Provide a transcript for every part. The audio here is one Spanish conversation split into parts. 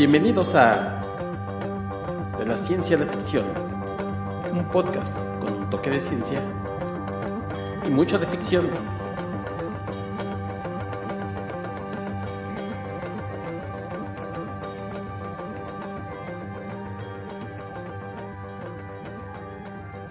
Bienvenidos a De la Ciencia de Ficción, un podcast con un toque de ciencia y mucho de ficción.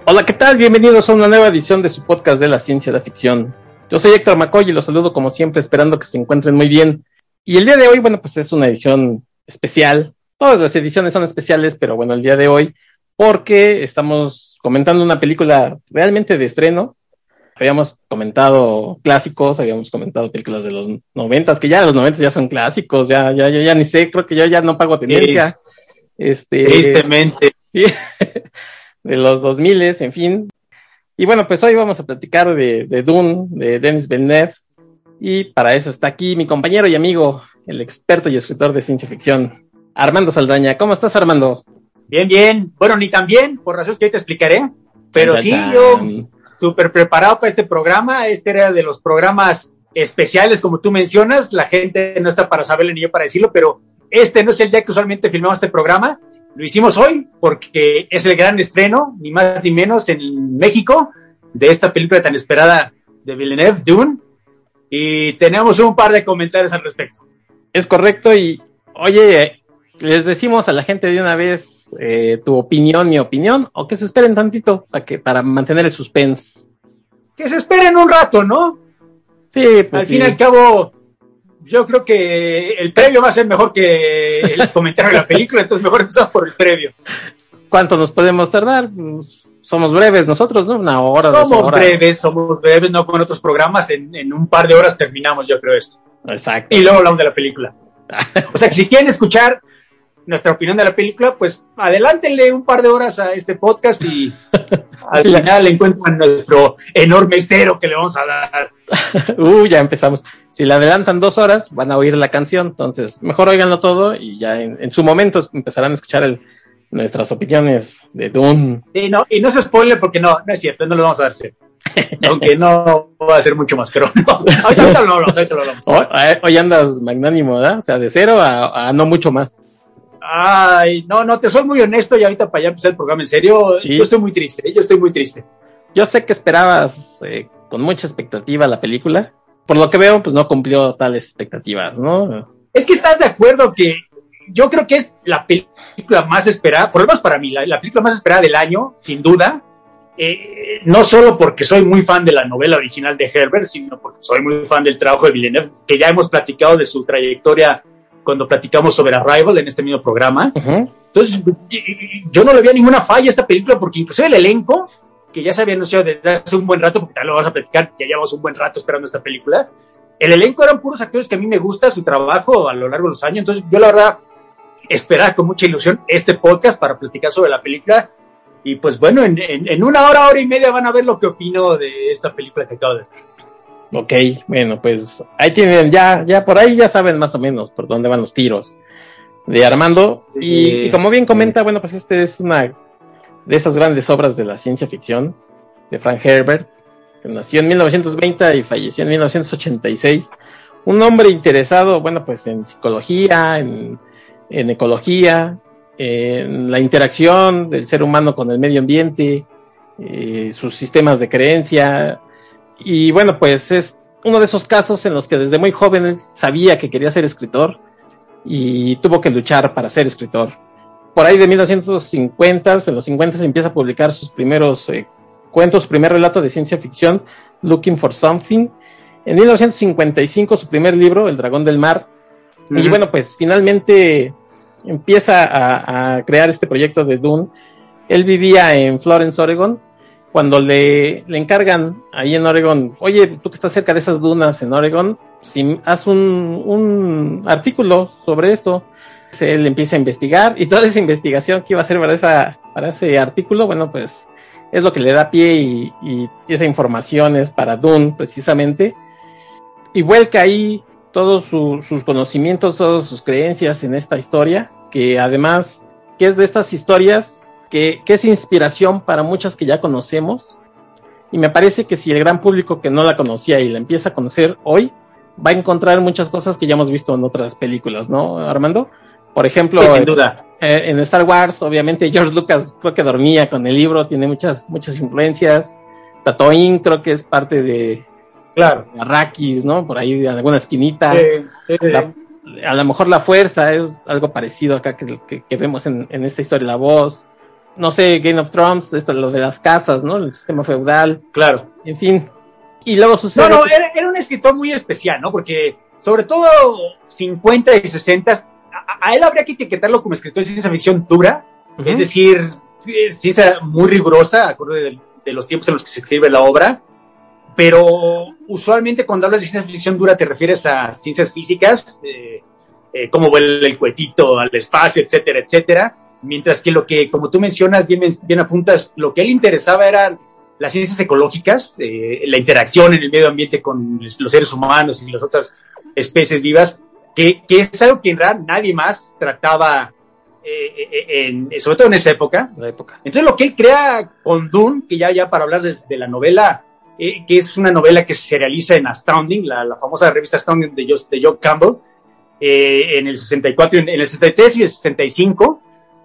Hola, ¿qué tal? Bienvenidos a una nueva edición de su podcast de la ciencia de ficción. Yo soy Héctor McCoy y los saludo como siempre, esperando que se encuentren muy bien. Y el día de hoy, bueno, pues es una edición especial. Todas las ediciones son especiales, pero bueno, el día de hoy, porque estamos comentando una película realmente de estreno. Habíamos comentado clásicos, habíamos comentado películas de los noventas, que ya los noventas ya son clásicos, ya, ya, ya, ya ni sé, creo que yo ya no pago tenencia. Este, Tristemente. Sí, de los 2000, en fin. Y bueno, pues hoy vamos a platicar de, de Dune, de Denis Villeneuve. Y para eso está aquí mi compañero y amigo, el experto y escritor de ciencia ficción, Armando Saldaña. ¿Cómo estás, Armando? Bien, bien. Bueno, ni tan bien, por razones que hoy te explicaré. Pero Chan, sí, chan. yo súper preparado para este programa. Este era de los programas especiales, como tú mencionas. La gente no está para saberlo ni yo para decirlo, pero este no es el día que usualmente filmamos este programa. Lo hicimos hoy porque es el gran estreno, ni más ni menos, en México, de esta película tan esperada de Villeneuve, Dune. Y tenemos un par de comentarios al respecto. Es correcto y, oye, les decimos a la gente de una vez eh, tu opinión, mi opinión, o que se esperen tantito para, que, para mantener el suspense. Que se esperen un rato, ¿no? Sí, pues al sí. fin y al cabo, yo creo que el previo va a ser mejor que el comentario de la película, entonces mejor empezamos por el previo. ¿Cuánto nos podemos tardar? Pues, somos breves nosotros, ¿no? Una hora, Somos breves, somos breves, no como en otros programas, en, en un par de horas terminamos, yo creo esto. Exacto. Y luego hablamos de la película. O sea que si quieren escuchar nuestra opinión de la película, pues adelántenle un par de horas a este podcast y al Sí, final encuentran nuestro enorme cero que le vamos a dar. Uh, ya empezamos. Si le adelantan dos horas, van a oír la canción, entonces mejor oiganlo todo y ya en, en su momento empezarán a escuchar el, nuestras opiniones de Dune. Sí, no, y no se spoiler porque no, no es cierto, no lo vamos a dar cero. Aunque no va a ser mucho más, pero no. Ahorita, ahorita lo hablamos, ahorita lo hablamos. Hoy, hoy andas magnánimo, ¿verdad? O sea, de cero a, a no mucho más. Ay, no, no, te soy muy honesto y ahorita para ya empezar el programa en serio, Sí. yo estoy muy triste, yo estoy muy triste. Yo sé que esperabas eh, con mucha expectativa la película. Por lo que veo, pues no cumplió tales expectativas, ¿no? Es que estás de acuerdo que yo creo que es la película más esperada, por lo menos para mí, la, la película más esperada del año, sin duda. Eh, no solo porque soy muy fan de la novela original de Herbert, sino porque soy muy fan del trabajo de Villeneuve, que ya hemos platicado de su trayectoria cuando platicamos sobre Arrival en este mismo programa. Ujú. Entonces, yo no le veía ninguna falla a esta película, porque inclusive el elenco, que ya se había anunciado desde hace un buen rato, porque tal lo vamos a platicar, ya llevamos un buen rato esperando esta película, el elenco eran puros actores que a mí me gusta su trabajo a lo largo de los años, entonces yo la verdad esperaba con mucha ilusión este podcast para platicar sobre la película, y pues bueno, en, en- en una hora, hora y media van a ver lo que opino de esta película que acabo de ver. Ok, bueno, pues ahí tienen, ya, ya por ahí ya saben más o menos por dónde van los tiros de Armando. Y, y como bien comenta, bueno, pues este es una de esas grandes obras de la ciencia ficción de Frank Herbert, que nació en 1920 y falleció en 1986. Un hombre interesado, bueno, pues en psicología, en, en ecología, en la interacción del ser humano con el medio ambiente, eh, sus sistemas de creencia, y bueno, pues es uno de esos casos en los que desde muy joven él sabía que quería ser escritor y tuvo que luchar para ser escritor. Por ahí de 1950, en los 50 empieza a publicar sus primeros eh, cuentos, su primer relato de ciencia ficción, Looking for Something. En 1955 su primer libro, El dragón del mar. Y bueno, pues finalmente empieza a, crear este proyecto de Dune. Él vivía en Florence, Oregon, cuando le, le encargan ahí en Oregon, oye, tú que estás cerca de esas dunas en Oregon, si haz un, un artículo sobre esto. Él empieza a investigar y toda esa investigación que iba a hacer para ese artículo, bueno, pues es lo que le da pie y, y esa información es para Dune precisamente. Y vuelca ahí todos su- sus conocimientos, todas sus creencias en esta historia, que además, que es de estas historias que, que es inspiración para muchas que ya conocemos. Y me parece que si el gran público que no la conocía y la empieza a conocer hoy, va a encontrar muchas cosas que ya hemos visto en otras películas, ¿no, Armando? Por ejemplo, sin duda. Eh, en Star Wars, obviamente George Lucas creo que dormía con el libro, tiene muchas, muchas influencias. Tatooine creo que es parte de, claro. Arrakis, ¿no? Por ahí en alguna esquinita. a lo mejor la fuerza es algo parecido acá que, que, vemos en, en, esta historia, la voz. No sé, Game of Thrones, esto, lo de las casas, ¿no? El sistema feudal. Claro. En fin. Y luego sucede. No, no, era, era un escritor muy especial, ¿no? Porque sobre todo 50 y 60 a, él habría que etiquetarlo como escritor de ciencia ficción dura, es decir, ciencia muy rigurosa, acorde de, los tiempos en los que se escribe la obra, pero usualmente cuando hablas de ciencia ficción dura te refieres a ciencias físicas, eh, eh, como vuela el cuetito al espacio, etcétera, etcétera, mientras que lo que, como tú mencionas, bien, bien apuntas, lo que a él interesaba eran las ciencias ecológicas, eh, la interacción en el medio ambiente con los seres humanos y las otras especies vivas, que, es algo que en realidad nadie más trataba, eh, eh, sobre todo en esa época. época. Entonces lo que él crea con Dune, que ya, ya para hablar de, la novela, eh, que es una novela que se realiza en Astounding, la, famosa revista Astounding de, de Joe Campbell, en el 64, en, el 63 y el 65,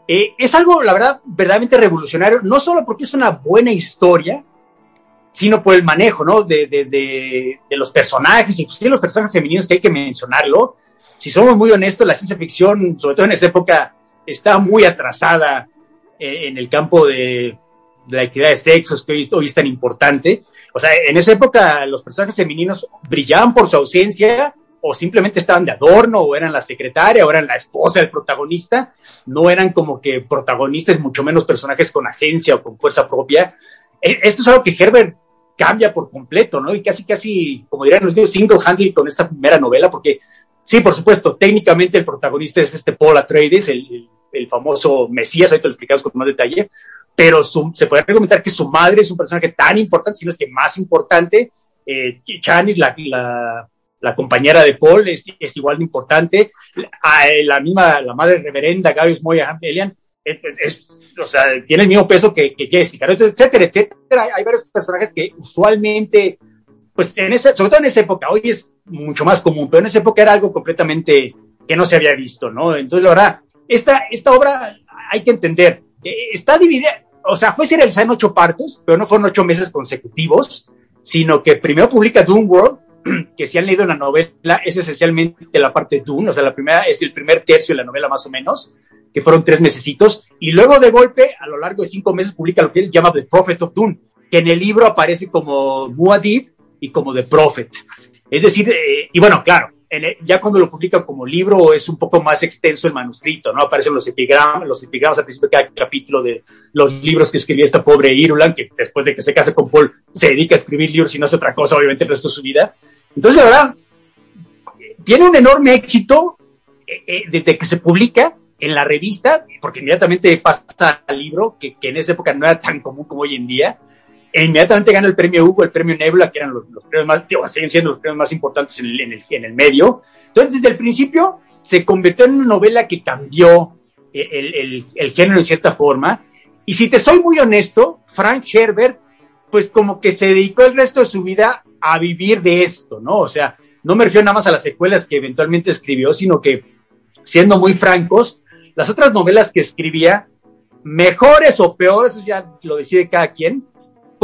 es algo, la verdad, verdaderamente revolucionario, no solo porque es una buena historia, sino por el manejo, ¿no? De, de, de, de, los personajes, inclusive los personajes femeninos que hay que mencionarlo si somos muy honestos, la ciencia ficción, sobre todo en esa época, está muy atrasada eh, en el campo de, la equidad de sexos, que hoy, es tan importante. O sea, en esa época los personajes femeninos brillaban por su ausencia o simplemente estaban de adorno o eran la secretaria o eran la esposa del protagonista. No eran como que protagonistas, mucho menos personajes con agencia o con fuerza propia. E, esto es algo que Herbert cambia por completo, ¿no? Y casi, casi, como dirían los niños, single handle con esta primera novela, porque Sí, por supuesto, técnicamente el protagonista es este Paul Atreides, el, el, famoso Mesías, ahorita lo explicamos con más detalle, pero se puede argumentar que su madre es un personaje tan importante, si no es que más importante. Eh, Chanis, la, la, la, compañera de Paul, es, es igual de importante. La, la, misma, la madre reverenda, Gabriel Moya Elian, es, es, o sea, tiene el mismo peso que, que Jessica, etcétera, etcétera. Hay varios personajes que usualmente pues en esa, sobre todo en esa época, hoy es mucho más común, pero en esa época era algo completamente que no se había visto, ¿no? Entonces, la verdad, esta, esta obra hay que entender, eh, está dividida, o sea, fue serializada en ocho partes, pero no fueron ocho meses consecutivos, sino que primero publica Doom World, que si han leído la novela, es esencialmente la parte Doom, o sea, la primera es el primer tercio de la novela más o menos, que fueron tres mesecitos, y luego de golpe, a lo largo de cinco meses, publica lo que él llama The Prophet of Doom, que en el libro aparece como Muad'Dib, y como de Prophet. Es decir, eh, y bueno, claro, ya cuando lo publican como libro es un poco más extenso el manuscrito, ¿no? Aparecen los epigramas, los epigramas al principio de cada capítulo de los libros que escribió esta pobre Irulan, que después de que se casa con Paul se dedica a escribir libros y no hace otra cosa, obviamente, el resto de su vida. Entonces, la verdad, tiene un enorme éxito eh, eh, desde que se publica en la revista, porque inmediatamente pasa al libro, que en esa época no era tan común como hoy en día, e inmediatamente gana el premio Hugo, el premio Nebula, que eran los, premios más, siguen siendo los premios más importantes en el, en, el, medio. Entonces, desde el principio se convirtió en una novela que cambió el, el, género en cierta forma. Y si te soy muy honesto, Frank Herbert, pues como que se dedicó el resto de su vida a vivir de esto, ¿no? O sea, no me refiero nada más a las secuelas que eventualmente escribió, sino que, siendo muy francos, las otras novelas que escribía, mejores o peores, eso ya lo decide cada quien,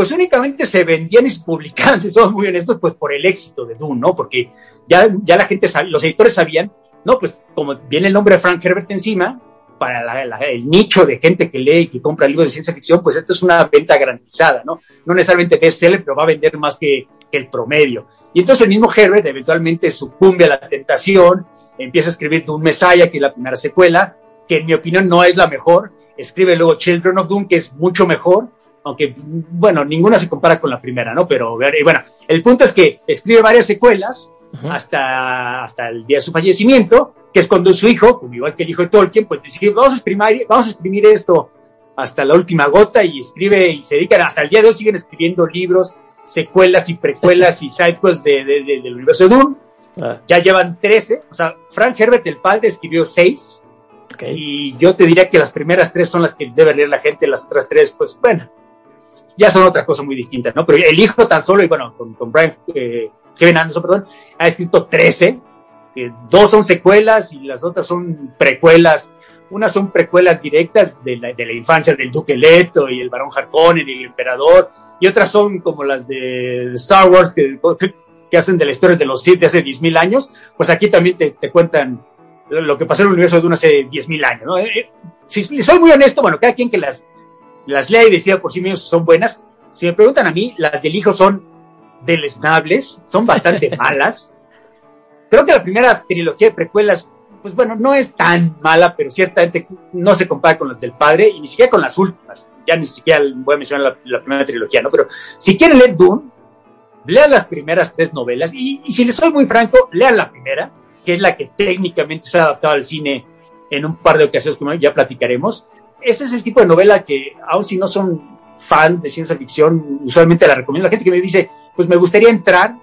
pues únicamente se vendían y se publicaban, si somos muy honestos, pues por el éxito de Dune, ¿no? Porque ya, ya la gente, los editores sabían, no, pues como viene el nombre de Frank Herbert encima, para el nicho de gente que lee y que compra libros de ciencia ficción, pues esta es una venta garantizada, ¿no? No necesariamente bestseller, pero va a vender más que, el promedio. Y entonces el mismo Herbert eventualmente sucumbe a la tentación, empieza a escribir Dune Messiah, que es la primera secuela, que en mi opinión no es la mejor, escribe luego Children of Dune, que es mucho mejor, aunque, bueno, ninguna se compara con la primera, ¿no? Pero, bueno, el punto es que escribe varias secuelas hasta, hasta el día de su fallecimiento, que es cuando su hijo, igual que el hijo de Tolkien, pues decide, vamos a exprimir, vamos a exprimir esto hasta la última gota y escribe y se dedican, hasta el día de hoy siguen escribiendo libros, secuelas y precuelas y sidequels de, del universo de Dune. Ah. Ya llevan 13, o sea, Frank Herbert, el padre, escribió 6. Y yo te diría que las primeras tres son las que debe leer la gente, las otras tres, pues bueno, ya son otra cosa muy distinta, ¿no? Pero el hijo tan solo, y bueno, con, con Brian, eh, Kevin Anderson, perdón, ha escrito 13, dos son secuelas y las otras son precuelas. Unas son precuelas directas de la, de la infancia del Duque Leto y el Barón Harkonnen y el Emperador, y otras son como las de Star Wars que, que hacen de la historia de los Sith de hace 10.000 años. Pues aquí también te, te cuentan lo que pasó en el universo de Dune hace 10.000 años. ¿no? Eh, eh, si soy muy honesto, bueno, cada quien que las, las lea y decida por sí mismos son buenas. Si me preguntan a mí, las del hijo son deleznables, son bastante malas. Creo que la primera trilogía de precuelas, pues bueno, no es tan mala, pero ciertamente no se compara con las del padre y ni siquiera con las últimas. Ya ni siquiera voy a mencionar la, primera trilogía, ¿no? Pero si quieren leer Dune, lean las primeras tres novelas y, y si les soy muy franco, lean la primera que es la que técnicamente se ha adaptado al cine en un par de ocasiones, como ya platicaremos. Ese es el tipo de novela que, aun si no son fans de ciencia ficción, usualmente la recomiendo. La gente que me dice, pues me gustaría entrar,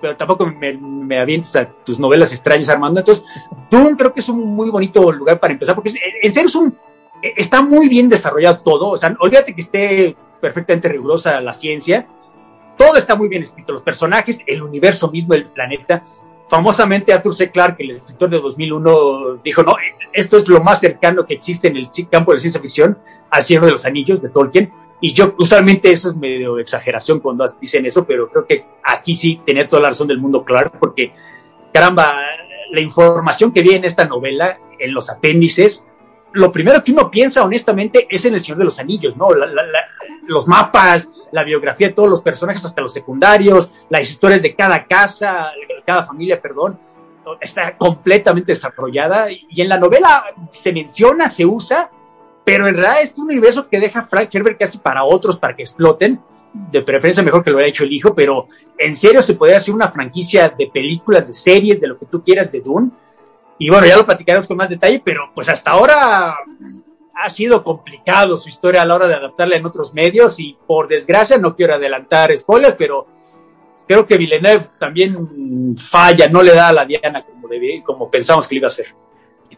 pero tampoco me, me avientes a tus novelas extrañas, Armando. Entonces, Dune creo que es un muy bonito lugar para empezar, porque en serio es un, está muy bien desarrollado todo. O sea, olvídate que esté perfectamente rigurosa la ciencia. Todo está muy bien escrito, los personajes, el universo mismo, el planeta famosamente Arthur C. Clarke, el escritor de 2001, dijo, no, esto es lo más cercano que existe en el campo de la ciencia ficción al Señor de los Anillos de Tolkien. Y yo, usualmente eso es medio exageración cuando dicen eso, pero creo que aquí sí tenía toda la razón del mundo Clarke, porque, caramba, la información que vi en esta novela, en los apéndices, lo primero que uno piensa honestamente es en el Señor de los Anillos, ¿no? los mapas, la biografía de todos los personajes, hasta los secundarios, las historias de cada casa, cada familia, perdón, está completamente desarrollada. Y en la novela se menciona, se usa, pero en realidad es un universo que deja Frank Herbert casi para otros, para que exploten. De preferencia mejor que lo haya hecho el hijo, pero en serio se puede hacer una franquicia de películas, de series, de lo que tú quieras de Dune. Y bueno, ya lo platicaremos con más detalle, pero pues hasta ahora ha sido complicado su historia a la hora de adaptarla en otros medios y por desgracia no quiero adelantar spoiler, pero creo que Villeneuve también falla, no le da a la Diana como, como pensamos que le iba a hacer.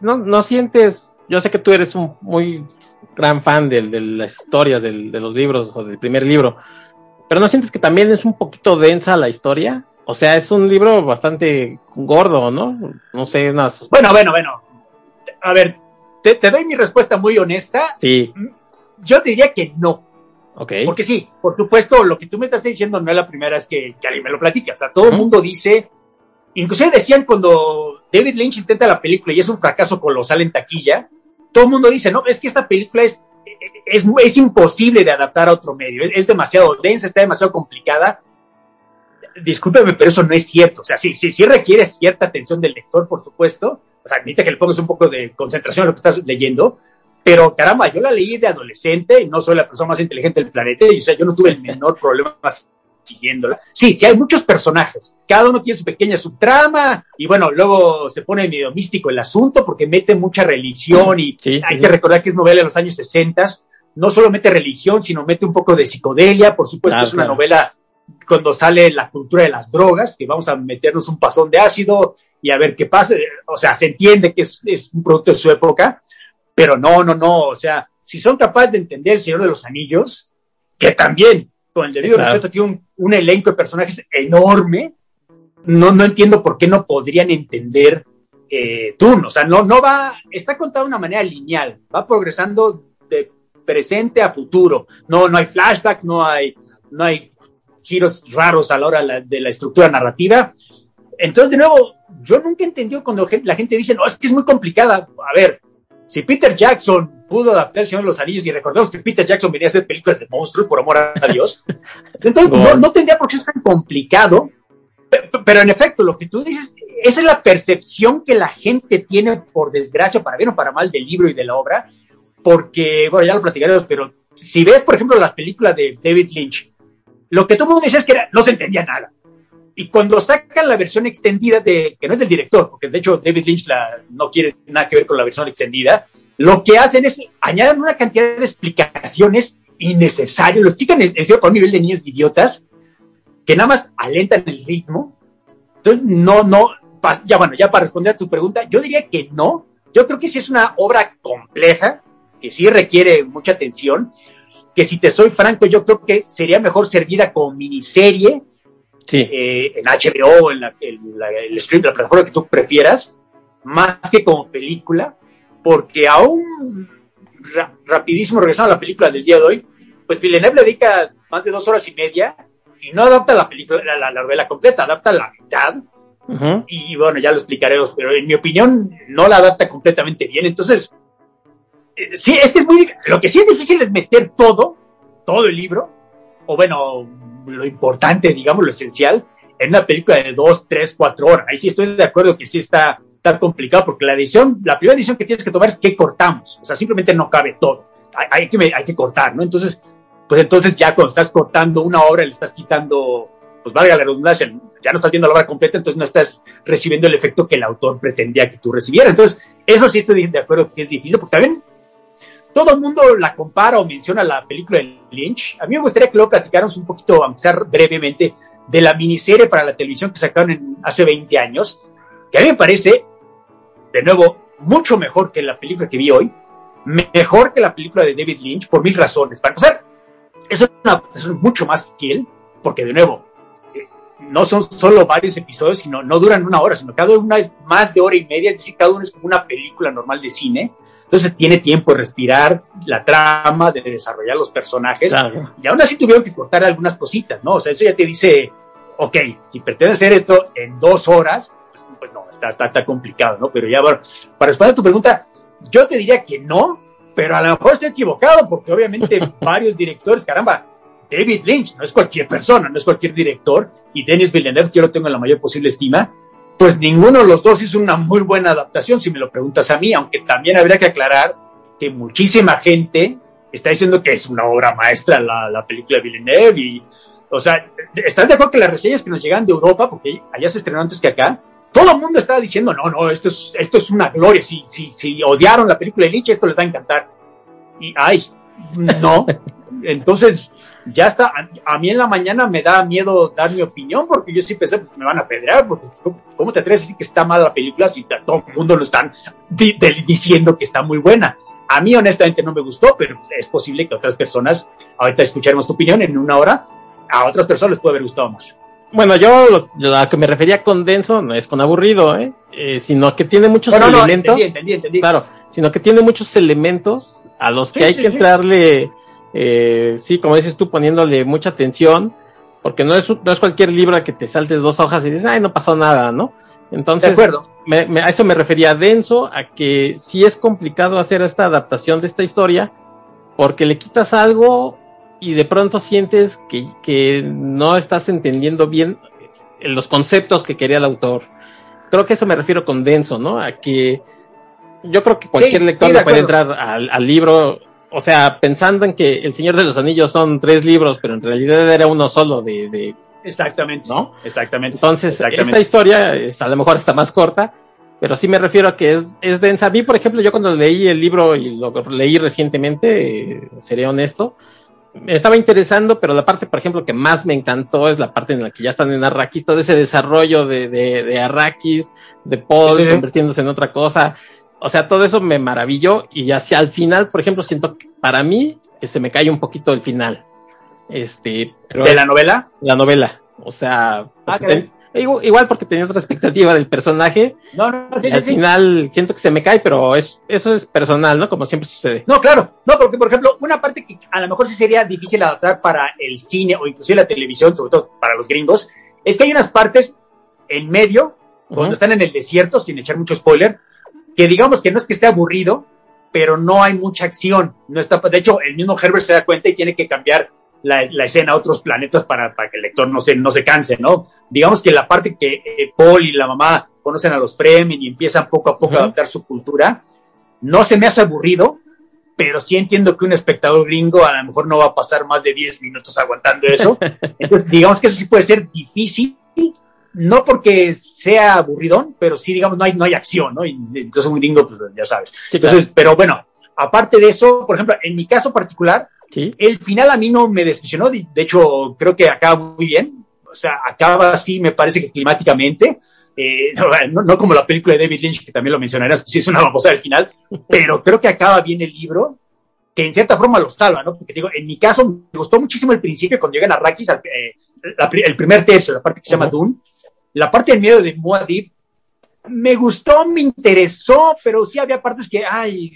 No, no sientes, yo sé que tú eres un muy gran fan de, las historias de los libros o del primer libro, pero no sientes que también es un poquito densa la historia? O sea, es un libro bastante gordo, ¿no? No sé, unas... Bueno, bueno, bueno. A ver, te, doy mi respuesta muy honesta. Sí. Yo diría que no. Ok. Porque sí, por supuesto, lo que tú me estás diciendo no es la primera vez que, alguien me lo platica. O sea, todo el mundo dice, inclusive decían cuando David Lynch intenta la película y es un fracaso colosal en taquilla, todo el mundo dice, no, es que esta película es, es, es imposible de adaptar a otro medio, es, demasiado densa, está demasiado complicada. Discúlpeme, pero eso no es cierto. O sea, sí, sí, sí requiere cierta atención del lector, por supuesto, o sea, admite que le pongas un poco de concentración a lo que estás leyendo, pero caramba, yo la leí de adolescente y no soy la persona más inteligente del planeta, y o sea, yo no tuve el menor problema siguiéndola. Sí, sí hay muchos personajes, cada uno tiene su pequeña subtrama, y bueno, luego se pone medio místico el asunto porque mete mucha religión y hay que recordar que es novela de los años 60, no solo mete religión, sino mete un poco de psicodelia, por supuesto es una novela cuando sale la cultura de las drogas, que vamos a meternos un pasón de ácido y a ver qué pasa. O sea, se entiende que es, un producto de su época, pero no, no, no. O sea, si son capaces de entender El Señor de los Anillos, que también, con el debido respeto, tiene un, elenco de personajes enorme, no, no entiendo por qué no podrían entender eh, O sea, no, no va, está contado de una manera lineal, va progresando de presente a futuro. No, no hay flashbacks, no hay, no hay giros raros a la hora de la estructura narrativa. Entonces, de nuevo, yo nunca entendí cuando la gente dice, no, es que es muy complicada. A ver, si Peter Jackson pudo adaptar El Señor de los Anillos, y recordemos que Peter Jackson venía a hacer películas de monstruos, por amor a Dios, entonces no, no tendría por qué ser tan complicado. Pero, en efecto, lo que tú dices, esa es la percepción que la gente tiene, por desgracia, para bien o para mal, del libro y de la obra, porque, bueno, ya lo platicaremos, pero si ves, por ejemplo, las películas de David Lynch, lo que todo el mundo decía es que no se entendía nada. Y cuando sacan la versión extendida de, que no es del director, porque de hecho David Lynch la, no quiere nada que ver con la versión extendida, lo que hacen es añaden una cantidad de explicaciones innecesarias, lo explican en con un nivel de niños idiotas, que nada más alentan el ritmo. Entonces, no, no, ya bueno, ya para responder a tu pregunta, yo diría que no. Yo creo que sí es una obra compleja, que sí requiere mucha atención, que si te soy franco, yo creo que sería mejor servida como miniserie eh, en HBO, en, la, el stream, la plataforma que tú prefieras, más que como película, porque aún rapidísimo regresando a la película del día de hoy, pues Villeneuve le dedica más de dos horas y media y no adapta la película, la, novela completa, adapta la mitad. Y bueno, ya lo explicaré, pero en mi opinión no la adapta completamente bien. Entonces, sí, es que es muy. Lo que sí es difícil es meter todo, todo el libro, o bueno, lo importante, digamos, lo esencial, en una película de dos, tres, cuatro horas. Ahí sí estoy de acuerdo que sí está tan complicado, porque la edición, la primera edición que tienes que tomar es que cortamos, o sea, simplemente no cabe todo, hay, que, hay que cortar, ¿no? Entonces, pues entonces ya cuando estás cortando una obra, le estás quitando, pues valga la redundancia, ya no estás viendo la obra completa, entonces no estás recibiendo el efecto que el autor pretendía que tú recibieras. Entonces, eso sí estoy de acuerdo que es difícil, porque también todo el mundo la compara o menciona la película de Lynch. A mí me gustaría que luego platicáramos un poquito, avanzar brevemente, de la miniserie para la televisión que sacaron hace 20 años, que a mí me parece, de nuevo, mucho mejor que la película que vi hoy, mejor que la película de David Lynch por mil razones. Para empezar, es una mucho más fiel, porque de nuevo, eh, no son solo varios episodios, sino no duran una hora, sino cada una es más de hora y media, es decir, cada uno es como una película normal de cine. Entonces tiene tiempo de respirar la trama, de desarrollar los personajes. Y aún así tuvieron que cortar algunas cositas, ¿no? O sea, eso ya te dice, ok, si pretende hacer esto en dos horas, pues, pues no, está, está, está, complicado, ¿no? Pero ya, bueno, para responder a tu pregunta, yo te diría que no, pero a lo mejor estoy equivocado, porque obviamente varios directores, caramba, David Lynch no es cualquier persona, no es cualquier director, y Denis Villeneuve, que yo lo tengo en la mayor posible estima, pues ninguno de los dos hizo una muy buena adaptación, si me lo preguntas a mí, aunque también habría que aclarar que muchísima gente está diciendo que es una obra maestra la, la película de Villeneuve, y, o sea, ¿estás de acuerdo que las reseñas que nos llegan de Europa, porque allá se estrenó antes que acá, todo el mundo estaba diciendo, no, no, esto es, esto es una gloria, si, si, si odiaron la película de Lynch, esto les va a encantar. Y, ay, no. Entonces, ya está, a, mí en la mañana me da miedo dar mi opinión, porque yo sí pensé, pues me van a pedrear, porque ¿cómo te atreves a decir que está mala la película si todo el mundo lo están diciendo que está muy buena? A mí honestamente no me gustó, pero es posible que otras personas, ahorita escucharemos tu opinión en una hora, a otras personas les puede haber gustado más. Bueno, yo lo, a que me refería con denso no es con aburrido, ¿eh? eh sino que tiene muchos elementos. Claro, sino que tiene muchos elementos a los que hay que entrarle, eh, sí, como dices tú, poniéndole mucha atención, porque no es, no es cualquier libro que te saltes dos hojas y dices, ay, no pasó nada, ¿no? Entonces, de acuerdo. a eso me refería denso, a que sí es complicado hacer esta adaptación de esta historia, porque le quitas algo y de pronto sientes que, no estás entendiendo bien los conceptos que quería el autor. Creo que eso me refiero con denso, ¿no? A que yo creo que cualquier lector le puede entrar al, libro, o sea, pensando en que El Señor de los Anillos son tres libros, pero en realidad era uno solo de... Exactamente. ¿No? Exactamente. Entonces, esta historia es, a lo mejor está más corta, pero sí me refiero a que es, es densa. A mí, por ejemplo, yo cuando leí el libro y lo leí recientemente, eh, seré honesto, me estaba interesando, pero la parte, por ejemplo, que más me encantó es la parte en la que ya están en Arrakis, todo ese desarrollo de, de, de Arrakis, de Paul convirtiéndose en otra cosa. O sea, todo eso me maravilló y hacia el final, por ejemplo, siento que para mí que se me cae un poquito el final. Este, ¿De la novela? La novela. O sea, ah, Igual porque tenía otra expectativa del personaje. No, no, al final siento que se me cae, pero es, eso es personal, ¿no? Como siempre sucede. No, claro. No, porque, por ejemplo, una parte que a lo mejor sí sería difícil adaptar para el cine o inclusive la televisión, sobre todo para los gringos, es que hay unas partes en medio, cuando están en el desierto, sin echar mucho spoiler, que digamos que no es que esté aburrido, pero no hay mucha acción. No está, de hecho, el mismo Herbert se da cuenta y tiene que cambiar la, escena a otros planetas para, para, que el lector no se, no se canse, ¿no? Digamos que la parte que eh, Paul y la mamá conocen a los Fremen y empiezan poco a poco a adaptar su cultura, no se me hace aburrido, pero sí entiendo que un espectador gringo a lo mejor no va a pasar más de 10 minutos aguantando eso. Entonces, digamos que eso sí puede ser difícil, no porque sea aburridón, pero sí, digamos, no hay, no hay acción, ¿no? Y entonces un gringo, pues ya sabes. Entonces, pero bueno, aparte de eso, por ejemplo, en mi caso particular, el final a mí no me decepcionó, de hecho creo que acaba muy bien, o sea, acaba así, me parece que climáticamente, eh, no, como la película de David Lynch, que también lo mencionarás, que sí es una babosa del final, pero creo que acaba bien el libro que en cierta forma los salva, ¿no? Porque digo, en mi caso me gustó muchísimo el principio cuando llegan a Rakis, eh, el primer tercio, la parte que se llama Dune, la parte del miedo de Muad'Dib, me gustó, me interesó, pero sí había partes que, ay,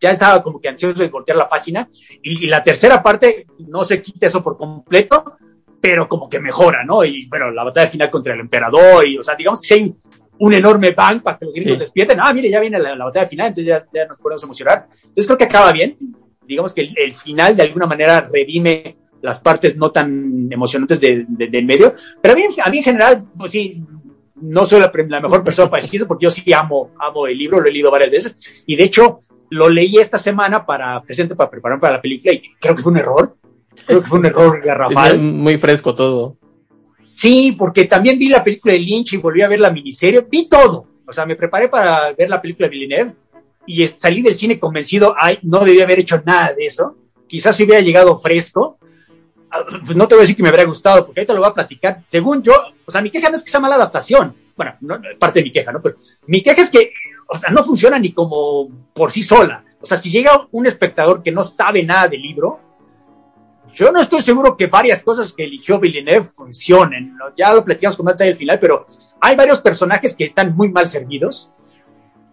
ya estaba como que ansioso de voltear la página. Y, la tercera parte no se quita eso por completo, pero como que mejora, ¿no? Y bueno, la batalla final contra el emperador, y o sea, digamos que hay un enorme bang para que los gringos despierten, ah, mire, ya viene la, batalla final, entonces ya, ya, nos podemos emocionar. Entonces creo que acaba bien. Digamos que el, final de alguna manera redime las partes no tan emocionantes del de, medio. Pero a mí, a mí en general, pues sí, no soy la, mejor persona para decir eso, porque yo sí amo, amo el libro, lo he leído varias veces. Y de hecho, lo leí esta semana para presente, para prepararme para la película, y creo que fue un error. Creo que fue un error garrafal. Muy fresco todo. Sí, porque también vi la película de Lynch y volví a ver la miniserie. Vi todo. O sea, me preparé para ver la película de Villeneuve y salí del cine convencido, ay, no debía haber hecho nada de eso. Quizás si hubiera llegado fresco, pues no te voy a decir que me habría gustado, porque ahorita lo voy a platicar. Según yo, o sea, mi queja no es que sea mala adaptación. Bueno, no, parte de mi queja, ¿no? Pero mi queja es que, o sea, no funciona ni como por sí sola. O sea, si llega un espectador que no sabe nada del libro, yo no estoy seguro que varias cosas que eligió Villeneuve funcionen. Ya lo platicamos con más al final, pero hay varios personajes que están muy mal servidos.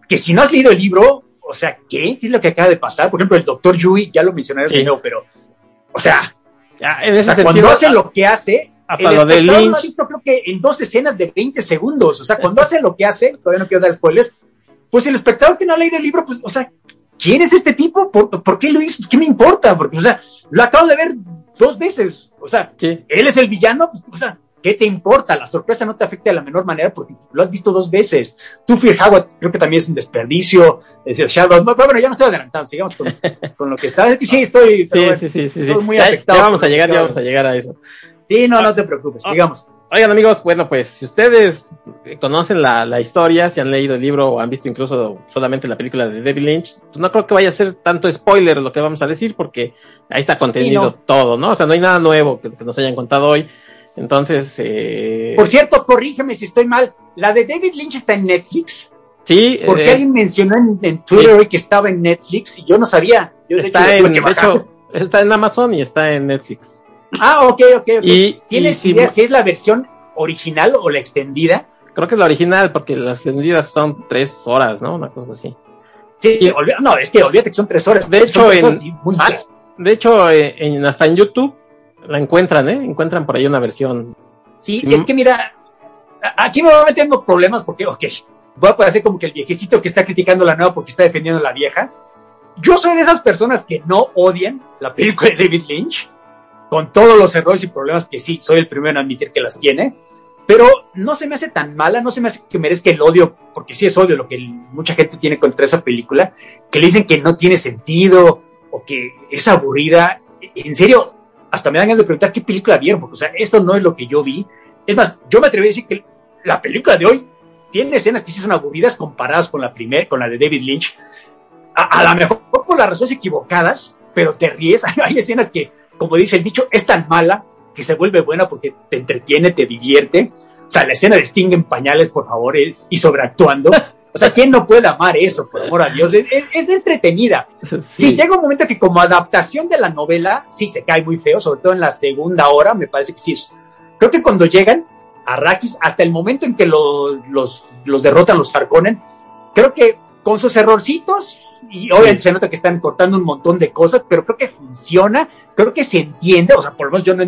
Que si no has leído el libro, o sea, ¿qué? ¿Qué es lo que acaba de pasar? Por ejemplo, el doctor Yui, ya lo mencioné sí. pero, o sea, en ese sentido, cuando hace lo que hace, hasta lo de Lynch. Lo ha visto, creo que en dos escenas de 20 segundos. O sea, cuando hace lo que hace, todavía no quiero dar spoilers, pues el espectador que no ha leído el libro, pues, o sea, ¿quién es este tipo? ¿Por, qué lo hizo? ¿Qué me importa? Porque, o sea, lo acabo de ver dos veces. O sea, él es el villano, pues, o sea, ¿qué te importa? La sorpresa no te afecta de la menor manera porque lo has visto dos veces. Tú, Fear Howard, creo que también es un desperdicio. Es el Shadow. Bueno, ya no estoy adelantando, sigamos con, lo que está. Sí, estoy, sí, sí, sí, muy afectado. Ya vamos a llegar, ya vamos a llegar a eso. Sí, no, no te preocupes, ah, sigamos. Oigan amigos, bueno pues si ustedes conocen la, la, historia, si han leído el libro o han visto incluso solamente la película de David Lynch, pues no creo que vaya a ser tanto spoiler lo que vamos a decir porque ahí está contenido todo, ¿no? O sea, no hay nada nuevo que, nos hayan contado hoy. Entonces... Eh... Por cierto, corrígeme si estoy mal, ¿la de David Lynch está en Netflix? Sí. Porque eh, alguien mencionó en, Twitter hoy que estaba en Netflix y yo no sabía. Yo, está, en, de hecho, está en Amazon y está en Netflix. Ah, ok, ok, ok. Y, ¿Tienes idea si es la versión original o la extendida? Creo que es la original, porque las extendidas son tres horas, ¿no? Una cosa así. Sí, no, es que olvídate que son tres horas. De hecho, muy malas. De hecho, eh, en, hasta en YouTube la encuentran, ¿eh? Encuentran por ahí una versión. Sí, es que mira, aquí me voy metiendo problemas porque, ok, voy a parecer como que el viejecito que está criticando la nueva porque está defendiendo la vieja. Yo soy de esas personas que no odian la película de David Lynch con todos los errores y problemas que sí, soy el primero en admitir que las tiene, pero no se me hace tan mala, no se me hace que merezca el odio, porque sí es odio lo que mucha gente tiene contra esa película, que le dicen que no tiene sentido o que es aburrida. En serio, hasta me dan ganas de preguntar qué película vieron, porque o sea, eso no es lo que yo vi. Es más, yo me atreví a decir que la película de hoy tiene escenas que sí son aburridas comparadas con la primer, con la de David Lynch. A, a lo mejor por las razones equivocadas, pero te ríes. Hay escenas que como dice el bicho, es tan mala que se vuelve buena porque te entretiene, te divierte. O sea, la escena de Sting en pañales, por favor, y sobreactuando. O sea, ¿quién no puede amar eso, por amor a Dios? Es, entretenida. Sí. llega un momento que como adaptación de la novela, sí se cae muy feo, sobre todo en la segunda hora, me parece que sí es. Creo que cuando llegan a Rakis, hasta el momento en que los, los derrotan los Harkonnen, creo que con sus errorcitos, y obviamente se nota que están cortando un montón de cosas, pero creo que funciona, creo que se entiende, o sea, por lo menos yo no,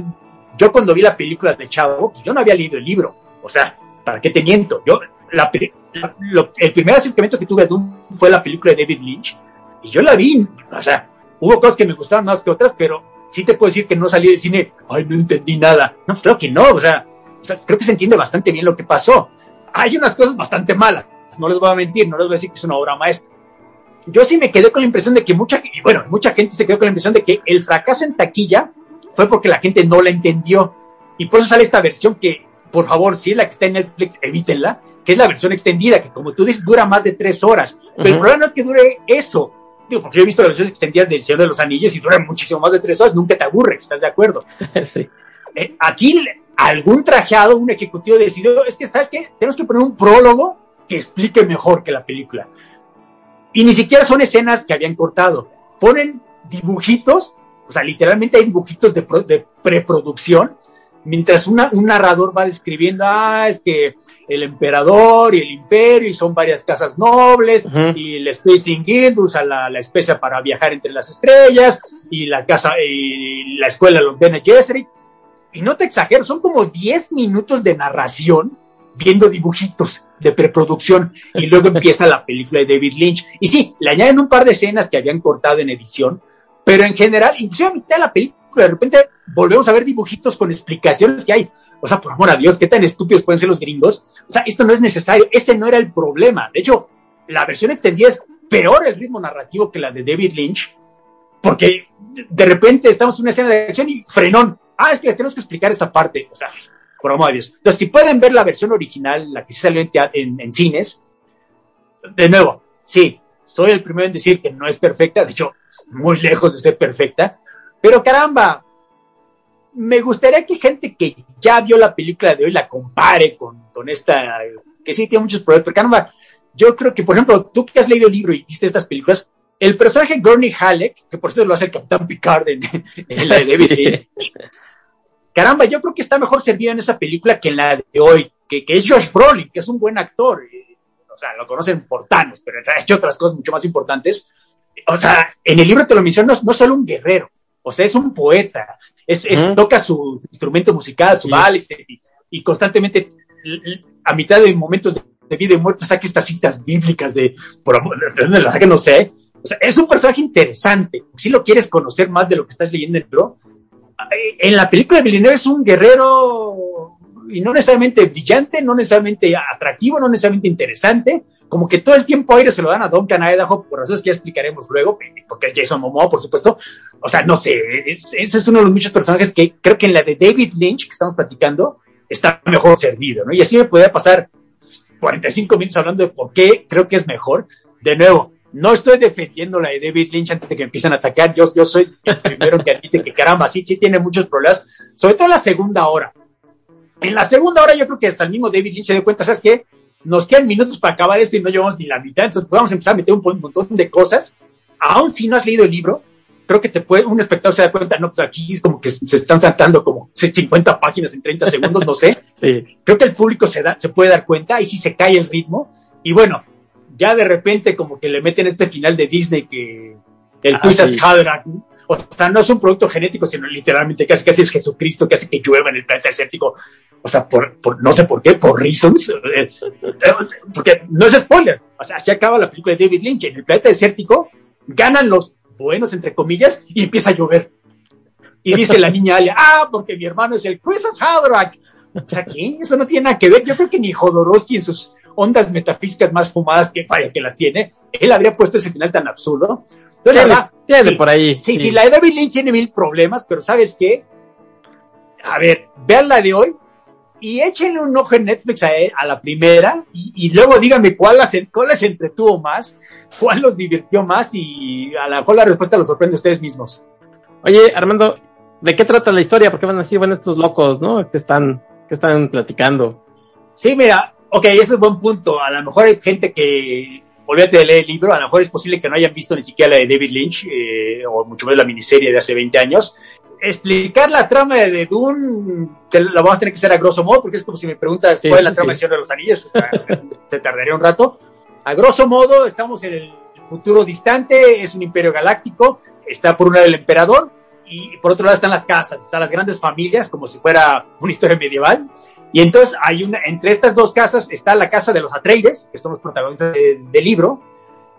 yo cuando vi la película de Chavo, pues yo no había leído el libro, o sea, ¿para qué te miento? Yo, la, el primer acercamiento que tuve a Doom fue la película de David Lynch, y yo la vi, o sea, hubo cosas que me gustaron más que otras, pero sí te puedo decir que no salí del cine, ay, no entendí nada, no, pues, creo que no, o sea, o sea, creo que se entiende bastante bien lo que pasó. Hay unas cosas bastante malas, no les voy a mentir, no les voy a decir que es una obra maestra, yo sí me quedé con la impresión de que mucha, bueno, mucha gente se quedó con la impresión de que el fracaso en taquilla fue porque la gente no la entendió. Y por eso sale esta versión que, por favor, si es la que está en Netflix, evítenla, que es la versión extendida, que como tú dices, dura más de tres horas. Pero el problema no es que dure eso. Digo, porque yo he visto las versiones extendidas del Señor de los Anillos y duran muchísimo más de tres horas, nunca te aburres, ¿estás de acuerdo? sí. Eh, aquí algún trajeado, un ejecutivo decidió, es que, ¿sabes qué? Tenemos que poner un prólogo que explique mejor que la película. Y ni siquiera son escenas que habían cortado. Ponen dibujitos, o sea, literalmente hay dibujitos de, de preproducción, mientras un narrador va describiendo, ah, es que el emperador y el imperio, y son varias casas nobles, y el Space Guild usa la, la especie para viajar entre las estrellas, y la casa, y la escuela de los Bene Gesserit, y no te exagero, son como 10 minutos de narración viendo dibujitos de preproducción y luego empieza la película de David Lynch. Y sí, le añaden un par de escenas que habían cortado en edición, pero en general, incluso a mitad de la película, de repente volvemos a ver dibujitos con explicaciones que hay. O sea, por amor a Dios, qué tan estúpidos pueden ser los gringos. O sea, esto no es necesario, ese no era el problema. De hecho, la versión extendida es peor el ritmo narrativo que la de David Lynch, porque de repente estamos en una escena de acción y frenón. Ah, es que les tenemos que explicar esta parte. O sea, por amor de Dios. Entonces, si pueden ver la versión original, la que se salió en, cines, de nuevo, sí, soy el primero en decir que no es perfecta, de hecho, muy lejos de ser perfecta, pero caramba, me gustaría que gente que ya vio la película de hoy la compare con, con esta, que sí tiene muchos problemas, pero caramba, yo creo que, por ejemplo, tú que has leído el libro y viste estas películas, el personaje Gurney Halleck, que por cierto lo hace el Capitán Picard en, la de David caramba, yo creo que está mejor servido en esa película que en la de hoy, que, es Josh Brolin, que es un buen actor. O sea, lo conocen por Thanos, pero ha hecho otras cosas mucho más importantes. O sea, en el libro te lo menciono, no es solo un guerrero, o sea, es un poeta, es, toca su instrumento musical, su vals, y, constantemente, a mitad de momentos de, vida y muerte, saca estas citas bíblicas de, por de dónde las saca, no sé. O sea, es un personaje interesante. Si lo quieres conocer más de lo que estás leyendo en el libro, en la película de Villeneuve es un guerrero y no necesariamente brillante, no necesariamente atractivo, no necesariamente interesante, como que todo el tiempo aire se lo dan a Duncan Idaho, por razones que ya explicaremos luego, porque Jason Momoa, por supuesto. O sea, no sé, ese es uno de los muchos personajes que creo que en la de David Lynch que estamos platicando está mejor servido, ¿no? Y así me podría pasar 45 minutos hablando de por qué creo que es mejor. De nuevo, no estoy defendiendo la de David Lynch antes de que empiecen a atacar. Yo, yo soy el primero que admite que caramba, sí, sí tiene muchos problemas, sobre todo en la segunda hora. En la segunda hora yo creo que hasta el mismo David Lynch se dio cuenta, ¿sabes qué? Nos quedan minutos para acabar esto y no llevamos ni la mitad, entonces podemos empezar a meter un montón de cosas. Aún si no has leído el libro, creo que te puede, un espectador se da cuenta, no, pues aquí es como que se están saltando como 50 páginas en 30 segundos, no sé. Sí. Creo que el público se, da, se puede dar cuenta y si se cae el ritmo. Y bueno, ya de repente como que le meten este final de Disney que el ah, Twisted o sea, no es un producto genético, sino literalmente casi casi es Jesucristo que hace que llueva en el planeta desértico. O sea, por, no sé por qué, por reasons. Eh, eh, porque no es spoiler. O sea, así acaba la película de David Lynch. En el planeta desértico ganan los buenos, entre comillas, y empieza a llover. Y dice la niña Alia, ah, porque mi hermano es el Twisted Haderach. O sea, ¿qué? Eso no tiene nada que ver. Yo creo que ni Jodorowsky en sus ondas metafísicas más fumadas que vaya que las tiene, él habría puesto ese final tan absurdo. Entonces, la por ahí. Sí, sí, la de David Lynch tiene mil problemas, pero ¿sabes qué? A ver, vean la de hoy y échenle un ojo en Netflix a, a la primera y, luego díganme cuál, las, cuál les entretuvo más, cuál los divirtió más y a lo mejor la respuesta los sorprende a ustedes mismos. Oye, Armando, ¿de qué trata la historia? ¿Por qué van así? Bueno, estos locos, ¿no? Que están, que están platicando. Sí, mira, ok, ese es buen punto. A lo mejor hay gente que, olvídate de leer el libro, a lo mejor es posible que no hayan visto ni siquiera la de David Lynch, eh, o mucho menos la miniserie de hace 20 años. Explicar la trama de Dune, la vamos a tener que hacer a grosso modo, porque es como si me preguntas cuál es la trama de de los Anillos, se tardaría un rato. A grosso modo, estamos en el futuro distante, es un imperio galáctico, está por un lado el emperador, y por otro lado están las casas, están las grandes familias, como si fuera una historia medieval, y entonces hay una, entre estas dos casas está la casa de los Atreides, que son los protagonistas del libro,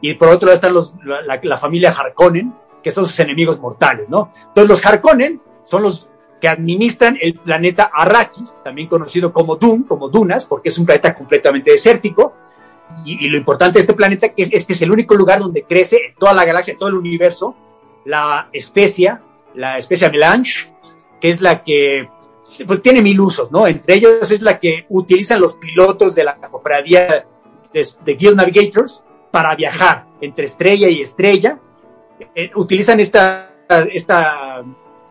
y por otro lado están los, la, familia Harkonnen, que son sus enemigos mortales, ¿no? Entonces los Harkonnen son los que administran el planeta Arrakis, también conocido como Dune, como Dunas, porque es un planeta completamente desértico. Y, lo importante de este planeta es, que es el único lugar donde crece en toda la galaxia, en todo el universo, la especia, la especia melange, que es la que pues tiene mil usos, ¿no? Entre ellos es la que utilizan los pilotos de la cofradía de, Guild Navigators para viajar entre estrella y estrella. Eh, utilizan esta, esta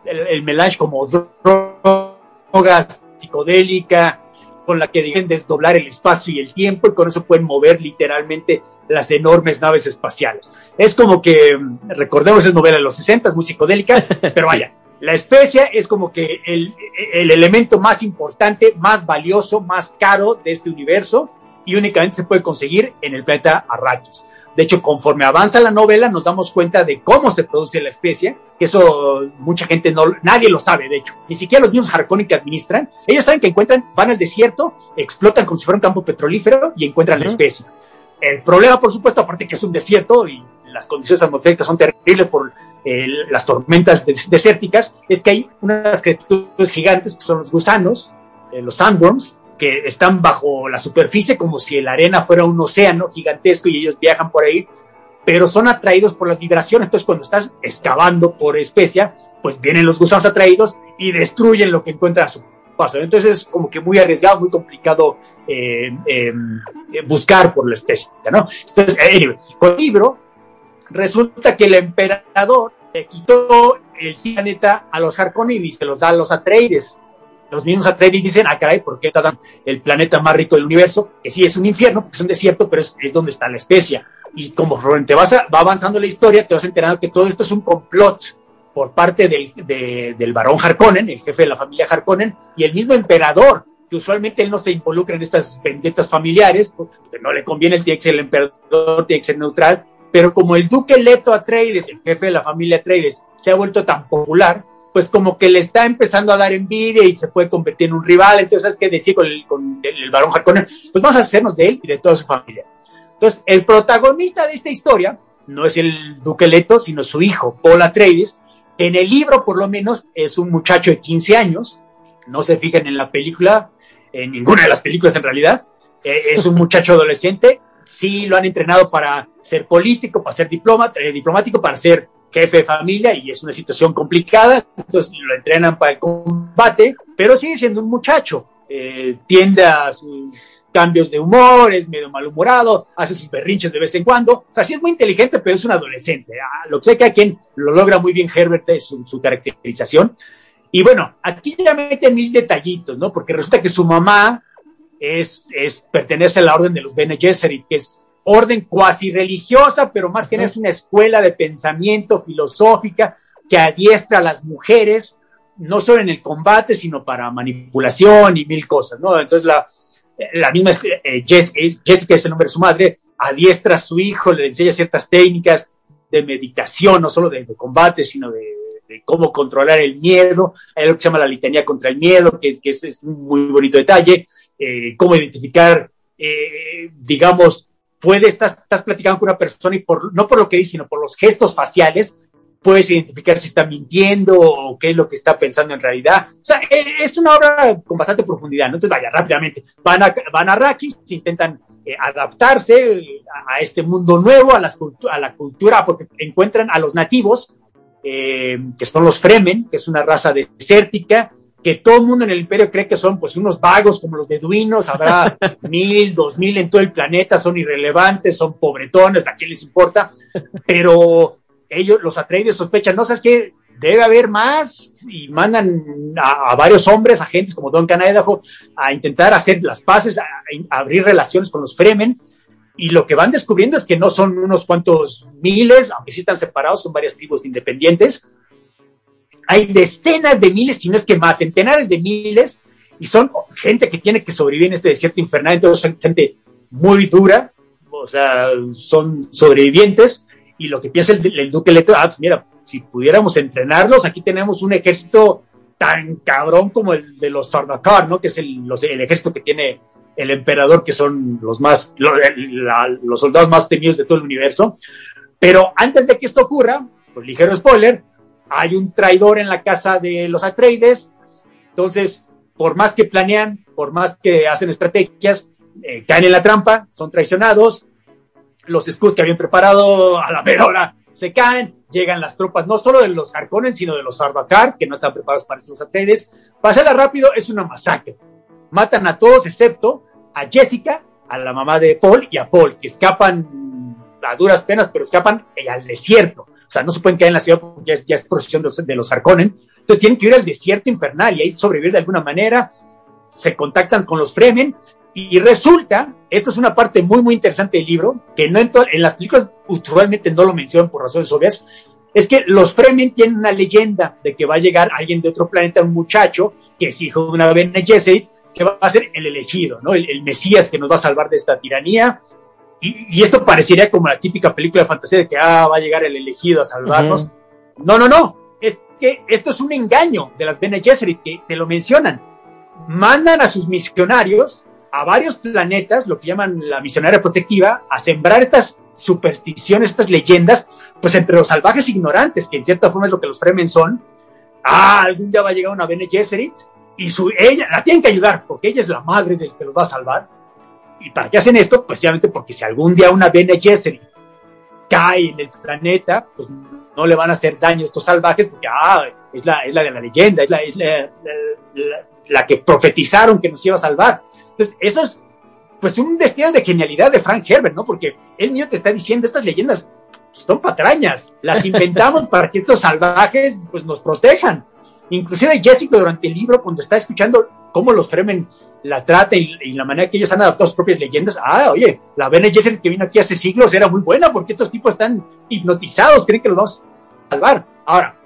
el, melange como droga psicodélica con la que deben desdoblar el espacio y el tiempo y con eso pueden mover literalmente las enormes naves espaciales. Es como que, recordemos esa novela de los 60, muy psicodélica, pero vaya, la especia es como que el, el, elemento más importante, más valioso, más caro de este universo y únicamente se puede conseguir en el planeta Arrakis. De hecho, conforme avanza la novela, nos damos cuenta de cómo se produce la especie, que eso mucha gente no, nadie lo sabe, de hecho, ni siquiera los mismos Harkonnen que administran, ellos saben que encuentran, van al desierto, explotan como si fuera un campo petrolífero y encuentran la especie. El problema, por supuesto, aparte que es un desierto y las condiciones atmosféricas son terribles por eh, las tormentas desérticas, es que hay unas criaturas gigantes que son los gusanos, eh, los sandworms, que están bajo la superficie como si la arena fuera un océano gigantesco y ellos viajan por ahí, pero son atraídos por las vibraciones. Entonces, cuando estás excavando por especia, pues vienen los gusanos atraídos y destruyen lo que encuentran su. Entonces, es como que muy arriesgado, muy complicado eh, em, eh, buscar por la especie, ¿no? Entonces, anyway, con el libro, resulta que el emperador le quitó el planeta a los Harkonnen y se los da a los Atreides los mismos Atreides dicen, ah, caray, ¿por qué está el planeta más rico del universo? Que sí es un infierno, porque es un desierto, pero es, donde está la especia. Y como te vas va avanzando la historia, te vas enterando que todo esto es un complot por parte del, del barón Harkonnen, el jefe de la familia Harkonnen, y el mismo emperador, que usualmente él no se involucra en estas vendetas familiares, porque no le conviene, él tiene que ser el emperador, tiene que ser neutral, pero como el duque Leto Atreides, el jefe de la familia Atreides, se ha vuelto tan popular, pues como que le está empezando a dar envidia y se puede convertir en un rival. Entonces, ¿sabes qué decir con el, con el, varón Harkonnen? Pues vamos a hacernos de él y de toda su familia. Entonces, el protagonista de esta historia no es el duque Leto, sino su hijo, Paul Atreides. En el libro, por lo menos, es un muchacho de 15 años. No se fijan en la película, en ninguna de las películas en realidad. Eh, es un muchacho adolescente. Sí lo han entrenado para ser político, para ser eh, diplomático, para ser jefe de familia y es una situación complicada, entonces lo entrenan para el combate, pero sigue siendo un muchacho, eh, tiende a sus cambios de humor, es medio malhumorado, hace sus berrinches de vez en cuando, o sea, sí es muy inteligente, pero es un adolescente, ah, lo que sé que a quien lo logra muy bien Herbert es su, caracterización, y bueno, aquí ya meten mil detallitos, ¿no? Porque resulta que su mamá es, es pertenece a la orden de los Bene Gesserit, que es orden cuasi religiosa, pero más que nada es una escuela de pensamiento filosófica que adiestra a las mujeres, no solo en el combate, sino para manipulación y mil cosas, ¿no? Entonces la, la misma eh, Jessica es el nombre de su madre, adiestra a su hijo, le enseña ciertas técnicas de meditación, no solo de, combate, sino de, cómo controlar el miedo. Hay lo que se llama la litanía contra el miedo, que es, que es, un muy bonito detalle, eh, cómo identificar, eh, digamos, puedes, estás, estás platicando con una persona y por, no por lo que dice, sino por los gestos faciales, puedes identificar si está mintiendo o qué es lo que está pensando en realidad. O sea, e, es una obra con bastante profundidad. Entonces, vaya, rápidamente, van a, van a Rakis, intentan eh, adaptarse a, este mundo nuevo, a, las, a la cultura, porque encuentran a los nativos, eh, que son los Fremen, que es una raza desértica, que todo el mundo en el imperio cree que son pues unos vagos como los beduinos, habrá mil, dos mil en todo el planeta, son irrelevantes, son pobretones, a quién les importa, pero ellos, los Atreides sospechan, no sabes qué, debe haber más y mandan a, varios hombres, agentes como Don Idaho, a intentar hacer las paces, a, abrir relaciones con los Fremen, y lo que van descubriendo es que no son unos cuantos miles, aunque sí están separados, son varias tribus independientes, hay decenas de miles, si no es que más, centenares de miles, y son gente que tiene que sobrevivir en este desierto infernal, entonces son gente muy dura, o sea, son sobrevivientes, y lo que piensa el, duque Leto, ah, pues mira, si pudiéramos entrenarlos, aquí tenemos un ejército tan cabrón como el de los Sardaukar, ¿no? Que es el, ejército que tiene el emperador, que son los más, los soldados más temidos de todo el universo. Pero antes de que esto ocurra, pues ligero spoiler, hay un traidor en la casa de los Atreides, entonces, por más que planean, por más que hacen estrategias, eh, caen en la trampa, son traicionados, los escudos que habían preparado a la hora se caen, llegan las tropas no solo de los Harkonnen, sino de los Arbacar, que no están preparados para esos Atreides. Pasarla rápido es una masacre. Matan a todos excepto a Jessica, a la mamá de Paul y a Paul, que escapan a duras penas, pero escapan al desierto. O sea, no se pueden quedar en la ciudad porque ya es, ya procesión de los, Harkonnen. Entonces tienen que ir al desierto infernal y ahí sobrevivir de alguna manera. Se contactan con los Fremen Y resulta, esto es una parte muy, muy interesante del libro, que no en, en las películas usualmente no lo mencionan por razones obvias, es que los Fremen tienen una leyenda de que va a llegar alguien de otro planeta, un muchacho, que es hijo de una Bene Gesserit, que va a ser el elegido, ¿no? El, Mesías que nos va a salvar de esta tiranía. Y, esto parecería como la típica película de fantasía de que ah, va a llegar el elegido a salvarnos. No, no, no. Es que esto es un engaño de las Bene Gesserit que te lo mencionan. Mandan a sus misionarios a varios planetas, lo que llaman la misionaria protectiva, a sembrar estas supersticiones, estas leyendas, pues entre los salvajes ignorantes, que en cierta forma es lo que los Fremen son. Ah, algún día va a llegar una Bene Gesserit y su, ella la tienen que ayudar porque ella es la madre del que los va a salvar. ¿Y para qué hacen esto? Pues obviamente porque si algún día una Bene Gesserit cae en el planeta, pues no le van a hacer daño a estos salvajes porque ah, es, la, es la de la leyenda, es, la, es la, la, que profetizaron que nos iba a salvar. Entonces, eso es pues un destino de genialidad de Frank Herbert, ¿no? Porque él mío te está diciendo, estas leyendas son patrañas, las inventamos para que estos salvajes pues nos protejan. Inclusive Jessica durante el libro, cuando está escuchando cómo los Fremen la trata y, la manera que ellos han adaptado sus propias leyendas, ah, oye, la Bene Gesserit que vino aquí hace siglos era muy buena porque estos tipos están hipnotizados, creen que los vamos a salvar. Ahora,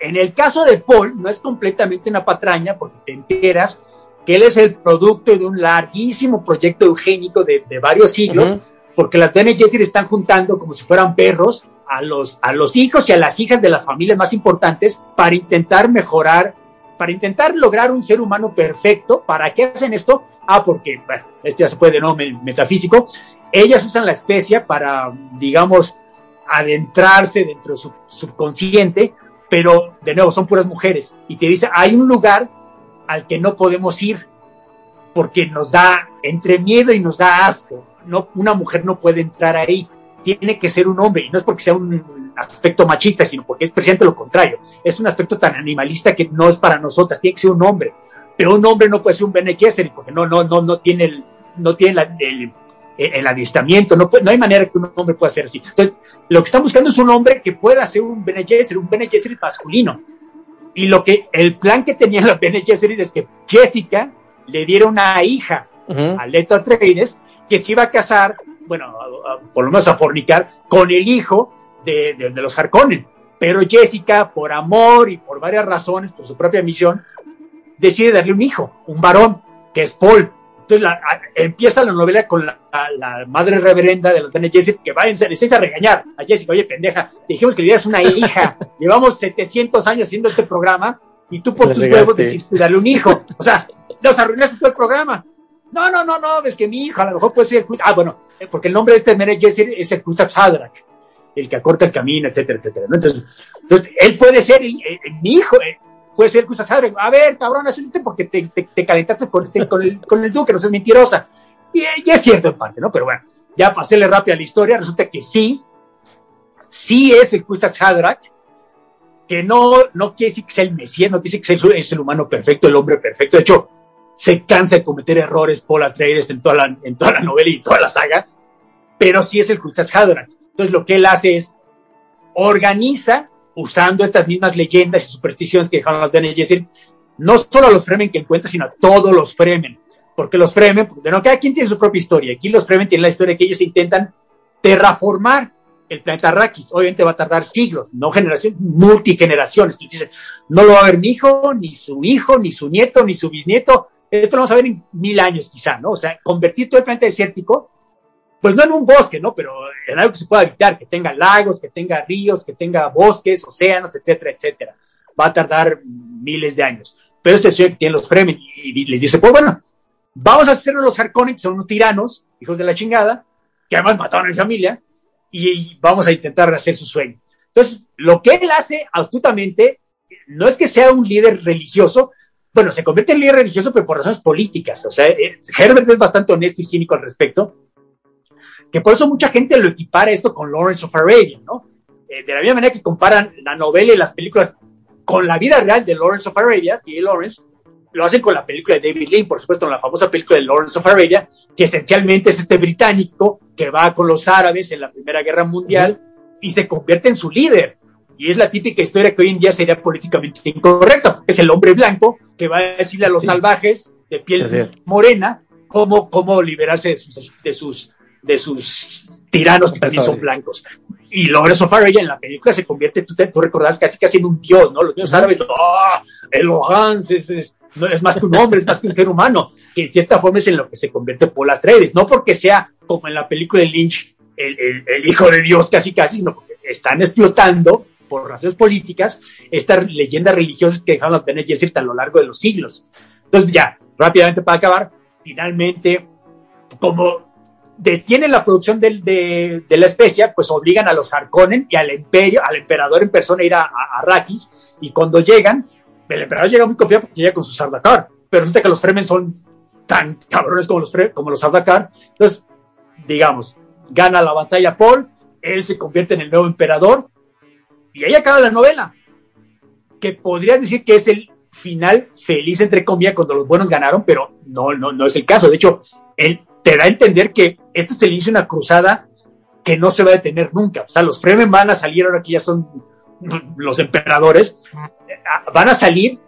en el caso de Paul, no es completamente una patraña porque te enteras que él es el producto de un larguísimo proyecto eugénico de, varios siglos, porque las Bene Gesserit están juntando como si fueran perros a los, a los hijos y a las hijas de las familias más importantes para intentar mejorar, para intentar lograr un ser humano perfecto. ¿Para qué hacen esto? Ah, porque, esto ya se puede, ¿no? Metafísico. Ellas usan la especia para, digamos, adentrarse dentro de su subconsciente, pero de nuevo son puras mujeres. Y te dice, hay un lugar al que no podemos ir porque nos da entre miedo y nos da asco. No, una mujer no puede entrar ahí tiene que ser un hombre, y no es porque sea un aspecto machista, sino porque es precisamente lo contrario. Es un aspecto tan animalista que no es para nosotras, tiene que ser un hombre. Pero un hombre no puede ser un Bene Gesserit porque no, no, no, no tiene el, no tiene el, el, adiestramiento, no, no hay manera que un hombre pueda ser así. Entonces, lo que están buscando es un hombre que pueda ser un Bene Gesserit, un Bene Gesserit masculino. Y lo que, el plan que tenían los Bene Gesserit es que Jessica le diera una hija a Leto Atreides que se iba a casar bueno, por lo menos a fornicar con el hijo de, de, los Harkonnen. Pero Jessica, por amor y por varias razones, por su propia misión, decide darle un hijo, un varón, que es Paul. Entonces empieza la novela con la, madre reverenda de los Bene Gesserit que va en esencia a regañar a Jessica. Oye, pendeja, te dijimos que le dieras una hija. Llevamos 700 años haciendo este programa y tú por tus huevos decidiste darle un hijo. O sea, nos arruinaste todo el programa. No, no, no, no, es que mi hijo a lo mejor puede ser el Ah, bueno, porque el nombre de este Mere es el Cruzas Hadrak, el que acorta el camino, etcétera, etcétera. Entonces, entonces, él puede ser mi hijo, eh, puede ser el Hadrak. A ver, cabrón, asumiste porque te, te, calentaste con, este, con, el, con el duque, no seas mentirosa. Y, es cierto en parte, ¿no? Pero bueno, ya para hacerle rápida la historia, resulta que sí, sí es el Cruzas Hadrak, que no, no quiere decir que sea el Mesías, no quiere decir que sea el humano perfecto, el hombre perfecto. De hecho, se cansa de cometer errores Paul Atreides en toda la, en toda la novela y toda la saga, pero sí es el Cruzas Hadron. Entonces lo que él hace es organiza, usando estas mismas leyendas y supersticiones que dejaron las Bene Gesserit, no solo a los Fremen que encuentra, sino a todos los Fremen. Porque los Fremen, porque no, cada quien tiene su propia historia. Aquí los Fremen tienen la historia que ellos intentan terraformar el planeta Arrakis. Obviamente va a tardar siglos, no generaciones, multigeneraciones. No lo va a ver mi hijo, ni su hijo, ni su nieto, ni su bisnieto, esto lo vamos a ver en mil años quizá, ¿no? O sea, convertir todo el planeta desértico, pues no en un bosque, ¿no? Pero en algo que se pueda habitar, que tenga lagos, que tenga ríos, que tenga bosques, océanos, etcétera, etcétera. Va a tardar miles de años. Pero ese sueño que tienen los Fremen y, les dice, pues bueno, vamos a hacerlo los Harkonnen, que son unos tiranos, hijos de la chingada, que además mataron a mi familia, y vamos a intentar hacer su sueño. Entonces, lo que él hace astutamente no es que sea un líder religioso, bueno, se convierte en líder religioso, pero por razones políticas. O sea, eh, Herbert es bastante honesto y cínico al respecto, que por eso mucha gente lo equipara esto con Lawrence of Arabia, ¿no? Eh, de la misma manera que comparan la novela y las películas con la vida real de Lawrence of Arabia, T.A. Lawrence, lo hacen con la película de David Lean, por supuesto, la famosa película de Lawrence of Arabia, que esencialmente es este británico que va con los árabes en la Primera Guerra Mundial y se convierte en su líder. Y es la típica historia que hoy en día sería políticamente incorrecta, porque es el hombre blanco que va a decirle a los salvajes de piel morena, cómo, cómo liberarse de sus, de sus, de sus tiranos que también son blancos. Y Lorenzo Farrell en la película se convierte, tú, te, tú recordás, casi casi en un dios, ¿no? Los dioses árabes, ¡ah! el Hans es, es, no, es más que un hombre, es más que un ser humano, que en cierta forma es en lo que se convierte Paul Atreides, no porque sea como en la película de Lynch, el, el, el hijo de Dios casi casi, sino porque están explotando por razones políticas estas leyendas religiosas que dejaron a tener Gesserit a lo largo de los siglos. Entonces, ya, rápidamente para acabar, finalmente, como detienen la producción de, la especia, pues obligan a los Harkonnen y al imperio, al emperador en persona a ir a, a Arrakis, y cuando llegan, el emperador llega muy confiado porque llega con su Sardaukar, pero resulta que los Fremen son tan cabrones como los, como los entonces, digamos, gana la batalla Paul, él se convierte en el nuevo emperador, y ahí acaba la novela, que podrías decir que es el final feliz, entre comillas, cuando los buenos ganaron, pero no, no, no es el caso. De hecho, él te da a entender que este es el inicio de una cruzada que no se va a detener nunca. O sea, los Fremen van a salir, ahora que ya son los emperadores, van a salir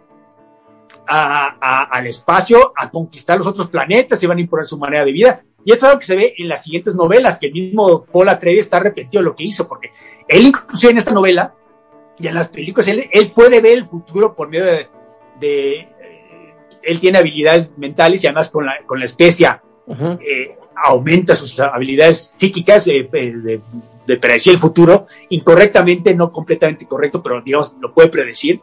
al espacio a conquistar los otros planetas y van a imponer su manera de vida. Y eso es algo que se ve en las siguientes novelas, que el mismo Paul Atreides está repetido lo que hizo, porque él incluso en esta novela y en las películas, él, puede ver el futuro por medio de, de eh, él tiene habilidades mentales y además con la, con la especia eh, aumenta sus habilidades psíquicas eh, de, de, predecir el futuro, incorrectamente, no completamente correcto, pero digamos, lo puede predecir.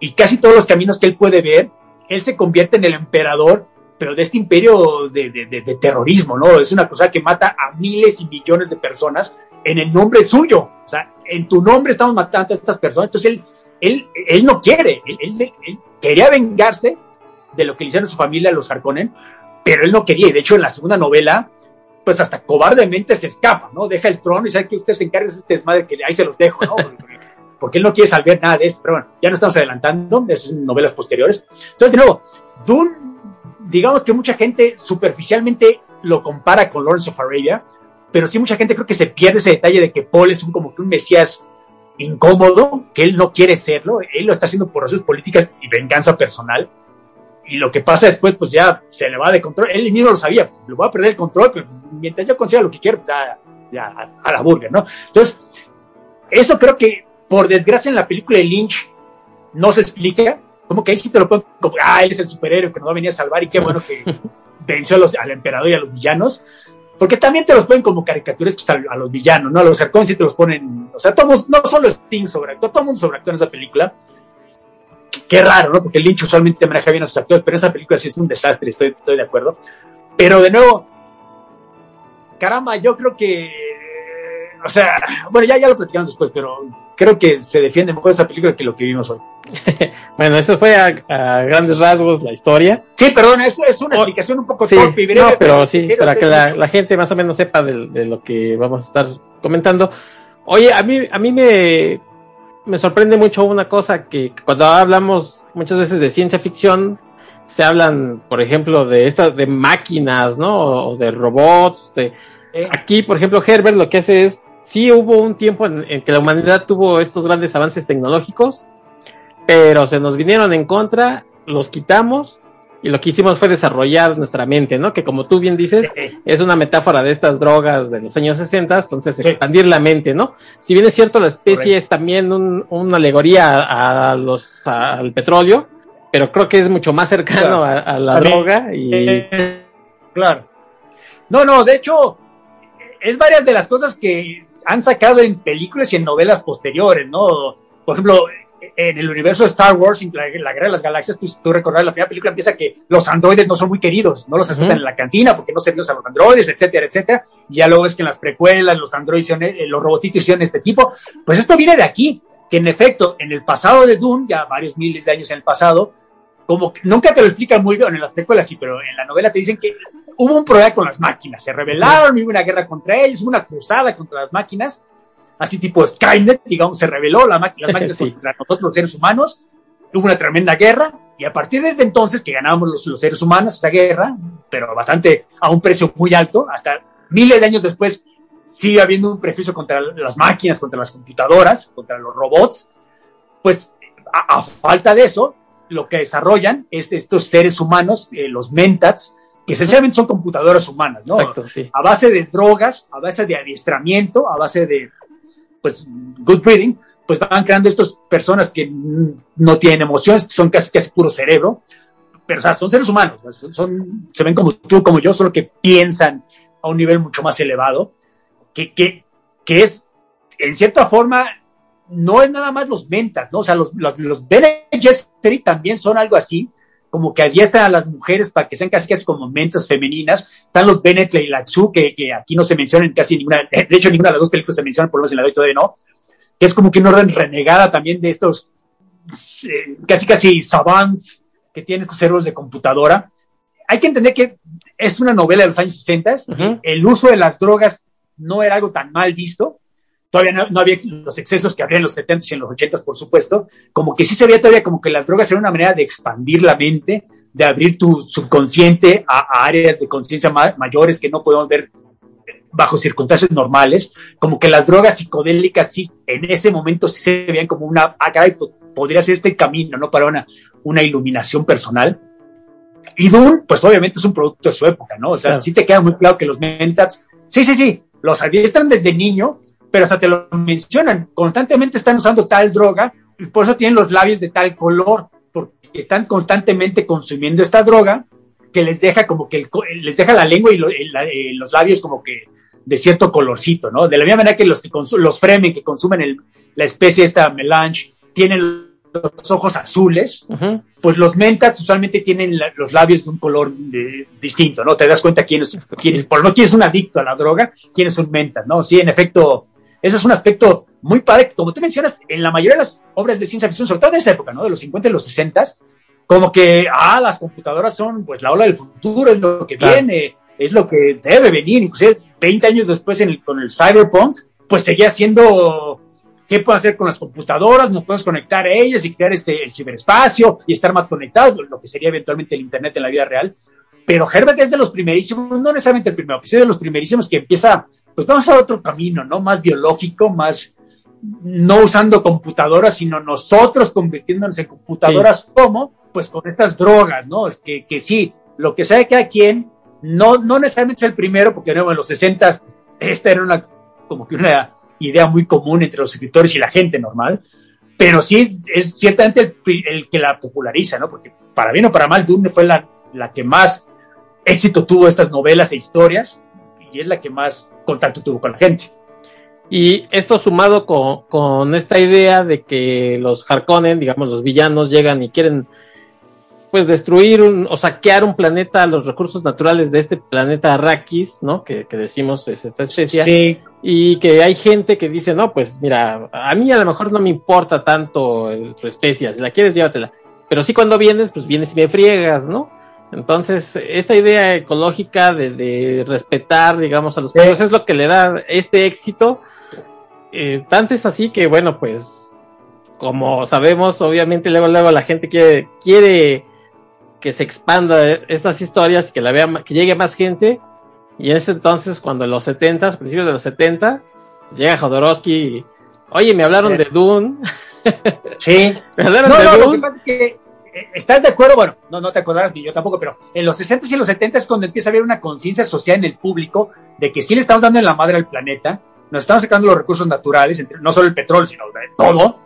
Y casi todos los caminos que él puede ver, él se convierte en el emperador, pero de este imperio de, terrorismo, ¿no? Es una cosa que mata a miles y millones de personas en el nombre suyo. O sea, en tu nombre estamos matando a estas personas. Entonces él, él, él no quiere, él, quería vengarse de lo que le hicieron a su familia, los Harkonnen, pero él no quería. Y de hecho, en la segunda novela, pues hasta cobardemente se escapa, ¿no? Deja el trono y sabe que usted se encarga de este desmadre que ahí se los dejo, ¿no? Porque él no quiere saber nada de esto. Pero bueno, ya no estamos adelantando, es novelas posteriores. Entonces, de nuevo, Dune, digamos que mucha gente superficialmente lo compara con Lawrence of Arabia, pero sí mucha gente creo que se pierde ese detalle de que Paul es un, como que un mesías incómodo, que él no quiere serlo, él lo está haciendo por razones políticas y venganza personal, y lo que pasa después, pues ya se le va de control, él mismo lo sabía, pues, lo voy a perder el control, pero mientras yo consiga lo que quiero, pues ya, ya a, a, la burger, ¿no? Entonces, eso creo que, por desgracia, en la película de Lynch no se explica, como que ahí sí te lo pueden, como, ah, él es el superhéroe que nos va a venir a salvar, y qué bueno que venció a los, al emperador y a los villanos, porque también te los ponen como caricaturas pues, a, a, los villanos, ¿no? A los Sarkon sí te los ponen, o sea, todos, no solo Sting sobreactúa, todo el mundo sobreactúa en esa película. Qué, raro, ¿no? Porque Lynch usualmente maneja bien a sus actores, pero esa película sí es un desastre, estoy, estoy de acuerdo. Pero de nuevo, caramba, yo creo que, o sea, bueno, ya, ya lo platicamos después, pero creo que se defiende mejor esa película que lo que vimos hoy. bueno, eso fue a, a, grandes rasgos la historia. Sí, perdón, eso es una explicación un poco sí, torpe y breve. No, pero, pero sí, para que la, la, gente más o menos sepa de, de, lo que vamos a estar comentando. Oye, a mí, a mí me, me sorprende mucho una cosa que cuando hablamos muchas veces de ciencia ficción, se hablan, por ejemplo, de estas, de máquinas, ¿no? O de robots, de... Eh. Aquí, por ejemplo, Herbert lo que hace es sí hubo un tiempo en, en, que la humanidad tuvo estos grandes avances tecnológicos, pero se nos vinieron en contra, los quitamos y lo que hicimos fue desarrollar nuestra mente, ¿no? Que como tú bien dices, sí. es una metáfora de estas drogas de los años 60, entonces sí. expandir la mente, ¿no? Si bien es cierto, la especie Correcto. es también un, una alegoría a, a los, a, al petróleo, pero creo que es mucho más cercano claro. a, a, la droga y... Eh, claro. No, no, de hecho, es varias de las cosas que han sacado en películas y en novelas posteriores, ¿no? Por ejemplo, en el universo de Star Wars, en la, la Guerra de las Galaxias, tú, tú recordás, la primera película empieza que los androides no son muy queridos, no los aceptan uh -huh. en la cantina porque no servimos a los androides, etcétera, etcétera. Y ya luego ves que en las precuelas los androides, eh, los robotitos hicieron este tipo. Pues esto viene de aquí, que en efecto, en el pasado de Dune, ya varios miles de años en el pasado, como que nunca te lo explican muy bien en las películas, sí, pero en la novela te dicen que hubo un problema con las máquinas, se rebelaron, hubo una guerra contra ellos, hubo una cruzada contra las máquinas, así tipo Skynet, digamos, se rebeló la las máquinas sí. contra nosotros los seres humanos, hubo una tremenda guerra, y a partir de ese entonces que ganábamos los, los seres humanos esa guerra, pero bastante a un precio muy alto, hasta miles de años después sigue habiendo un prejuicio contra las máquinas, contra las computadoras, contra los robots, pues a, a falta de eso, lo que desarrollan es estos seres humanos, eh, los mentats, que esencialmente son computadoras humanas, ¿no? Exacto, sí. A base de drogas, a base de adiestramiento, a base de, pues, good breeding, pues van creando estas personas que no tienen emociones, que son casi, casi puro cerebro, pero o sea, son seres humanos, son, se ven como tú, como yo, solo que piensan a un nivel mucho más elevado, que, que, que es, en cierta forma, no es nada más los mentas, ¿no? O sea, los, los, los Gesserit también son algo así, como que adiestran a las mujeres para que sean casi casi como mentas femeninas. Están los Bene Tleilatsu, que, que aquí no se mencionan casi ninguna, de hecho ninguna de las dos películas se mencionan, por lo menos en la de hoy todavía no, que es como que una orden renegada también de estos eh, casi casi savants que tienen estos héroes de computadora. Hay que entender que es una novela de los años 60, Ujú. el uso de las drogas no era algo tan mal visto, todavía no, no había los excesos que había en los 70 y en los 80, por supuesto, como que sí se veía todavía como que las drogas eran una manera de expandir la mente, de abrir tu subconsciente a, a áreas de conciencia ma- mayores que no podemos ver bajo circunstancias normales, como que las drogas psicodélicas sí, en ese momento sí se veían como una, ah, caray, pues podría ser este camino, ¿no? Para una, una iluminación personal. Y Dune, pues obviamente es un producto de su época, ¿no? O sea, Claro. sí te queda muy claro que los mentats, sí, sí, sí, los adiestran desde niño, pero hasta te lo mencionan, constantemente están usando tal droga y por eso tienen los labios de tal color, porque están constantemente consumiendo esta droga que les deja como que el les deja la lengua y lo- la- eh, los labios como que de cierto colorcito, ¿no? De la misma manera que los que los fremen que consumen el- la especie esta melange tienen los ojos azules, pues los mentas usualmente tienen la- los labios de un color de- distinto, ¿no? Te das cuenta quién es, quién, por no quién es un adicto a la droga, quién es un mentas, ¿no? Sí, en efecto, ese es un aspecto muy padre, como tú mencionas, en la mayoría de las obras de ciencia ficción, sobre todo de esa época, ¿no? De los 50 y los 60, como que, ah, las computadoras son pues la ola del futuro, es lo que Claro. viene, es lo que debe venir, inclusive 20 años después en el- con el cyberpunk, pues seguía siendo qué puedo hacer con las computadoras, nos podemos conectar a ellas y crear este el ciberespacio y estar más conectados, lo que sería eventualmente el internet en la vida real. Pero Herbert es de los primerísimos, no necesariamente el primero, es de los primerísimos que empieza, pues vamos a otro camino, ¿no? Más biológico, más no usando computadoras, sino nosotros convirtiéndonos en computadoras como, pues con estas drogas, ¿no? Es que, que sí, lo que sabe cada quien, no, no necesariamente es el primero, porque en los 60 esta era una, como que una idea muy común entre los escritores y la gente normal, pero sí es, es ciertamente el, el que la populariza, ¿no? Porque para bien o para mal, Dune fue la, la que más éxito tuvo estas novelas e historias y es la que más contacto tuvo con la gente. Y esto sumado con, con esta idea de que los Harkonnen, digamos, los villanos llegan y quieren pues destruir un- o saquear un planeta, los recursos naturales de este planeta Arrakis, ¿no? Que, que decimos es esta especie. Sí, Y que hay gente que dice, no, pues mira, a mí a lo mejor no me importa tanto el- tu especie, si la quieres, llévatela. Pero sí cuando vienes, pues vienes y me friegas, ¿no? Entonces, esta idea ecológica de, de respetar, digamos, a los Sí. pueblos es lo que le da este éxito. Eh, tanto es así que, bueno, pues, como sabemos, obviamente luego, luego la gente quiere, quiere que se expanda estas historias, que la vea, que llegue más gente. Y ese entonces, cuando en los 70 principios de los 70 llega Jodorowsky y, oye, me hablaron Sí. de Dune, sí. me hablaron No, de no, lo que Dune. pasa es que estás de acuerdo, bueno, no, no te acordarás ni yo tampoco, pero en los 60 y los 70 es cuando empieza a haber una conciencia social en el público de que sí le estamos dando en la madre al planeta, nos estamos sacando los recursos naturales, entre- no solo el petróleo, sino de todo.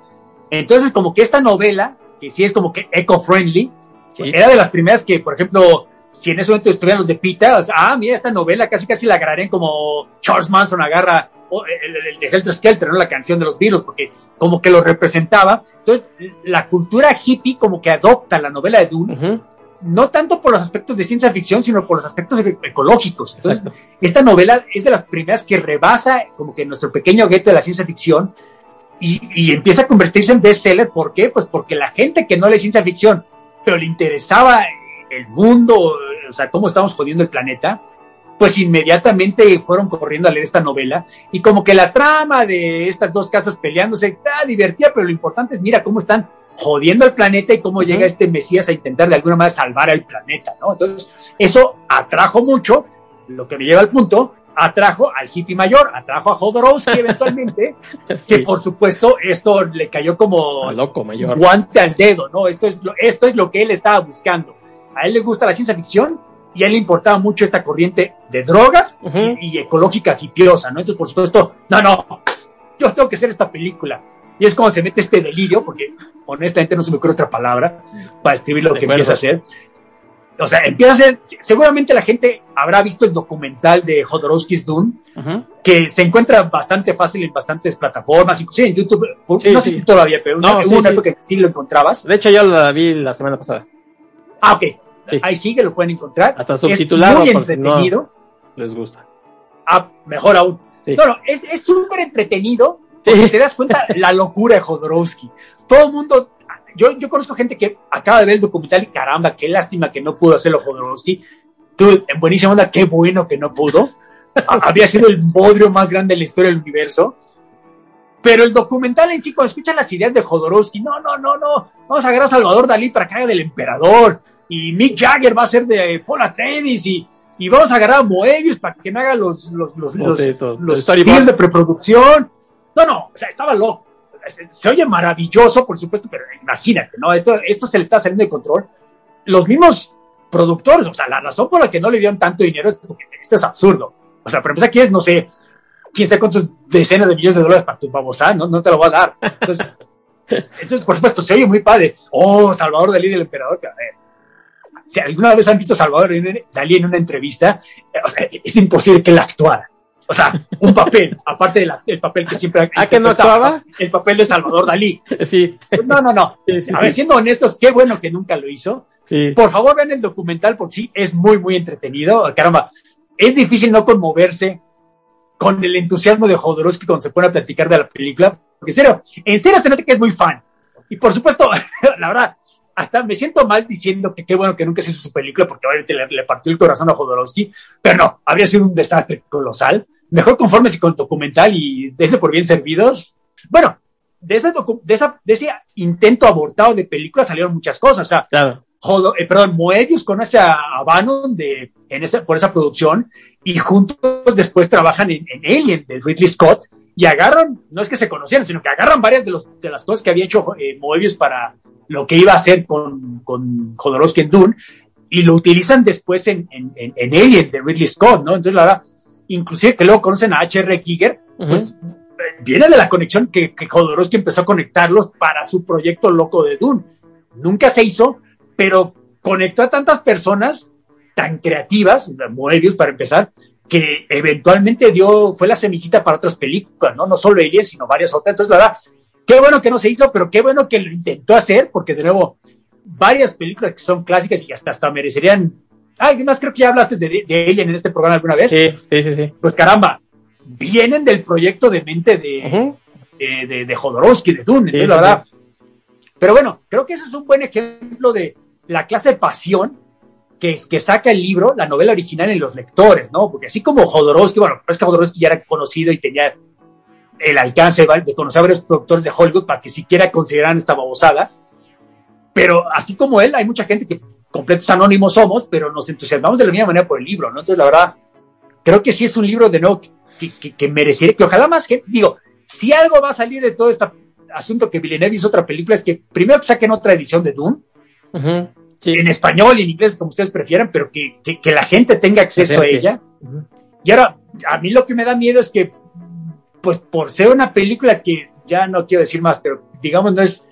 Entonces, como que esta novela, que sí es como que eco-friendly, Sí. era de las primeras que, por ejemplo, si en ese momento estuvieran los de Pita, o sea, ah, mira esta novela, casi casi la agarrarían como Charles Manson agarra el, el- el de Helter Skelter, ¿no? La canción de los Beatles, porque como que lo representaba. Entonces, la cultura hippie como que adopta la novela de Dune, Ujú, no tanto por los aspectos de ciencia ficción, sino por los aspectos e- ecológicos. Entonces, exacto. esta novela es de las primeras que rebasa como que nuestro pequeño gueto de la ciencia ficción y, y empieza a convertirse en bestseller. ¿Por qué? Pues porque la gente que no lee ciencia ficción, pero le interesaba el mundo, o sea, cómo estamos jodiendo el planeta, pues inmediatamente fueron corriendo a leer esta novela y como que la trama de estas dos casas peleándose está divertida, pero lo importante es mira cómo están jodiendo el planeta y cómo llega este Mesías a intentar de alguna manera salvar al planeta, ¿no? Entonces, eso atrajo mucho, lo que me lleva al punto, atrajo al hippie mayor, atrajo a Jodorowsky eventualmente, Sí, que por supuesto esto le cayó como a loco mayor. guante al dedo, ¿no? Esto es, lo, esto es lo que él estaba buscando. A él le gusta la ciencia ficción, y a él le importaba mucho esta corriente de drogas Ujú. y, y ecológica hipiosa, ¿no? Entonces, por supuesto, no, no, yo tengo que hacer esta película. Y es como se mete este delirio, porque honestamente no se me ocurre otra palabra para escribir lo De que acuerdo. empieza a hacer. O sea, empieza a hacer, seguramente la gente habrá visto el documental de Jodorowsky's Dune, Ujú. que se encuentra bastante fácil en bastantes plataformas, inclusive en YouTube, Sí, no sí. sé si todavía, pero No, hubo sí, una época que sí lo encontrabas. De hecho, yo la vi la semana pasada. Ah, ok. Sí. Ahí sí que lo pueden encontrar. Hasta Es subtitulado, muy por si no- entretenido. Les gusta. Ah, mejor aún. Sí. No, no, es es súper entretenido Sí. porque te das cuenta la locura de Jodorowsky. Todo el mundo, yo, yo conozco gente que acaba de ver el documental y caramba, qué lástima que no pudo hacerlo Jodorowsky. Tú, en buenísima onda, qué bueno que no pudo. Ha- Había sido el bodrio más grande de la historia del universo. Pero el documental en sí, cuando escuchan las ideas de Jodorowsky, no, no, no, no, vamos a agarrar a Salvador Dalí para que haga del emperador, y Mick Jagger va a ser de Paul Atreides, y, y vamos a agarrar a Moebius para que me haga los, los, los, los, los de preproducción. No, no, o sea, estaba loco. Se, se oye maravilloso, por supuesto, pero imagínate, ¿no? Esto, esto se le está saliendo de control. Los mismos productores, o sea, la razón por la que no le dieron tanto dinero es porque esto es absurdo. O sea, para empezar, quieres, no sé, quién sabe cuántos decenas de millones de dólares para tu babosa, no, no te lo voy a dar. Entonces, entonces, por supuesto, se oye muy padre. Oh, Salvador Dalí del emperador. que, a ver, si alguna vez han visto a Salvador Dalí en una entrevista, eh, o sea, es imposible que él actuara. O sea, un papel, aparte del papel que siempre ¿Ah, que no actuaba? El papel de Salvador Dalí. Sí, No, no, no. sí, sí, A ver, siendo honestos, qué bueno que nunca lo hizo. Sí. Por favor, vean el documental por sí, es muy, muy entretenido. Caramba, es difícil no conmoverse con el entusiasmo de Jodorowsky cuando se pone a platicar de la película. Porque en serio, en serio se nota que es muy fan. Y por supuesto, la verdad, hasta me siento mal diciendo que qué bueno que nunca se hizo su película, porque obviamente le, partió el corazón a Jodorowsky, pero no, habría sido un desastre colosal. Mejor conformes y con documental y de ese por bien servidos. Bueno, de ese, de, esa, de ese intento abortado de película salieron muchas cosas. Claro. Eh, perdón, Moebius conoce a, a Bannon de, en esa, por esa producción y juntos después trabajan en, en Alien de Ridley Scott y agarran, no es que se conocieran, sino que agarran varias de, los, de las cosas que había hecho eh, Moebius para lo que iba a hacer con, con Jodorowsky en Dune y lo utilizan después en, en, en- en Alien de Ridley Scott, ¿no? Entonces, la verdad, inclusive que luego conocen a H.R. Giger, pues eh, viene de la conexión que, que Jodorowsky empezó a conectarlos para su proyecto loco de Dune. Nunca se hizo, pero conectó a tantas personas tan creativas, Moebius para empezar, que eventualmente dio, fue la semillita para otras películas, ¿no? No solo Alien, sino varias otras. Entonces, la verdad, qué bueno que no se hizo, pero qué bueno que lo intentó hacer, porque de nuevo, varias películas que son clásicas y hasta, hasta merecerían. Ay, además creo que ya hablaste de, de Alien en este programa alguna vez. Sí, sí, sí, sí. Pues caramba, vienen del proyecto de mente de, Ujú. de, de, de Jodorowsky, de Dune. Entonces, Sí, la sí, verdad. Pero bueno, creo que ese es un buen ejemplo de la clase de pasión que, que saca el libro, la novela original en los lectores, ¿no? Porque así como Jodorowsky, bueno, es que Jodorowsky ya era conocido y tenía el alcance de conocer a varios productores de Hollywood para que siquiera consideraran esta babosada. Pero así como él, hay mucha gente que completos anónimos somos, pero nos entusiasmamos de la misma manera por el libro, ¿no? Entonces, la verdad, creo que sí es un libro de nuevo que, que, que merecería, que ojalá más gente, digo, si algo va a salir de todo este asunto que Villeneuve hizo otra película, es que primero que saquen otra edición de Dune, Ujú. Sí. en español y en inglés, como ustedes prefieran, pero que, que, que la gente tenga acceso a ella. Ujú. Y ahora, a mí lo que me da miedo es que, pues por ser una película que ya no quiero decir más, pero digamos no es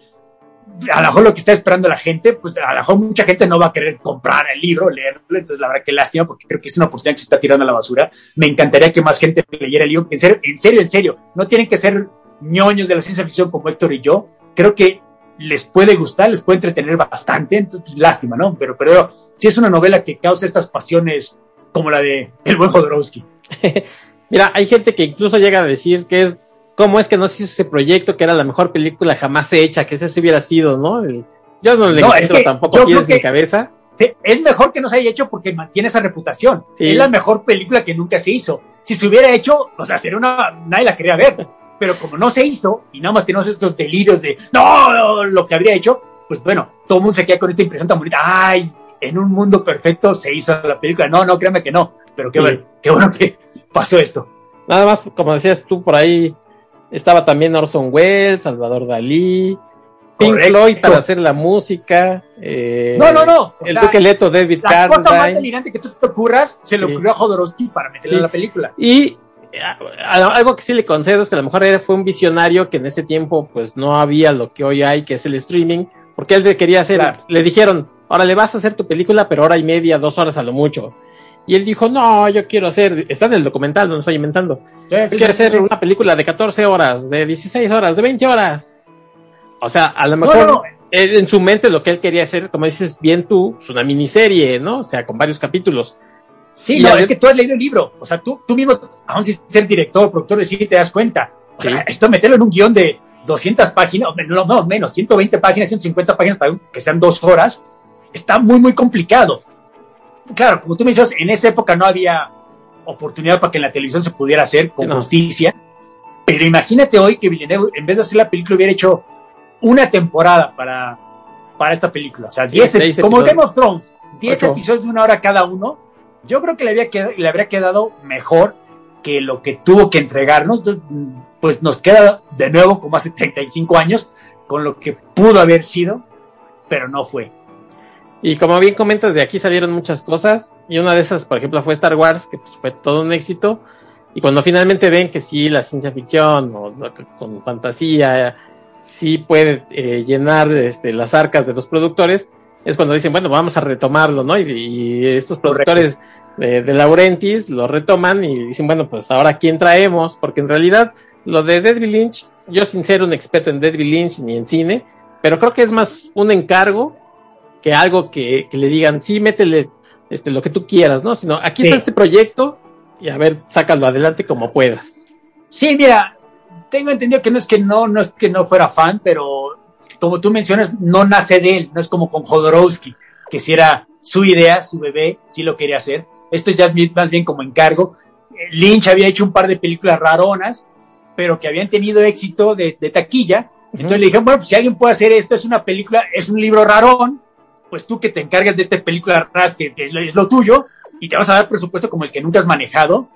a lo mejor lo que está esperando la gente, pues a lo mejor mucha gente no va a querer comprar el libro, leerlo, entonces la verdad que lástima porque creo que es una oportunidad que se está tirando a la basura. Me encantaría que más gente leyera el libro. En serio, en serio, en serio, no tienen que ser ñoños de la ciencia ficción como Héctor y yo. Creo que les puede gustar, les puede entretener bastante, entonces pues, lástima, ¿no? Pero, pero sí es una novela que causa estas pasiones como la de El buen Jodorowsky. Mira, hay gente que incluso llega a decir que es cómo es que no se hizo ese proyecto, que era la mejor película jamás hecha, que ese hubiera sido, ¿no? El- yo no le No, es que tampoco pies que- cabeza. Es mejor que no se haya hecho porque mantiene esa reputación. Sí. Es la mejor película que nunca se hizo. Si se hubiera hecho, o sea, sería una. Nadie la quería ver. Pero como no se hizo y nada más tenemos estos delirios de no, no, lo que habría hecho, pues bueno, todo el mundo se queda con esta impresión tan bonita. Ay, en un mundo perfecto se hizo la película. No, no, créanme que no. Pero qué Sí. bueno, qué bueno que pasó esto. Nada más, como decías tú por ahí, estaba también Orson Welles, Salvador Dalí, Pink Floyd para hacer la música. Eh, no, no, no. el Duque Leto, David La cosa más delirante que tú te ocurras se le ocurrió a Jodorowsky para meterle en la película. Y algo que sí le concedo es que a lo mejor fue un visionario que en ese tiempo pues no había lo que hoy hay, que es el streaming, porque él quería hacer, le dijeron, ahora le vas a hacer tu película, pero hora y media, dos horas a lo mucho. Y él dijo, no, yo quiero hacer, está en el documental, no estoy inventando, quiero hacer una película de 14 horas, de 16 horas, de 20 horas. O sea, a lo mejor en su mente lo que él quería hacer, como dices bien tú, es una miniserie, ¿no? O sea, con varios capítulos. Sí, no, es que tú has leído el libro. O sea, tú, tú mismo, aún sin ser director, productor de cine, te das cuenta. O sea, esto meterlo en un guion de 200 páginas, no, no, menos, 120 páginas, 150 páginas para que sean dos horas, está muy, muy complicado. Claro, como tú me dices, en esa época no había oportunidad para que en la televisión se pudiera hacer con justicia. Pero imagínate hoy que Villeneuve, en vez de hacer la película, hubiera hecho una temporada para, para esta película. O sea, 10 como Game of Thrones, 10 episodios de una hora cada uno yo creo que le, había quedado, le habría quedado mejor que lo que tuvo que entregarnos, pues nos queda de nuevo como hace 35 años con lo que pudo haber sido, pero no fue. Y como bien comentas, de aquí salieron muchas cosas, y una de esas, por ejemplo, fue Star Wars, que pues, fue todo un éxito, y cuando finalmente ven que sí, la ciencia ficción o con fantasía sí puede eh, llenar este, las arcas de los productores, es cuando dicen, bueno, vamos a retomarlo, ¿no? Y, estos productores de, de, Laurentis lo retoman y dicen, bueno, pues ahora quién traemos, porque en realidad lo de David Lynch, yo sin ser un experto en David Lynch ni en cine, pero creo que es más un encargo que algo que, le digan, sí, métele este, lo que tú quieras, ¿no? Sino, aquí está este proyecto y a ver, sácalo adelante como puedas. Sí, mira, tengo entendido que no es que no, no es que no fuera fan, pero como tú mencionas, no nace de él, no es como con Jodorowsky, que si era su idea, su bebé, sí lo quería hacer. Esto ya es más bien como encargo. Lynch había hecho un par de películas raronas, pero que habían tenido éxito de, taquilla. Entonces le dijeron, bueno, pues si alguien puede hacer esto, es una película, es un libro rarón, pues tú que te encargas de esta película raras, que, es lo tuyo, y te vas a dar presupuesto como el que nunca has manejado,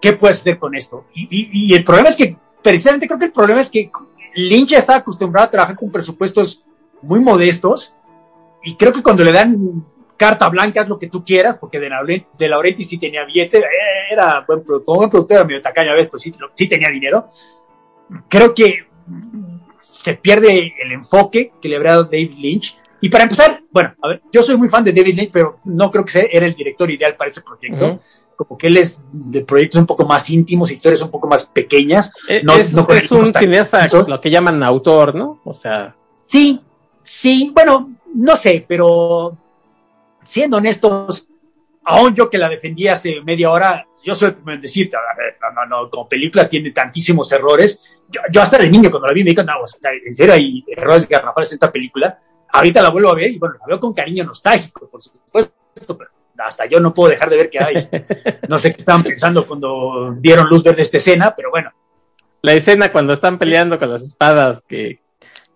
¿qué puedes hacer con esto? y el problema es que, precisamente creo que el problema es que Lynch ya estaba acostumbrado a trabajar con presupuestos muy modestos y creo que cuando le dan carta blanca, es lo que tú quieras, porque de, de Laurenti sí tenía billete, eh, era buen productor, buen productor, medio tacaño a veces, pues sí, sí tenía dinero. Creo que se pierde el enfoque que le habría dado David Lynch. Y para empezar, bueno, a ver, yo soy muy fan de David Lynch, pero no creo que sea, era el director ideal para ese proyecto como que él es de proyectos un poco más íntimos, historias un poco más pequeñas. Eh, es, un cineasta, lo que llaman autor, ¿no? O sea. Sí, sí, bueno, no sé, pero siendo honestos, aún yo que la defendí hace media hora, yo soy el primero en decir, no, no, no, como película tiene tantísimos errores. Yo, hasta de niño cuando la vi me dije, no, en serio hay errores garrafales en esta película. Ahorita la vuelvo a ver y bueno, la veo con cariño nostálgico, por supuesto, pero hasta yo no puedo dejar de ver que hay. No sé qué estaban pensando cuando dieron luz verde esta escena, pero bueno. La escena cuando están peleando con las espadas, que,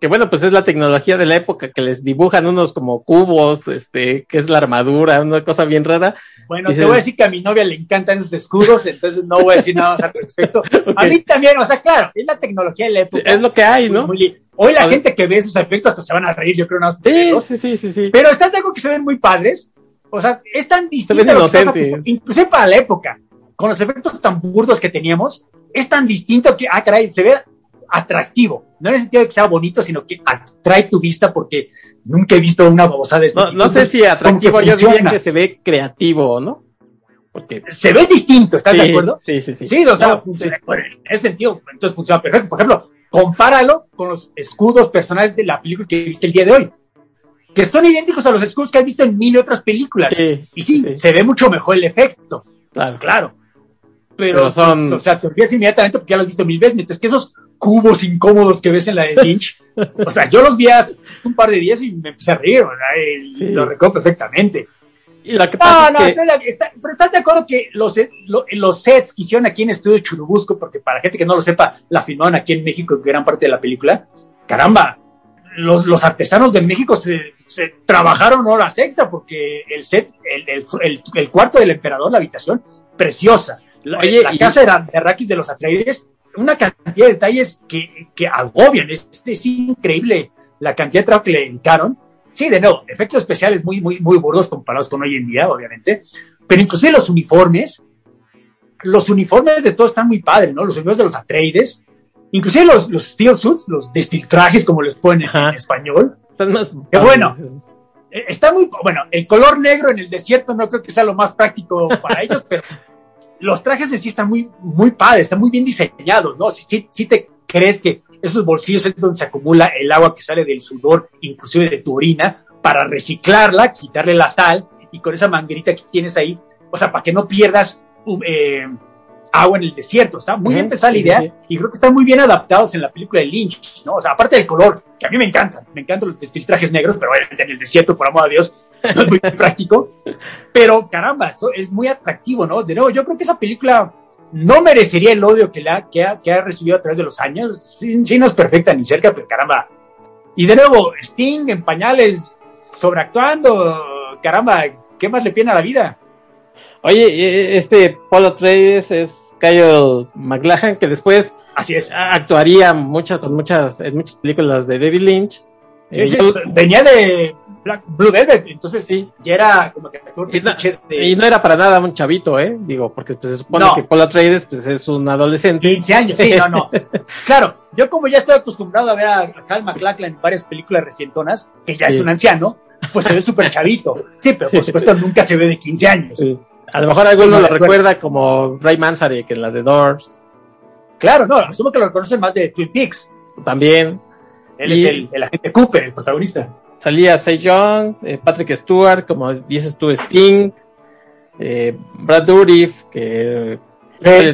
que bueno, pues es la tecnología de la época, que les dibujan unos como cubos, este, que es la armadura, una cosa bien rara. Bueno, te voy a decir que a mi novia le encantan esos escudos, entonces no voy a decir nada más al respecto. A mí también, o sea, claro, es la tecnología de la época. Es lo que hay, ¿no? Hoy la gente que ve esos efectos hasta se van a reír, yo creo. sí, sí, sí, sí. Pero estás de algo que se ven muy padres o sea, es tan distinto, incluso para la época, con los efectos tan burdos que teníamos, es tan distinto que, ah, caray, se ve atractivo. No en el sentido de que sea bonito, sino que atrae tu vista porque nunca he visto una babosada de este No, no sé si atractivo, yo diría que se ve creativo, ¿no? Porque se ve distinto, ¿estás de acuerdo? Sí, sí, sí. Sí, o sea, funciona, bueno, en ese sentido, entonces funciona perfecto. Por ejemplo, compáralo con los escudos personales de la película que viste el día de hoy que son idénticos a los escudos que has visto en mil otras películas. y sí, se ve mucho mejor el efecto. Claro. claro. Pero, son... Pues, o sea, te olvidas inmediatamente porque ya lo has visto mil veces, mientras que esos cubos incómodos que ves en la de Lynch, o sea, yo los vi hace un par de días y me empecé a reír, lo recuerdo perfectamente. Y no, no, pero estás de acuerdo que los, los sets que hicieron aquí en Estudios Churubusco, porque para gente que no lo sepa, la filmaron aquí en México, gran parte de la película, caramba, los, los, artesanos de México se, se, trabajaron horas extra porque el set, el, el, el, cuarto del emperador, la habitación, preciosa. La, la casa era de Arrakis de los Atreides, una cantidad de detalles que, que agobian, es, es, increíble la cantidad de trabajo que le dedicaron. Sí, de nuevo, efectos especiales muy, muy, muy burdos comparados con hoy en día, obviamente. Pero inclusive los uniformes, los uniformes de todos están muy padres, ¿no? Los uniformes de los Atreides, inclusive los, los steel suits, los trajes, como les ponen en español. Están más que bueno, eh, está muy, bueno, el color negro en el desierto no creo que sea lo más práctico para ellos, pero los trajes en sí están muy, muy padres, están muy bien diseñados, ¿no? Si, si, te crees que esos bolsillos es donde se acumula el agua que sale del sudor, inclusive de tu orina, para reciclarla, quitarle la sal y con esa manguerita que tienes ahí, o sea, para que no pierdas eh, agua en el desierto. Está muy bien pensada la idea y creo que están muy bien adaptados en la película de Lynch, ¿no? O sea, aparte del color, que a mí me encantan, me encantan los trajes negros, pero obviamente en el desierto, por amor de Dios, no es muy práctico. Pero caramba, es muy atractivo, ¿no? De nuevo, yo creo que esa película no merecería el odio que, la, que, ha, que ha recibido a través de los años. Sí, no es perfecta ni cerca, pero caramba. Y de nuevo, Sting en pañales sobreactuando, caramba, ¿qué más le pide a la vida? Oye, este Polo Trades es Kyle McLachlan, que después Así es. actuaría muchas, muchas, en muchas películas de David Lynch. Eh, venía de Blue Velvet, entonces sí, ya era como que actor y no, y no era para nada un chavito, ¿eh? Digo, porque pues, se supone que Paul Atreides pues, es un adolescente. 15 años, sí, no, no. claro, yo como ya estoy acostumbrado a ver a Kyle MacLachlan en varias películas recientonas, que ya es un anciano, pues se ve súper chavito. Sí, pero por supuesto nunca se ve de 15 años. A lo mejor alguno lo recuerda como Ray Manzarek en la de Doors. Claro, no, asumo que lo reconocen más de Twin Peaks. También. Él es el, el, agente Cooper, el protagonista. Salía Young, eh, Patrick Stewart, como dices tú, Sting, eh, Brad Dourif, que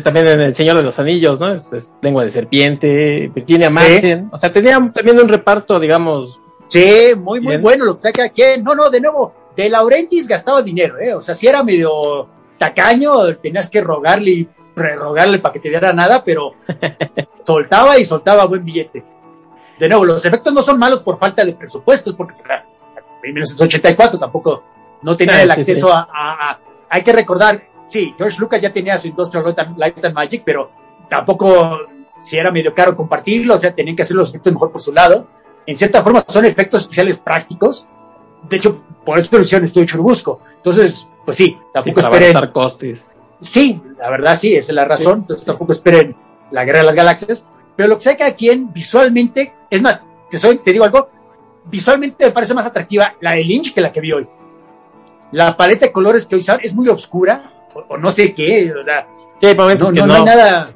también en El Señor de los Anillos, ¿no? Es, lengua de serpiente, Virginia Madsen. O sea, tenía también un reparto, digamos. Sí, muy, muy bueno, lo que saca que, no, no, de nuevo, de Laurentis gastaba dinero, ¿eh? O sea, si era medio tacaño, tenías que rogarle y prerrogarle para que te diera nada, pero soltaba y soltaba buen billete. De nuevo, los efectos no son malos por falta de presupuestos, porque en 1984 tampoco no tenía el acceso A, Hay que recordar, sí, George Lucas ya tenía su Industrial Light and Magic, pero tampoco si era medio caro compartirlo, o sea, tenían que hacer los efectos mejor por su lado. En cierta forma son efectos especiales prácticos. De hecho, por eso lo hicieron Estudio Churubusco. Entonces, pues sí, tampoco sí, esperen. costes. Sí, la verdad sí, esa es la razón. Entonces tampoco esperen la Guerra de las Galaxias. Pero lo que sé que a quien visualmente, es más, te, soy, te digo algo, visualmente me parece más atractiva la de Lynch que la que vi hoy. La paleta de colores que hoy usan es muy oscura, o, no sé qué, o sea, sí, hay momentos no, que no, hay nada.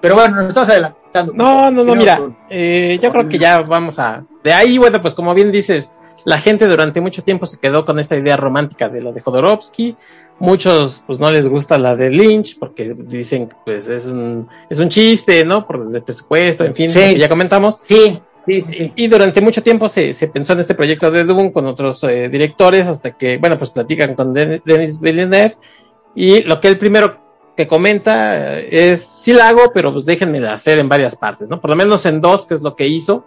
Pero bueno, nos estamos adelantando. No, no, no, mira, eh, yo creo que ya vamos a. De ahí, bueno, pues como bien dices, la gente durante mucho tiempo se quedó con esta idea romántica de lo de Jodorowsky. Muchos, pues no les gusta la de Lynch porque dicen, pues es un, es un chiste, ¿no? Por el presupuesto, en fin, ya comentamos. Sí, sí, sí, Y durante mucho tiempo se, se pensó en este proyecto de Doom con otros eh, directores hasta que, bueno, pues platican con Denis Villeneuve y lo que él primero que comenta es, sí la hago, pero pues déjenme hacer en varias partes, ¿no? Por lo menos en dos, que es lo que hizo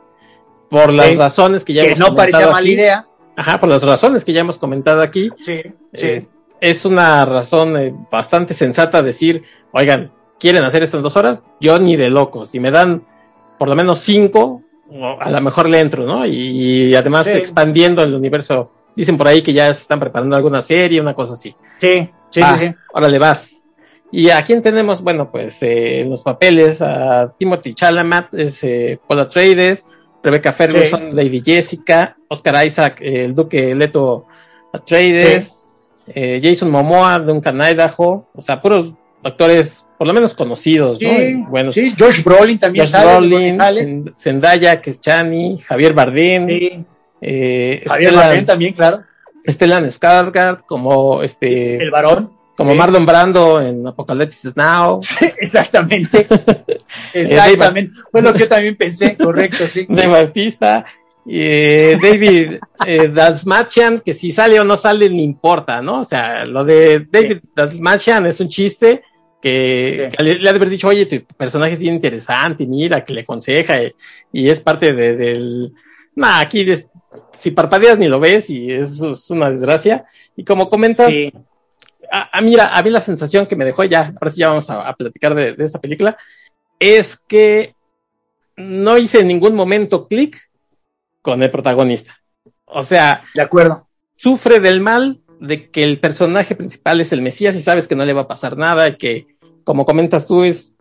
por las razones que ya que no parecía mala idea. Ajá, por las razones que ya hemos comentado aquí. Sí, sí. Eh, es una razón eh, bastante sensata decir, oigan, ¿quieren hacer esto en dos horas? Yo ni de loco. Si me dan por lo menos cinco, a lo mejor le entro, ¿no? Y, además expandiendo el universo. Dicen por ahí que ya se están preparando alguna serie, una cosa así. Sí, sí, sí, Órale, vas. ¿Y a quién tenemos? Bueno, pues eh, en los papeles a Timothy Chalamet, es eh, Paul Atreides, Rebecca Ferguson, Lady Jessica, Oscar Isaac, el Duque Leto Atreides, eh, Jason Momoa, Duncan Idaho, o sea, puros actores por lo menos conocidos, ¿no? Bueno, sí, George Brolin también George Brolin, Zendaya, que es Chani, Javier Bardem, eh, Javier Bardem también, claro. Stellan Skarsgård como este el varón como Marlon Brando en Apocalypse Now. exactamente. Exactamente. Fue lo que yo también pensé, correcto, sí. De Bautista. Eh, David eh, Dasmachian, que si sale o no sale, ni importa, ¿no? O sea, lo de David sí. Dasmachian es un chiste que, sí. que le, le, ha de haber dicho, oye, tu personaje es bien interesante, y mira, que le aconseja, y, y es parte de, del. Nah, aquí si parpadeas ni lo ves, y eso es una desgracia. Y como comentas, sí a, a, mira, a mí la sensación que me dejó ya, ahora sí ya vamos a, a platicar de, de, esta película, es que no hice en ningún momento clic con el protagonista. O sea, de acuerdo. Sufre del mal de que el personaje principal es el Mesías y sabes que no le va a pasar nada, y que, como comentas tú, es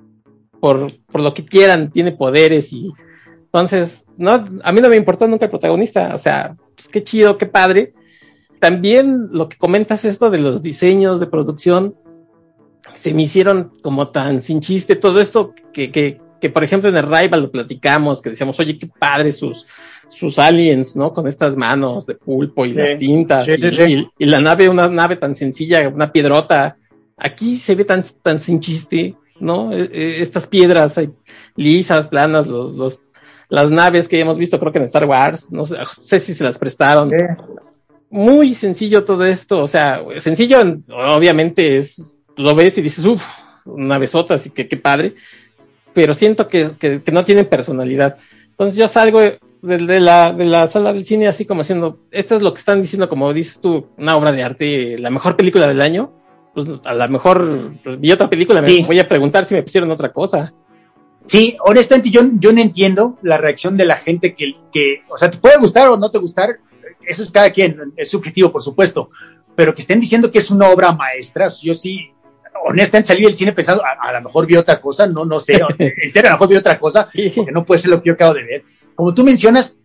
por, por lo que quieran, tiene poderes y entonces, no, a mí no me importó nunca el protagonista, o sea, pues qué chido, qué padre. También lo que comentas esto de los diseños de producción, se me hicieron como tan sin chiste todo esto que, que, que por ejemplo en el Rival lo platicamos, que decíamos, oye, qué padre sus, sus aliens, ¿no? Con estas manos de pulpo y las tintas, y, y, la nave, una nave tan sencilla, una piedrota. Aquí se ve tan, tan sin chiste, ¿no? E, e, estas piedras lisas, planas, los, los las naves que hemos visto, creo que en Star Wars, no sé, si se las prestaron. Muy sencillo todo esto, o sea, sencillo, obviamente es, lo ves y dices, uff, navezota, así que qué padre, pero siento que, que, no tienen personalidad. Entonces yo salgo de, de, la, de la sala del cine así como haciendo, esto es lo que están diciendo, como dices tú, una obra de arte, la mejor película del año. Pues a lo mejor vi otra película, me voy a preguntar si me pusieron otra cosa. Sí, honestamente yo, yo no entiendo la reacción de la gente que, que, o sea, te puede gustar o no te gustar, eso es cada quien, es subjetivo, por supuesto, pero que estén diciendo que es una obra maestra, yo sí, honestamente salí del cine pensando, a, lo mejor vi otra cosa, no, no sé, en serio, a lo mejor vi otra cosa, porque no puede ser lo que yo acabo de ver. Como tú mencionas,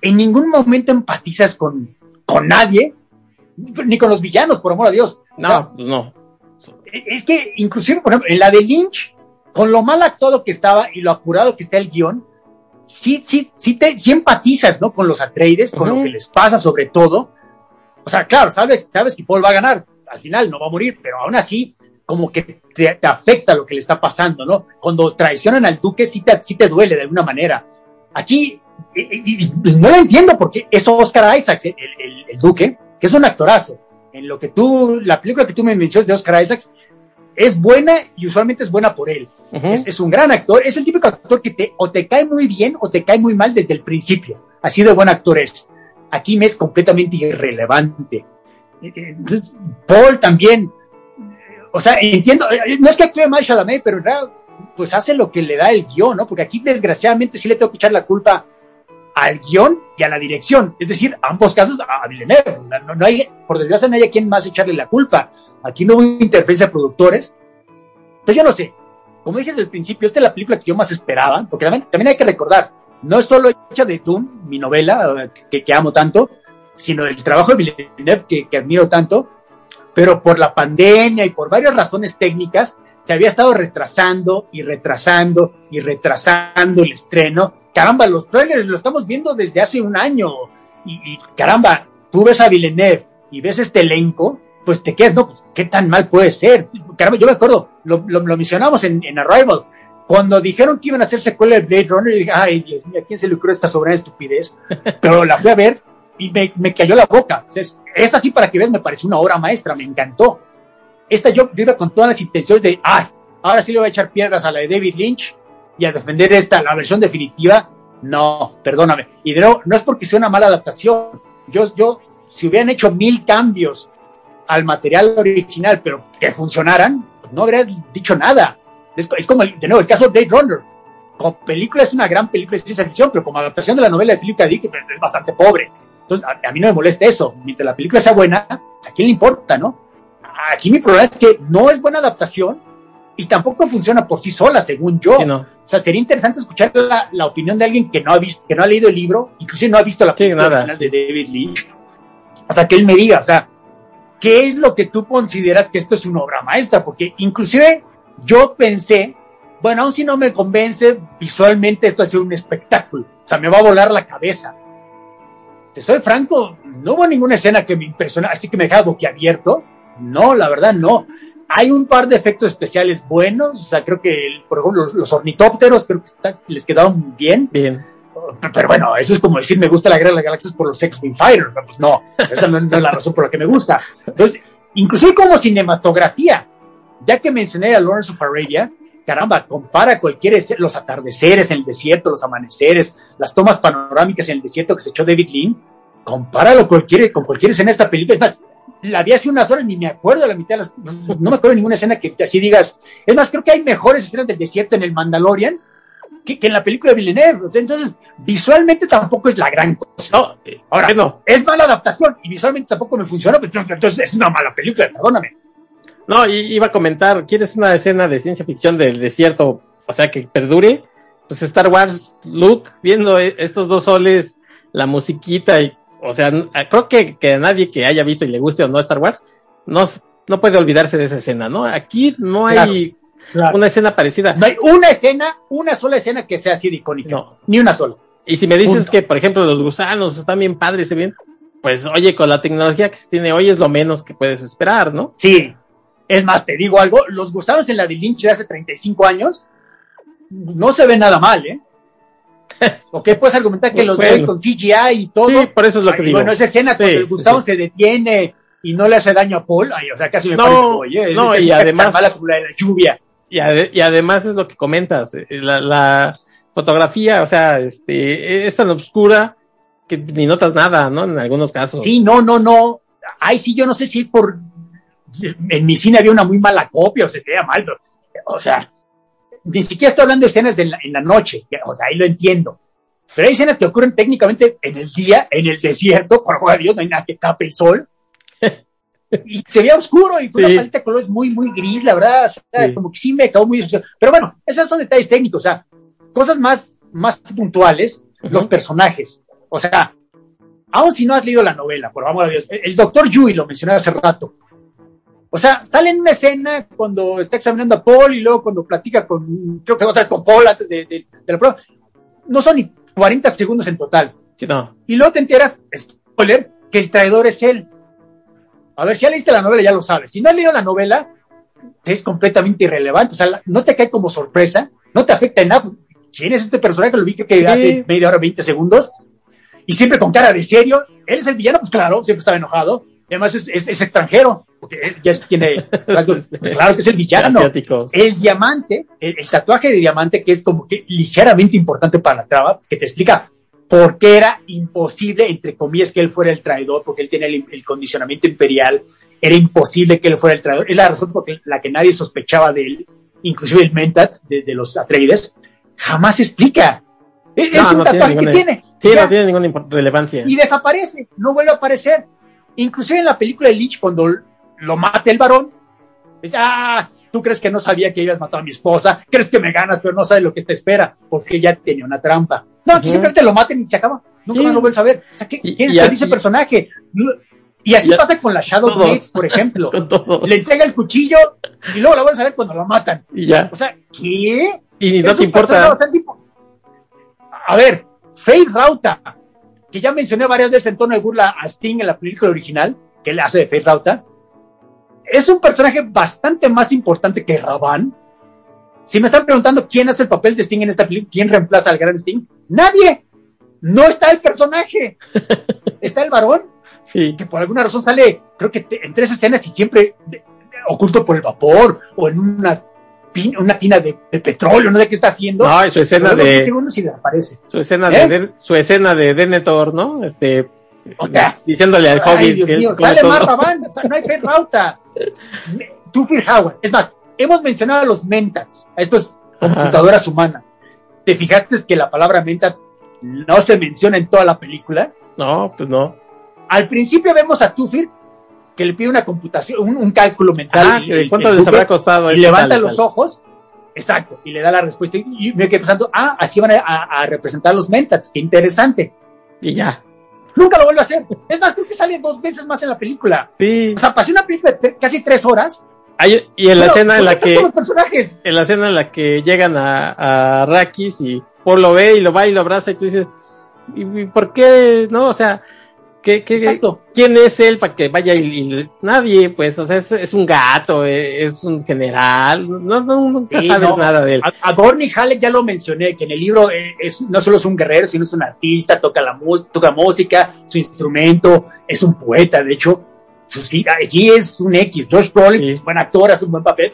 en ningún momento empatizas con, con nadie, ni con los villanos, por amor a Dios. No, no. Es que, inclusive, por ejemplo, en la de Lynch, con lo mal actuado que estaba y lo apurado que está el guion, sí, sí, sí, te, sí empatizas, ¿no? Con los Atreides, con lo que les pasa sobre todo. O sea, claro, sabes, sabes que Paul va a ganar, al final no va a morir, pero aún así, como que te, afecta lo que le está pasando, ¿no? Cuando traicionan al duque, sí te, sí te duele de alguna manera. Aquí, no lo entiendo porque es Oscar Isaacs, el, el, duque, que es un actorazo. En lo que tú, la película que tú me mencionas de Oscar Isaacs, es buena y usualmente es buena por él. es, un gran actor, es el típico actor que te, o te cae muy bien o te cae muy mal desde el principio. Así de buen actor es. Aquí me es completamente irrelevante. Entonces, Paul también, o sea, entiendo, eh, no es que actúe mal Chalamet, pero en realidad, pues hace lo que le da el guion, ¿no? Porque aquí desgraciadamente sí le tengo que echar la culpa al guion y a la dirección. Es decir, ambos casos a Villeneuve. No, hay, por desgracia, no hay a quien más echarle la culpa. Aquí no hubo interferencia de productores. Entonces yo no sé. Como dije desde el principio, esta es la película que yo más esperaba, porque también, hay que recordar, no es solo hecha de Dune, mi novela, que, que amo tanto, sino el trabajo de Villeneuve, que, que admiro tanto, pero por la pandemia y por varias razones técnicas, se había estado retrasando y retrasando y retrasando el estreno. Caramba, los trailers lo estamos viendo desde hace un año. Y, caramba, tú ves a Villeneuve y ves este elenco, pues te quedas, no, pues, ¿qué tan mal puede ser? Caramba, yo me acuerdo, lo, lo, mencionamos en, en, Arrival, cuando dijeron que iban a hacer secuela de Blade Runner, dije, ay, Dios mío, ¿a quién se le ocurrió esta sobrana estupidez? Pero la fui a ver y me, me cayó la boca. es, es así para que veas, me pareció una obra maestra, me encantó. Esta yo iba con todas las intenciones de, ah, ahora sí le voy a echar piedras a la de David Lynch y a defender esta, la versión definitiva. No, perdóname. Y de nuevo, no es porque sea una mala adaptación. Yo, yo, si hubieran hecho mil cambios al material original, pero que funcionaran, no habría dicho nada. Es, como, de nuevo, el caso de Blade Runner. Como película es una gran película de ciencia ficción, pero como adaptación de la novela de Philip K. Dick es bastante pobre. Entonces, a, a, mí no me molesta eso. Mientras la película sea buena, ¿a quién le importa, no? aquí mi problema es que no es buena adaptación y tampoco funciona por sí sola, según yo. O sea, sería interesante escuchar la, opinión de alguien que no ha visto, que no ha leído el libro, inclusive no ha visto la película de David Lynch. O sea, que él me diga, o sea, ¿qué es lo que tú consideras que esto es una obra maestra? Porque inclusive yo pensé, bueno, aún si no me convence, visualmente esto es un espectáculo. O sea, me va a volar la cabeza. Te soy franco, no hubo ninguna escena que me impresionara, así que me dejaba boquiabierto no, la verdad no. Hay un par de efectos especiales buenos, o sea, creo que, por ejemplo, los, ornitópteros creo que les quedaron bien. Bien. Pero bueno, eso es como decir, me gusta la Guerra de las Galaxias por los X-Wing Fighters. Pues no, esa no, es la razón por la que me gusta. Entonces, inclusive como cinematografía, ya que mencioné a Lawrence of Arabia, caramba, compara cualquier los atardeceres en el desierto, los amaneceres, las tomas panorámicas en el desierto que se echó David Lean, compáralo cualquier, con cualquier escena de esta película. Es más, la vi hace unas horas, ni me acuerdo de la mitad de las, no, me acuerdo de ninguna escena que así digas. Es más, creo que hay mejores escenas del desierto en el Mandalorian que, en la película de Villeneuve. Entonces, visualmente tampoco es la gran cosa. No, ahora no. Es mala adaptación y visualmente tampoco me funcionó, pero entonces es una mala película, perdóname. No, iba a comentar, ¿quieres una escena de ciencia ficción del desierto, o sea, que perdure? Pues Star Wars, Luke, viendo e, estos dos soles, la musiquita, y, o sea, creo que, que a nadie que haya visto y le guste o no Star Wars, no, no puede olvidarse de esa escena, ¿no? Aquí no hay una escena parecida. No hay una escena, una sola escena que sea así de icónica. No. Ni una sola. Y si me dices que, por ejemplo, los gusanos están bien padres, bien, pues oye, con la tecnología que se tiene hoy es lo menos que puedes esperar, ¿no? Sí, es más, te digo algo, los gusanos en la de Lynch de hace 35 años no se ven nada mal, ¿eh? ¿Ok? Puedes argumentar que los ven con CGI y todo. Sí, por eso es lo que digo. Bueno, esa escena cuando el Gustavo se detiene y no le hace daño a Paul, ay, o sea, casi me no, parece, no, y además mala como la de la lluvia. Y, y, además es lo que comentas, eh, la, la, fotografía, o sea, este, es tan oscura que ni notas nada, ¿no? En algunos casos. Sí, no, no, no. Ay, sí, yo no sé si por en mi cine había una muy mala copia o se veía mal, pero, o sea, ni siquiera estoy hablando de escenas en la, noche, o sea, ahí lo entiendo. Pero hay escenas que ocurren técnicamente en el día, en el desierto, por favor, Dios, no hay nada que tape el sol. y se veía oscuro y fue una paleta de colores muy, muy gris, la verdad, o sea, como que sí me acabó muy... Pero bueno, esos son detalles técnicos, o sea, cosas más, más puntuales, los personajes. O sea, aún si no has leído la novela, por favor, Dios, el, el doctor Yui lo mencioné hace rato, o sea, sale en una escena cuando está examinando a Paul y luego cuando platica con, creo que otra vez con Paul antes de, la prueba. No son ni 40 segundos en total. Y luego te enteras, spoiler, que el traidor es él. A ver, si ya leíste la novela, ya lo sabes. Si no has leído la novela, es completamente irrelevante. O sea, no te cae como sorpresa, no te afecta en nada. ¿Quién es este personaje? Lo vi que hace media hora, 20 segundos. Y siempre con cara de serio. Él es el villano, pues claro, siempre estaba enojado además es, es, extranjero, porque él ya tiene claro que es el villano. El diamante, el, tatuaje de diamante, que es como que ligeramente importante para la trama, que te explica por qué era imposible, entre comillas, que él fuera el traidor, porque él tiene el, condicionamiento imperial, era imposible que él fuera el traidor. Es la razón por la que nadie sospechaba de él, inclusive el Mentat de, los Atreides, jamás se explica. E, es, un tatuaje que tiene. Sí, no tiene ninguna relevancia. Y desaparece, no vuelve a aparecer Inclusive en la película de Lynch, cuando lo mata el varón, dice, ah, tú crees que no sabía que ibas matado a mi esposa, crees que me ganas, pero no sabes lo que te espera, porque ella tenía una trampa. No, aquí simplemente lo maten y se acaba. Nunca más lo vuelves a ver. O sea, ¿qué, es que dice personaje? Y así pasa con la Shadow Blade, por ejemplo. Le entrega el cuchillo y luego la vuelves a ver cuando lo matan. Y ya. O sea, ¿qué? Y no te importa. A ver, Faith Rauta, que ya mencioné varias veces en tono de burla a Sting en la película original, que le hace de Faith Rauta, es un personaje bastante más importante que Raban. Si me están preguntando quién hace el papel de Sting en esta película, quién reemplaza al gran Sting, nadie. No está el personaje. está el varón. Sí. Que por alguna razón sale, creo que en tres escenas y siempre oculto por el vapor o en una una tina de, petróleo, no sé qué está haciendo. No, su escena de. Su escena de, ¿Eh? su escena de Denethor, ¿no? Este. diciéndole al que sale más Rabán, no hay pez rauta. Tufir Howard. Es más, hemos mencionado a los mentats, a estas computadoras humanas. ¿Te fijaste que la palabra mentat no se menciona en toda la película? No, pues no. Al principio vemos a Tufir que le pide una computación, un, cálculo mental. ¿Cuánto les habrá costado? Y levanta los ojos, exacto, y le da la respuesta. Y me quedé pensando, ah, así van a, representar los mentats, qué interesante. Y ya. Nunca lo vuelve a hacer. Es más, creo que sale dos veces más en la película. Sí. O sea, pasé una película de casi tres horas. y en la escena en la que. Los personajes? En la escena en la que llegan a, a Rakis y Paul lo ve y lo va y lo abraza y tú dices, ¿y por qué? No, o sea, ¿Qué, quién es él para que vaya y, nadie? Pues, o sea, es, un gato, e, es, un general, no, no nunca sabes nada de él. A, a Gorny Halleck ya lo mencioné, que en el libro eh, es, no solo es un guerrero, sino es un artista, toca, la toca música, su instrumento, es un poeta, de hecho, sí, aquí es un X, Josh Brolin es un buen actor, hace un buen papel,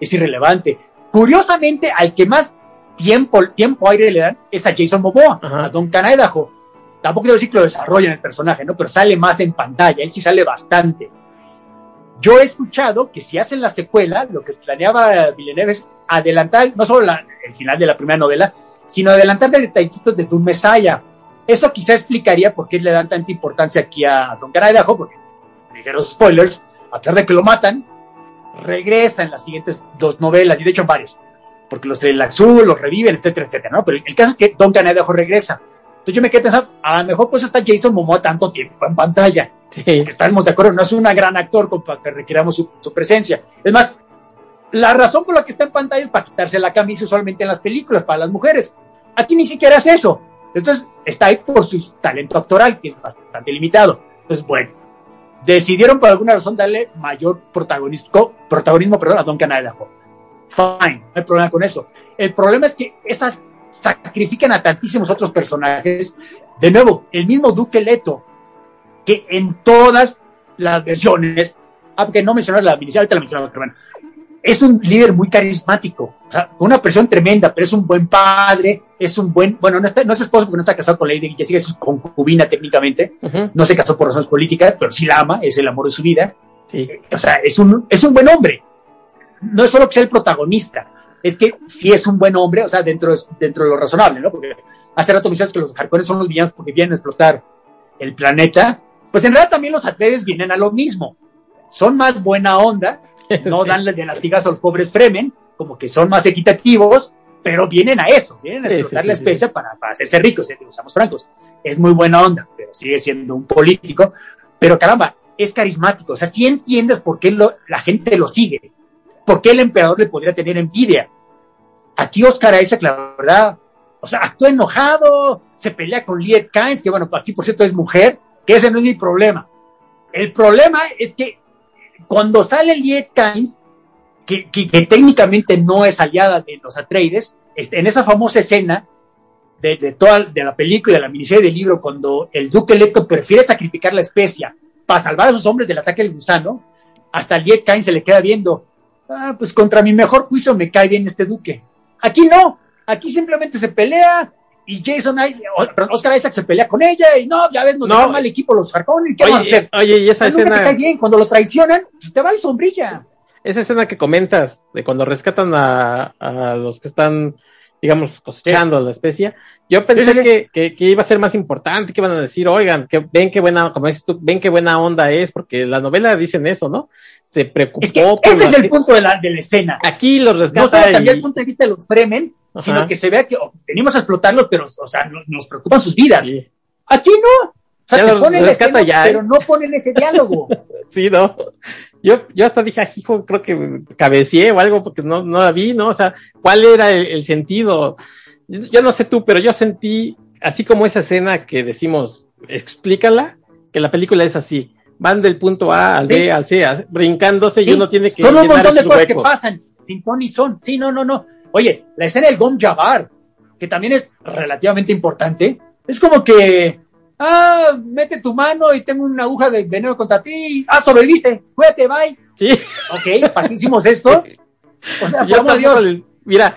es irrelevante. Curiosamente, al que más tiempo, tiempo aire le dan es a Jason Momoa, a Don Idaho tampoco quiero decir que lo desarrolla en el personaje, ¿no? Pero sale más en pantalla, él sí sale bastante. Yo he escuchado que si hacen la secuela, lo que planeaba Villeneuve es adelantar no solo el final de la primera novela, sino adelantar detallitos de Doom Messiah. Eso quizá explicaría por qué le dan tanta importancia aquí a Don Cara de Ajo, porque, ligeros spoilers, a pesar de que lo matan, regresa en las siguientes dos novelas, y de hecho en varios, porque los de azul los reviven, etcétera, etcétera, ¿no? Pero el caso es que Don Cara de Ajo regresa. Entonces yo me quedé pensando, a lo mejor pues está Jason Momoa tanto tiempo en pantalla. Sí. Que estamos de acuerdo, no es un gran actor para que requiramos su, su, presencia. Es más, la razón por la que está en pantalla es para quitarse la camisa usualmente en las películas, para las mujeres. Aquí ni siquiera es eso. Entonces está ahí por su talento actoral, que es bastante limitado. Entonces, bueno, decidieron por alguna razón darle mayor protagonismo, protagonismo perdón, a Don Canada. Fine, no hay problema con eso. El problema es que esas sacrifican a tantísimos otros personajes. De nuevo, el mismo Duque Leto, que en todas las versiones, aunque no mencionar la miniserie, ahorita la mencionaba, pero bueno, es un líder muy carismático, o sea, con una presión tremenda, pero es un buen padre, es un buen, bueno, no, está, no es esposo porque no está casado con Lady Jessica, es su concubina técnicamente, uh -huh. no se casó por razones políticas, pero sí la ama, es el amor de su vida. Sí. O sea, es un, es un buen hombre. No es solo que sea el protagonista, es que sí es un buen hombre, o sea, dentro, dentro de lo razonable, ¿no? Porque hace rato me decías que los Harkonnen son los villanos porque vienen a explotar el planeta, pues en realidad también los Atreides vienen a lo mismo. Son más buena onda, no sí. dan de latigazo a los pobres Fremen, como que son más equitativos, pero vienen a eso, vienen a explotar sí, sí, la especie para, para, hacerse ricos, eh, seamos francos. Es muy buena onda, pero sigue siendo un político. Pero caramba, es carismático. O sea, si entiendes por qué lo, la gente lo sigue, por qué el emperador le podría tener envidia. Aquí Oscar Isaac, la verdad, o sea, actúa enojado, se pelea con Liet Kynes, que bueno, aquí por cierto es mujer, que ese no es mi problema. El problema es que cuando sale Liet Kynes, que, técnicamente no es aliada de los Atreides, este, en esa famosa escena de, de, toda de la película, de la miniserie del libro, cuando el duque electo prefiere sacrificar la especia para salvar a sus hombres del ataque del gusano, hasta Liet Kynes se le queda viendo, ah, pues contra mi mejor juicio me cae bien este duque. Aquí no, aquí simplemente se pelea y Jason, Oscar Isaac se pelea con ella y no, ya ves, nos no. mal equipo los Harkonnen, ¿qué oye, vamos a hacer? Oye, y esa escena... Nunca te cae bien, cuando lo traicionan, pues te va el sombrilla. Esa escena que comentas, de cuando rescatan a, a los que están, digamos, cosechando sí. la especie, yo pensé sí, sí, que, que, que, iba a ser más importante, que iban a decir, oigan, que ven qué buena, como dices tú, ven qué buena onda es, porque la novela dicen eso, ¿no? Se preocupó es que Ese es el punto de la, de la escena. Aquí los rescata No solo y... cambiar el punto de vista de los Fremen, Ajá. sino que se vea que oh, venimos a explotarlos, pero, o sea, no, nos preocupan sus vidas. Aquí no. O sea, te ponen escena, ya, ¿eh? pero no ponen ese diálogo. sí, no. Yo, yo hasta dije, hijo, creo que cabeceé o algo porque no, no la vi, ¿no? O sea, ¿cuál era el, el sentido? Yo, yo no sé tú, pero yo sentí, así como esa escena que decimos, explícala, que la película es así. Van del punto A al B, al C, a, brincándose sí. y uno tiene que. Son un montón de cosas que pasan, sin ton ni son. Sí, no, no, no. Oye, la escena del Gom Jabbar, que también es relativamente importante, es como que, ah, mete tu mano y tengo una aguja de veneno contra ti, ah, sobreviviste, cuídate, bye. Sí. Ok, ¿para qué hicimos esto? O sea, yo Dios. Le, mira,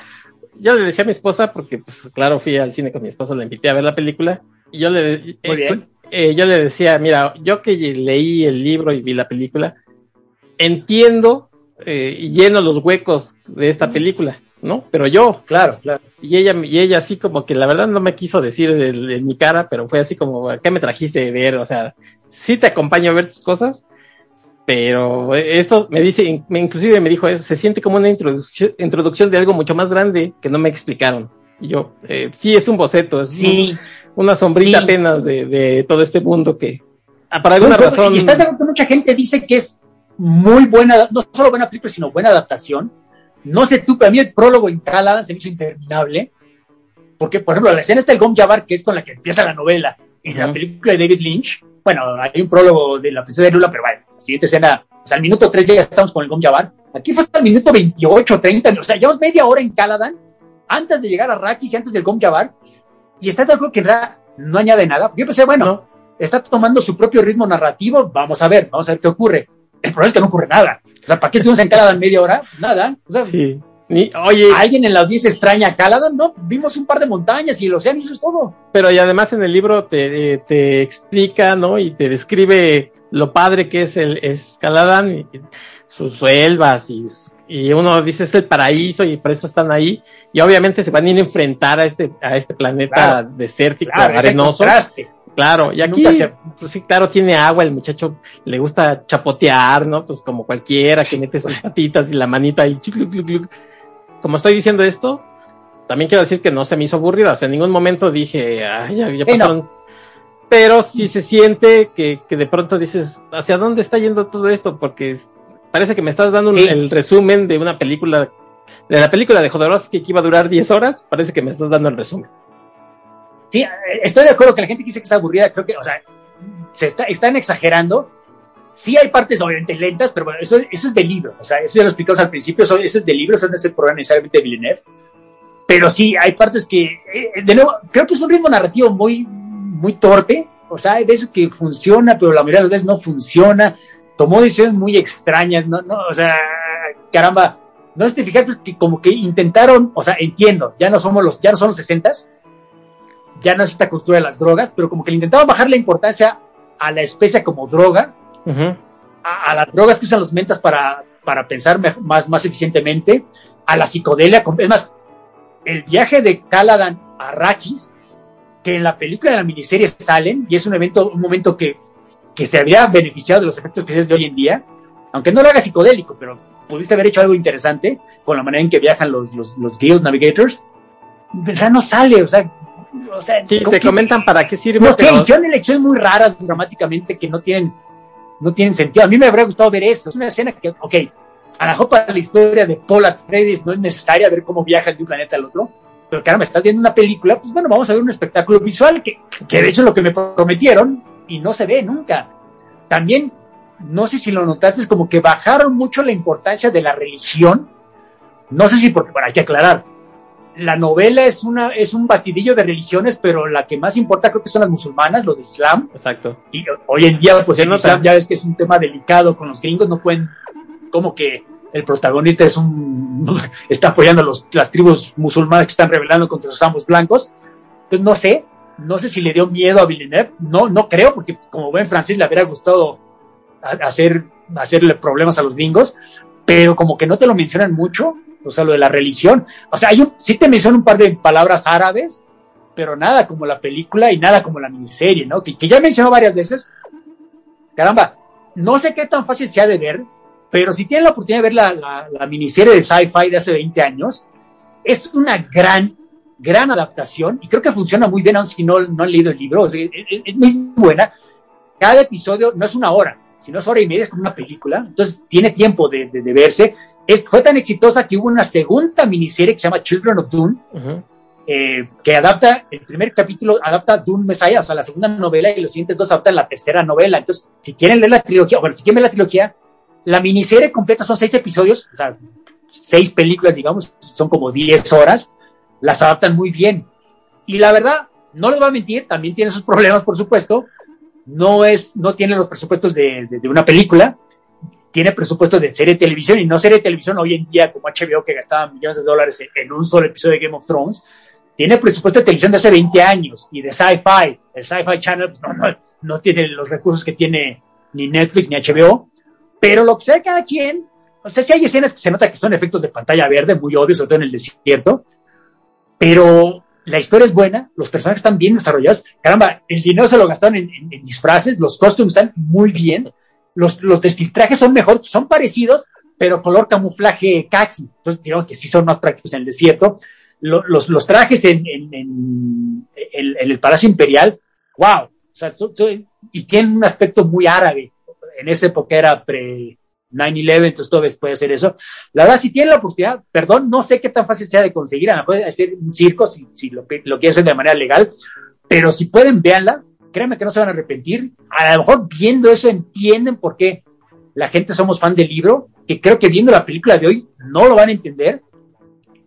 yo le decía a mi esposa, porque pues claro, fui al cine con mi esposa, la invité a ver la película, y yo le, Muy eh, bien. Eh, yo le decía, mira, yo que leí el libro y vi la película, entiendo eh, y lleno los huecos de esta película ¿no? Pero yo, claro, claro. Y ella, y ella así como que la verdad no me quiso decir en mi cara, pero fue así como, ¿qué me trajiste de ver? O sea, sí te acompaño a ver tus cosas, pero esto me dice, me, inclusive me dijo, se siente como una introducción, introducción de algo mucho más grande que no me explicaron. Y yo, eh, sí, es un boceto, es sí, un, una sombrita sí. apenas de, de, todo este mundo que, por alguna pues, razón... Y está que mucha gente dice que es muy buena, no solo buena película, sino buena adaptación no sé tú, pero a mí el prólogo en Caladan se me hizo interminable. Porque, por ejemplo, la escena está el Gom Jabbar, que es con la que empieza la novela. En uh -huh. la película de David Lynch, bueno, hay un prólogo de la princesa de Lula, pero bueno, la siguiente escena, o sea, al minuto 3 ya estamos con el Gom Jabbar. Aquí fue hasta el minuto 28, 30, o sea, llevamos media hora en Caladan, antes de llegar a Rakis y antes del Gom Jabbar. Y está de acuerdo que no añade nada. Yo pensé, bueno, no. está tomando su propio ritmo narrativo, vamos a ver, vamos a ver qué ocurre. El problema es que no ocurre nada. O sea, ¿para qué estuvimos en Caladan media hora? Nada. O sea, sí. Ni, oye, ¿alguien en la audiencia extraña a Caladan? No, vimos un par de montañas y el océano eso es todo. Pero y además en el libro te, te explica, ¿no? Y te describe lo padre que es el es Caladan, sus selvas y, y, uno dice es el paraíso y por eso están ahí y obviamente se van a ir a enfrentar a este a este planeta desértico arenoso claro y aquí pues sí claro tiene agua el muchacho le gusta chapotear no pues como cualquiera que mete sus patitas y la manita y como estoy diciendo esto también quiero decir que no se me hizo aburrida o sea en ningún momento dije ay ya, ya pasaron pero sí se siente que, que, de pronto dices, ¿hacia dónde está yendo todo esto? Porque parece que me estás dando el resumen de una película, de la película de Jodorowsky que iba a durar 10 horas, parece que me estás dando el resumen. Sí, estoy de acuerdo que la gente dice que es aburrida, creo que, o sea, se está, están exagerando. Sí hay partes obviamente lentas, pero bueno, eso, eso es del libro, o sea, eso ya lo explicamos al principio, eso, es del libro, eso no es el programa necesariamente de Villeneuve. Pero sí, hay partes que, eh, de nuevo, creo que es un ritmo narrativo muy, muy torpe, o sea, hay veces que funciona, pero la mayoría de las veces no funciona, tomó decisiones muy extrañas, no, no, o sea, caramba, no te fijaste que como que intentaron, o sea, entiendo, ya no somos los, ya no son los sesentas, ya no es esta cultura de las drogas, pero como que le intentaban bajar la importancia a la especie como droga, a, las drogas que usan los mentas para, para pensar más, más eficientemente, a la psicodelia, es más, el viaje de Caladan a Rakis que en la película de la miniserie salen y es un evento, un momento que, que se habría beneficiado de los efectos especiales de hoy en día, aunque no lo haga psicodélico, pero pudiste haber hecho algo interesante con la manera en que viajan los, los, los Guild Navigators, ya no sale, o sea, o sea sí, te comentan para qué sirve. No sé, hicieron elecciones muy raras dramáticamente que no tienen, no tienen sentido. A mí me habría gustado ver eso. Es una escena que, ok, a la para la historia de Paul Atreides no es necesaria ver cómo viajan de un planeta al otro, pero claro, me estás viendo una película, pues bueno, vamos a ver un espectáculo visual, que, que de hecho es lo que me prometieron y no se ve nunca. También, no sé si lo notaste, es como que bajaron mucho la importancia de la religión. No sé si porque, bueno, hay que aclarar, la novela es, una, es un batidillo de religiones, pero la que más importa creo que son las musulmanas, lo de Islam. Exacto. Y hoy en día, pues el Islam ya ves que es un tema delicado con los gringos, no pueden como que el protagonista es un, está apoyando a los, las tribus musulmanas que están rebelando contra sus amos blancos. Entonces, no sé, no sé si le dio miedo a Villeneuve, no, no creo, porque como buen francés le habría gustado hacer, hacerle problemas a los gringos, pero como que no te lo mencionan mucho, o sea, lo de la religión. O sea, un, sí te mencionan un par de palabras árabes, pero nada como la película y nada como la miniserie, ¿no? Que, que ya mencionó varias veces. Caramba, no sé qué tan fácil sea de ver, pero si tienen la oportunidad de ver la, la, miniserie de sci-fi de hace 20 años, es una gran, gran adaptación y creo que funciona muy bien, aun si no, no han leído el libro. es, muy buena. Cada episodio no es una hora, sino es hora y media, es como una película. Entonces tiene tiempo de, de, verse. Es, fue tan exitosa que hubo una segunda miniserie que se llama Children of Dune, eh, que adapta, el primer capítulo adapta Dune Messiah, o sea, la segunda novela, y los siguientes dos adaptan la tercera novela. Entonces, si quieren leer la trilogía, bueno, si quieren ver la trilogía, la miniserie completa son seis episodios, o sea, seis películas, digamos, son como diez horas, las adaptan muy bien. Y la verdad, no les voy a mentir, también tiene sus problemas, por supuesto. No es, no tiene los presupuestos de, una película, tiene presupuesto de serie de televisión y no serie de televisión hoy en día como HBO que gastaba millones de dólares en un solo episodio de Game of Thrones. Tiene presupuesto de televisión de hace 20 años y de sci-fi. El sci-fi channel pues, no, no, no tiene los recursos que tiene ni Netflix ni HBO pero lo que sea cada quien, o sea, si hay escenas que se nota que son efectos de pantalla verde, muy obvios, sobre todo en el desierto, pero la historia es buena, los personajes están bien desarrollados. Caramba, el dinero se lo gastaron en, disfraces, los costumes están muy bien, los, los desfiltrajes son mejor, son parecidos, pero color camuflaje kaki. Entonces, digamos que sí son más prácticos en el desierto. Los, los, trajes en, en, en, el Palacio Imperial, wow, o sea, y tienen un aspecto muy árabe en esa época era pre 9-11, entonces todavía puede hacer eso. La verdad, si tienen la oportunidad, perdón, no sé qué tan fácil sea de conseguir, a lo puede hacer un circo si, si lo, lo quieren hacer de manera legal, pero si pueden, véanla, créanme que no se van a arrepentir. A lo mejor viendo eso entienden por qué la gente somos fan del libro, que creo que viendo la película de hoy no lo van a entender,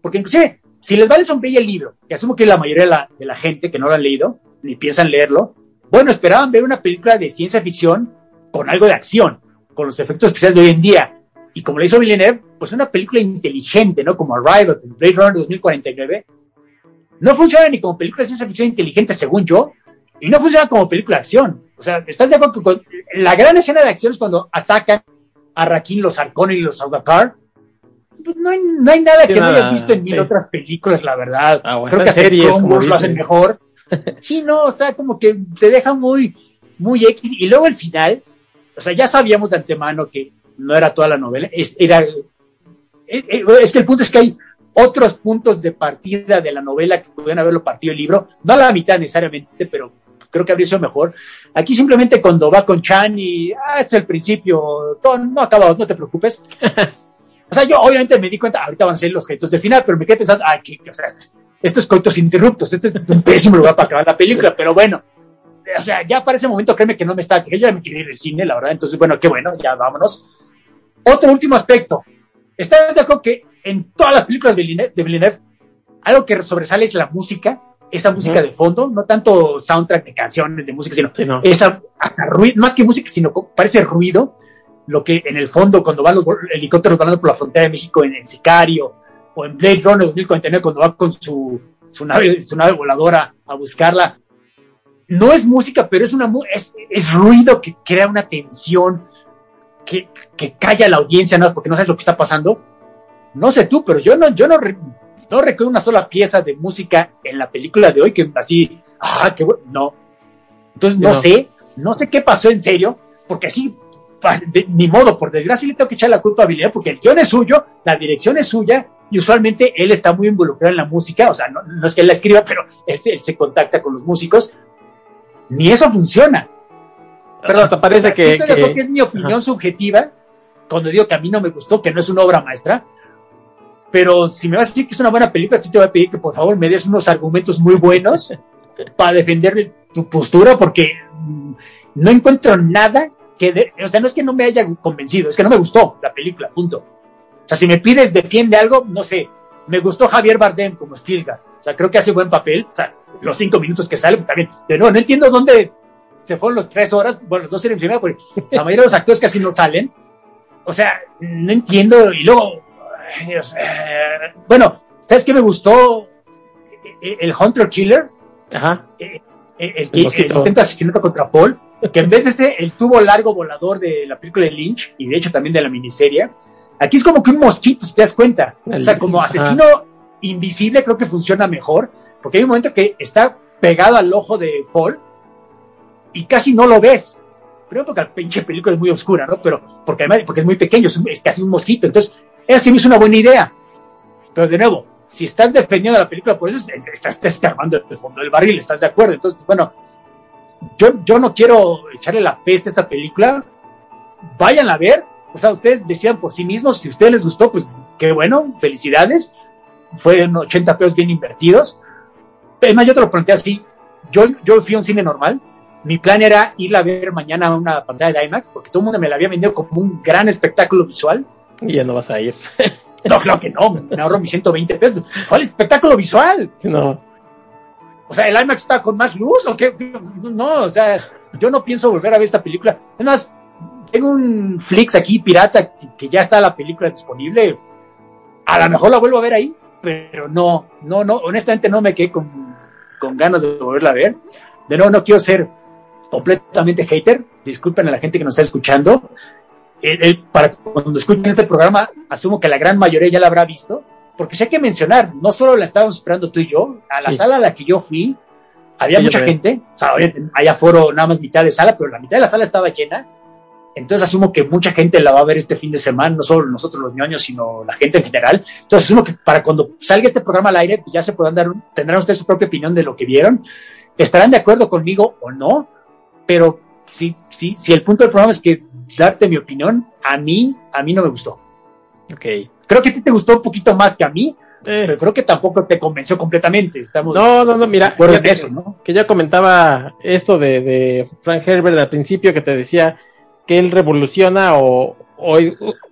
porque inclusive, si les vale sonreír el libro, que asumo que la mayoría de la, de la gente que no lo han leído, ni piensan leerlo, bueno, esperaban ver una película de ciencia ficción con algo de acción, con los efectos especiales de hoy en día. Y como le hizo Villeneuve, pues una película inteligente, ¿no? Como Arrival, Blade Runner 2049, no funciona ni como película de ciencia ficción inteligente, según yo, y no funciona como película de acción. O sea, ¿estás de acuerdo con la gran escena de acción es cuando atacan a Raquín, los Arcones y los Saudakar? Pues no hay, no hay nada que no hayas visto en mil otras películas, la verdad. Ah, Creo que hasta series, lo hacen mejor. sí, no, o sea, como que te deja muy, muy X. Y luego el final, o sea, ya sabíamos de antemano que no era toda la novela, es, era, eh, eh, es que el punto es que hay otros puntos de partida de la novela que pudieran haberlo partido el libro, no a la mitad necesariamente, pero creo que habría sido mejor. Aquí simplemente cuando va con Chan y ah, es el principio, todo, no acabado, no te preocupes. o sea, yo obviamente me di cuenta, ahorita van a ser los créditos del final, pero me quedé pensando, ay, que, o sea, estos coitos interruptos, este, es un pésimo lugar para acabar la película, pero bueno, o sea, ya para ese momento créeme que no me estaba, que yo ya me quería ir del cine, la verdad, entonces, bueno, qué bueno, ya vámonos. Otro último aspecto, ¿estás de acuerdo que en todas las películas de Villeneuve, algo que sobresale es la música, esa música de fondo, no tanto soundtrack de canciones, de música, sino esa hasta ruido, más que música, sino parece ruido, lo que en el fondo cuando van los helicópteros volando por la frontera de México en, Sicario, o en Blade Runner 2049 cuando va con su, su, nave, su nave voladora a buscarla, no es música, pero es, una, es, es ruido que crea una tensión, que, que calla a la audiencia, ¿no? porque no sabes lo que está pasando. No sé tú, pero yo no, yo no, no recuerdo una sola pieza de música en la película de hoy que así, ah, qué bueno, no. Entonces no, sé, no sé qué pasó en serio, porque así, ni modo, por desgracia le tengo que echar la culpa a Villeneuve, porque el guion es suyo, la dirección es suya, y usualmente él está muy involucrado en la música, o sea, no, es que él la escriba, pero él, se contacta con los músicos, ni eso funciona. Pero hasta parece que, que... es mi opinión subjetiva, cuando digo que a mí no me gustó, que no es una obra maestra, pero si me vas a decir que es una buena película, sí te voy a pedir que por favor me des unos argumentos muy buenos para defender tu postura, porque mm, no encuentro nada que, o sea, no es que no me haya convencido, es que no me gustó la película, punto. O sea, si me pides defiende algo, no sé, me gustó Javier Bardem como Stilgar, o sea, creo que hace buen papel, o sea, los cinco minutos que sale, también, de nuevo, no entiendo dónde se fueron los tres horas, bueno, dos en primera, porque la mayoría de los actores casi no salen, o sea, no entiendo, y luego eh, bueno, ¿sabes qué me gustó? El Hunter Killer. Ajá. Eh, el, que intenta asesinato contra Paul. Que en vez de este, el tubo largo volador de la película de Lynch, y de hecho también de la miniserie, aquí es como que un mosquito, si te das cuenta. O sea, como asesino invisible, creo que funciona mejor, porque hay un momento que está pegado al ojo de Paul y casi no lo ves. Primero porque la pinche película es muy oscura, ¿no? Pero porque además, porque es muy pequeño, es, casi un mosquito. Entonces, esa me hizo una buena idea. Pero de nuevo, si estás defendiendo la película, por eso estás descargando el fondo del barril, ¿estás de acuerdo? Entonces, bueno, yo, yo no quiero echarle la peste a esta película. Vayan a ver. O sea, ustedes decían por sí mismos, si a ustedes les gustó, pues qué bueno, felicidades. Fueron 80 pesos bien invertidos. Además, yo te lo planteé así. Yo, yo fui a un cine normal. Mi plan era ir a ver mañana una pantalla de IMAX, porque todo el mundo me la había vendido como un gran espectáculo visual y ya no vas a ir. No, claro que no, me ahorro mis 120 pesos. ¿Cuál espectáculo visual? No. O sea, ¿el IMAX está con más luz o qué? No, o sea, yo no pienso volver a ver esta película. Además, tengo un Flix aquí, pirata, que ya está la película disponible. A lo mejor la vuelvo a ver ahí, pero no, no, no, honestamente no me quedé con, con ganas de volverla a ver. De nuevo, no quiero ser completamente hater. Disculpen a la gente que nos está escuchando para cuando escuchen este programa, asumo que la gran mayoría ya la habrá visto, porque sé que mencionar, no solo la estábamos esperando tú y yo, a la sala a la que yo fui, había mucha gente, o sea, hay aforo nada más mitad de sala, pero la mitad de la sala estaba llena, entonces asumo que mucha gente la va a ver este fin de semana, no solo nosotros los ñoños, sino la gente en general. Entonces asumo que para cuando salga este programa al aire, pues ya se podrán dar, tendrán ustedes su propia opinión de lo que vieron. Estarán de acuerdo conmigo o no, pero si, si, si el punto del programa es que darte mi opinión, a mí, a mí no me gustó. Ok. Creo que a ti te gustó un poquito más que a mí, eh. pero creo que tampoco te convenció completamente. Estamos no, no, no, mira, eso, ¿no? que ya comentaba esto de, de, Frank Herbert al principio que te decía que él revoluciona o, o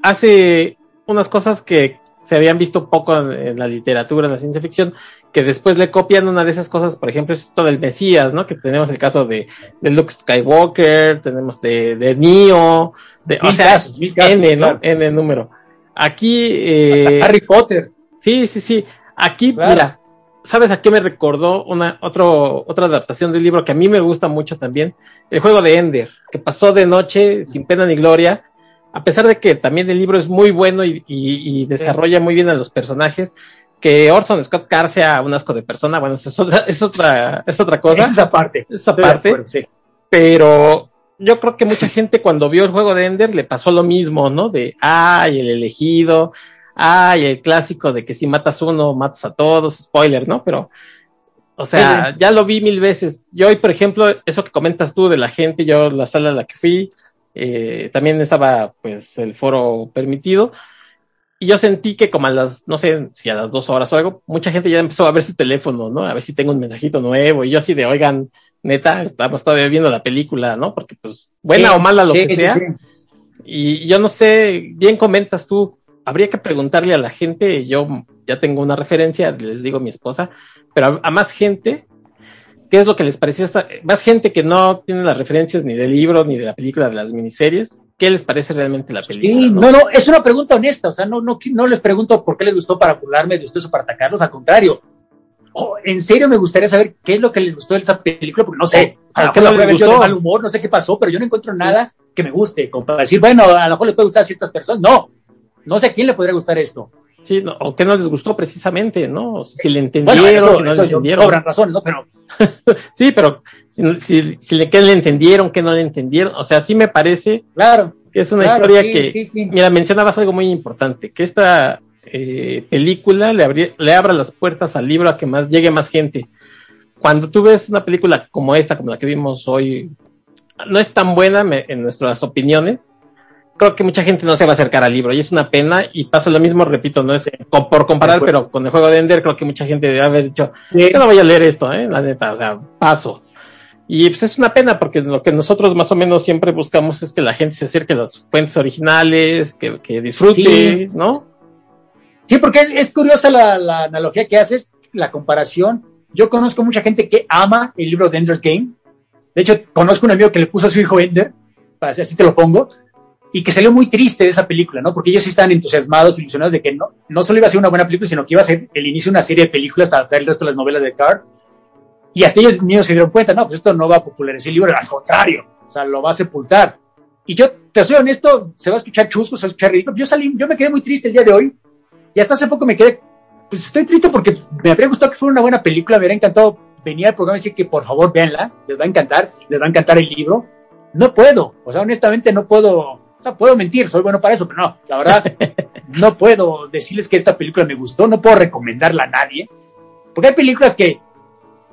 hace unas cosas que se habían visto poco en, la literatura, en la ciencia ficción, que después le copian una de esas cosas, por ejemplo, es esto del Mesías, ¿no? Que tenemos el caso de, de Luke Skywalker, tenemos de, de Neo, de, o sea, N, ¿no? N número. Aquí, eh, Harry Potter. Sí, sí, sí. Aquí, mira, ¿sabes a qué me recordó una otro, otra adaptación del libro que a mí me gusta mucho también? El juego de Ender, que pasó de noche sin pena ni gloria, a pesar de que también el libro es muy bueno y, y, desarrolla muy bien a los personajes, que Orson Scott Card sea un asco de persona, bueno, es otra, es otra, es otra cosa. Es esa parte. esa parte. sí. Pero yo creo que mucha gente cuando vio el juego de Ender le pasó lo mismo, ¿no? De, ay, el elegido, ay, el clásico de que si matas uno, matas a todos, spoiler, ¿no? Pero, o sea, ya lo vi mil veces. Yo hoy, por ejemplo, eso que comentas tú de la gente, yo la sala a la que fui, eh, también estaba pues el foro permitido. Y yo sentí que como a las, no sé si a las dos horas o algo, mucha gente ya empezó a ver su teléfono, ¿no? A ver si tengo un mensajito nuevo. Y yo así de, oigan, neta, estamos todavía viendo la película, ¿no? Porque pues, buena o mala lo que sea. Y yo no sé, bien comentas tú, habría que preguntarle a la gente, yo ya tengo una referencia, les digo a mi esposa, pero a, más gente, ¿qué es lo que les pareció esta? Más gente que no tiene las referencias ni del libro ni de la película, de las miniseries, ¿qué les parece realmente la película? ¿no? no, es una pregunta honesta, o sea, no, no, no les pregunto por qué les gustó para burlarme de ustedes o para atacarlos, al contrario. Oh, en serio me gustaría saber qué es lo que les gustó de esa película, porque no sé, a lo mejor les gustó? mal humor, no sé qué pasó, pero yo no encuentro nada que me guste, como para decir, bueno, a lo mejor le puede gustar a ciertas personas. No, no sé a quién le podría gustar esto. Sí, o qué no les gustó precisamente, ¿no? Si le entendieron, si no le entendieron. Cobran razones, ¿no? Pero... sí, pero si, si, le, qué le entendieron, qué no le entendieron. O sea, sí me parece claro, que es una historia que, mira, mencionabas algo muy importante, que esta eh, película le, le abra las puertas al libro a que más llegue más gente. Cuando tú ves una película como esta, como la que vimos hoy, no es tan buena en nuestras opiniones, creo que mucha gente no se va a acercar al libro y es una pena y pasa lo mismo, repito, no es por comparar, pero con el juego de Ender creo que mucha gente debe haber dicho, yo no voy a leer esto, ¿eh? la neta, o sea, paso. Y pues es una pena porque lo que nosotros más o menos siempre buscamos es que la gente se acerque a las fuentes originales, que, que disfrute, ¿no? Sí, porque es, curiosa la, analogía que haces, la comparación. Yo conozco mucha gente que ama el libro de Ender's Game. De hecho, conozco un amigo que le puso a su hijo Ender, así te lo pongo, y que salió muy triste de esa película, ¿no? Porque ellos sí estaban entusiasmados, ilusionados de que no, no solo iba a ser una buena película, sino que iba a ser el inicio de una serie de películas para traer el resto de las novelas de Carr. Y hasta ellos niños se dieron cuenta, no, pues esto no va a popularizar el libro, al contrario, o sea, lo va a sepultar. Y yo, te soy honesto, se va a escuchar chusco, se va a escuchar ridículo. Yo salí, yo me quedé muy triste el día de hoy, y hasta hace poco me quedé, pues estoy triste porque me habría gustado que fuera una buena película, me habría encantado venir al programa y decir que por favor véanla, les va a encantar, les va a encantar el libro. No puedo, o sea, honestamente no puedo o sea, puedo mentir, soy bueno para eso, pero no, la verdad, no puedo decirles que esta película me gustó, no puedo recomendarla a nadie, porque hay películas que,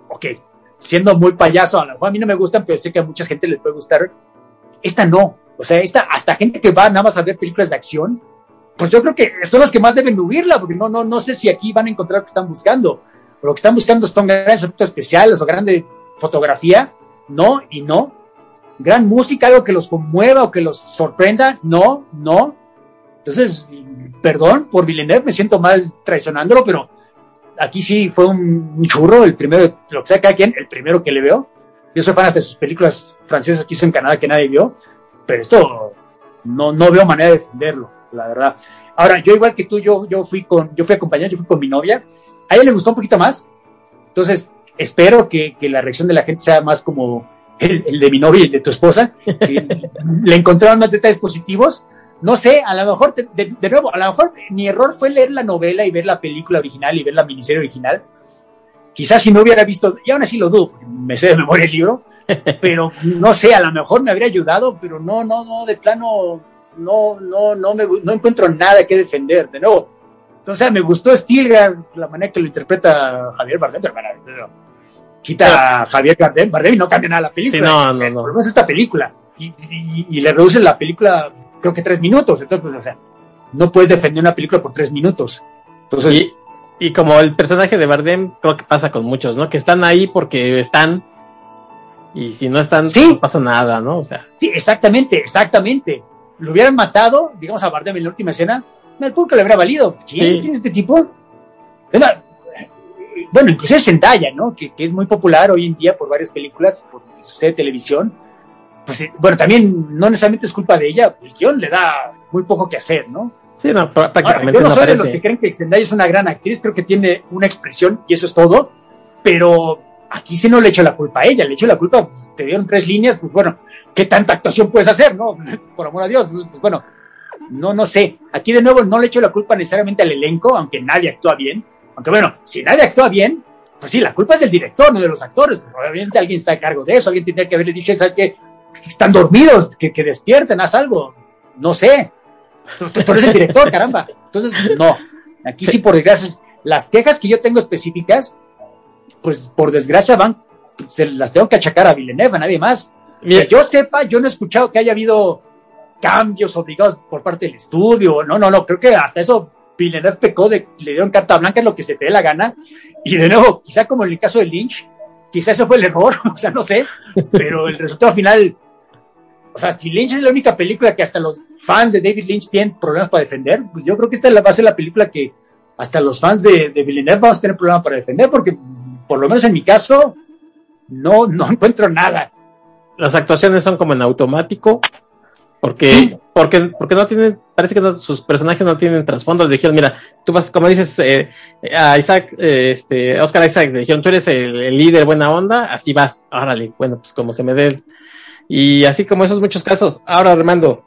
ok, siendo muy payaso, a lo mejor a mí no me gustan, pero sé que a mucha gente les puede gustar. Esta no, o sea, esta, hasta gente que va nada más a ver películas de acción, pues yo creo que son las que más deben huirla, porque no, no, no sé si aquí van a encontrar lo que están buscando. Lo que están buscando son grandes efectos especiales o grande fotografía, no y no gran música, algo que los conmueva o que los sorprenda. No, no. Entonces, perdón por Villeneuve, me siento mal traicionándolo, pero aquí sí fue un churro, el primero, lo que sea cada quien, el primero que le veo. Yo soy fan de sus películas francesas que hizo en Canadá que nadie vio, pero esto no, no veo manera de defenderlo, la verdad. Ahora, yo igual que tú, yo, yo fui con, yo fui acompañado, yo fui con mi novia. A ella le gustó un poquito más. Entonces, espero que, que la reacción de la gente sea más como, el, de mi novia y el de tu esposa, le encontraron más detalles positivos. No sé, a lo mejor, de, nuevo, a lo mejor mi error fue leer la novela y ver la película original y ver la miniserie original. Quizás si no hubiera visto, y aún así lo dudo, porque me sé de memoria el libro, pero no sé, a lo mejor me habría ayudado, pero no, no, no, de plano, no, no, no, me, no encuentro nada que defender, de nuevo. Entonces, me gustó Stilgar, la manera que lo interpreta Javier Bardem, pero quita a Javier Bardem, Bardem y no cambia nada la película. no, no, no. Pero es esta película. Y, y, le reduce la película, creo que tres minutos. Entonces, pues, o sea, no puedes defender una película por tres minutos. Entonces. Y, y como el personaje de Bardem, creo que pasa con muchos, ¿no? Que están ahí porque están. Y si no están, no pasa nada, ¿no? O sea. Sí, exactamente, exactamente. Lo hubieran matado, digamos, a Bardem en la última escena, el público le habría valido. ¿Quién, ¿quién es este tipo? Bueno, inclusive Zendaya, ¿no? Que, que, es muy popular hoy en día por varias películas, por su serie de televisión. Pues, eh, bueno, también no necesariamente es culpa de ella, el guion le da muy poco que hacer, ¿no? Sí, no, prácticamente. yo no, soy de los que creen que Zendaya es una gran actriz, creo que tiene una expresión y eso es todo, pero aquí sí no le echo la culpa a ella, le echo la culpa, te dieron tres líneas, pues bueno, ¿qué tanta actuación puedes hacer, no? Por amor a Dios, pues bueno, no, no sé. Aquí de nuevo no le echo la culpa necesariamente al elenco, aunque nadie actúa bien. Aunque bueno, si nadie actúa bien, pues sí, la culpa es del director, no de los actores. Pues obviamente alguien está a cargo de eso, alguien tendría que haberle dicho, ¿sabes qué? están dormidos, que, que despierten, haz algo. No sé. Tú, eres el director, caramba. Entonces, no. Aquí sí, por desgracia, las quejas que yo tengo específicas, pues por desgracia van, se las tengo que achacar a Villeneuve, a nadie más. Que yo sepa, yo no he escuchado que haya habido cambios obligados por parte del estudio. No, no, no. Creo que hasta eso Villeneuve pecó de le dieron carta blanca en lo que se te dé la gana. Y de nuevo, quizá como en el caso de Lynch, quizá eso fue el error, o sea, no sé, pero el resultado final o sea, si Lynch es la única película que hasta los fans de David Lynch tienen problemas para defender, pues yo creo que esta va a ser la película que hasta los fans de, de Villeneuve vamos a tener problemas para defender, porque por lo menos en mi caso no, no encuentro nada. Las actuaciones son como en automático, porque, porque, porque no tienen, parece que sus personajes no tienen trasfondo. Le dijeron, mira, tú vas, como dices, eh, a Isaac, eh, este, Oscar Isaac, le dijeron, tú eres el, el, líder buena onda, así vas, órale, bueno, pues como se me dé y así como esos muchos casos. Ahora, Armando,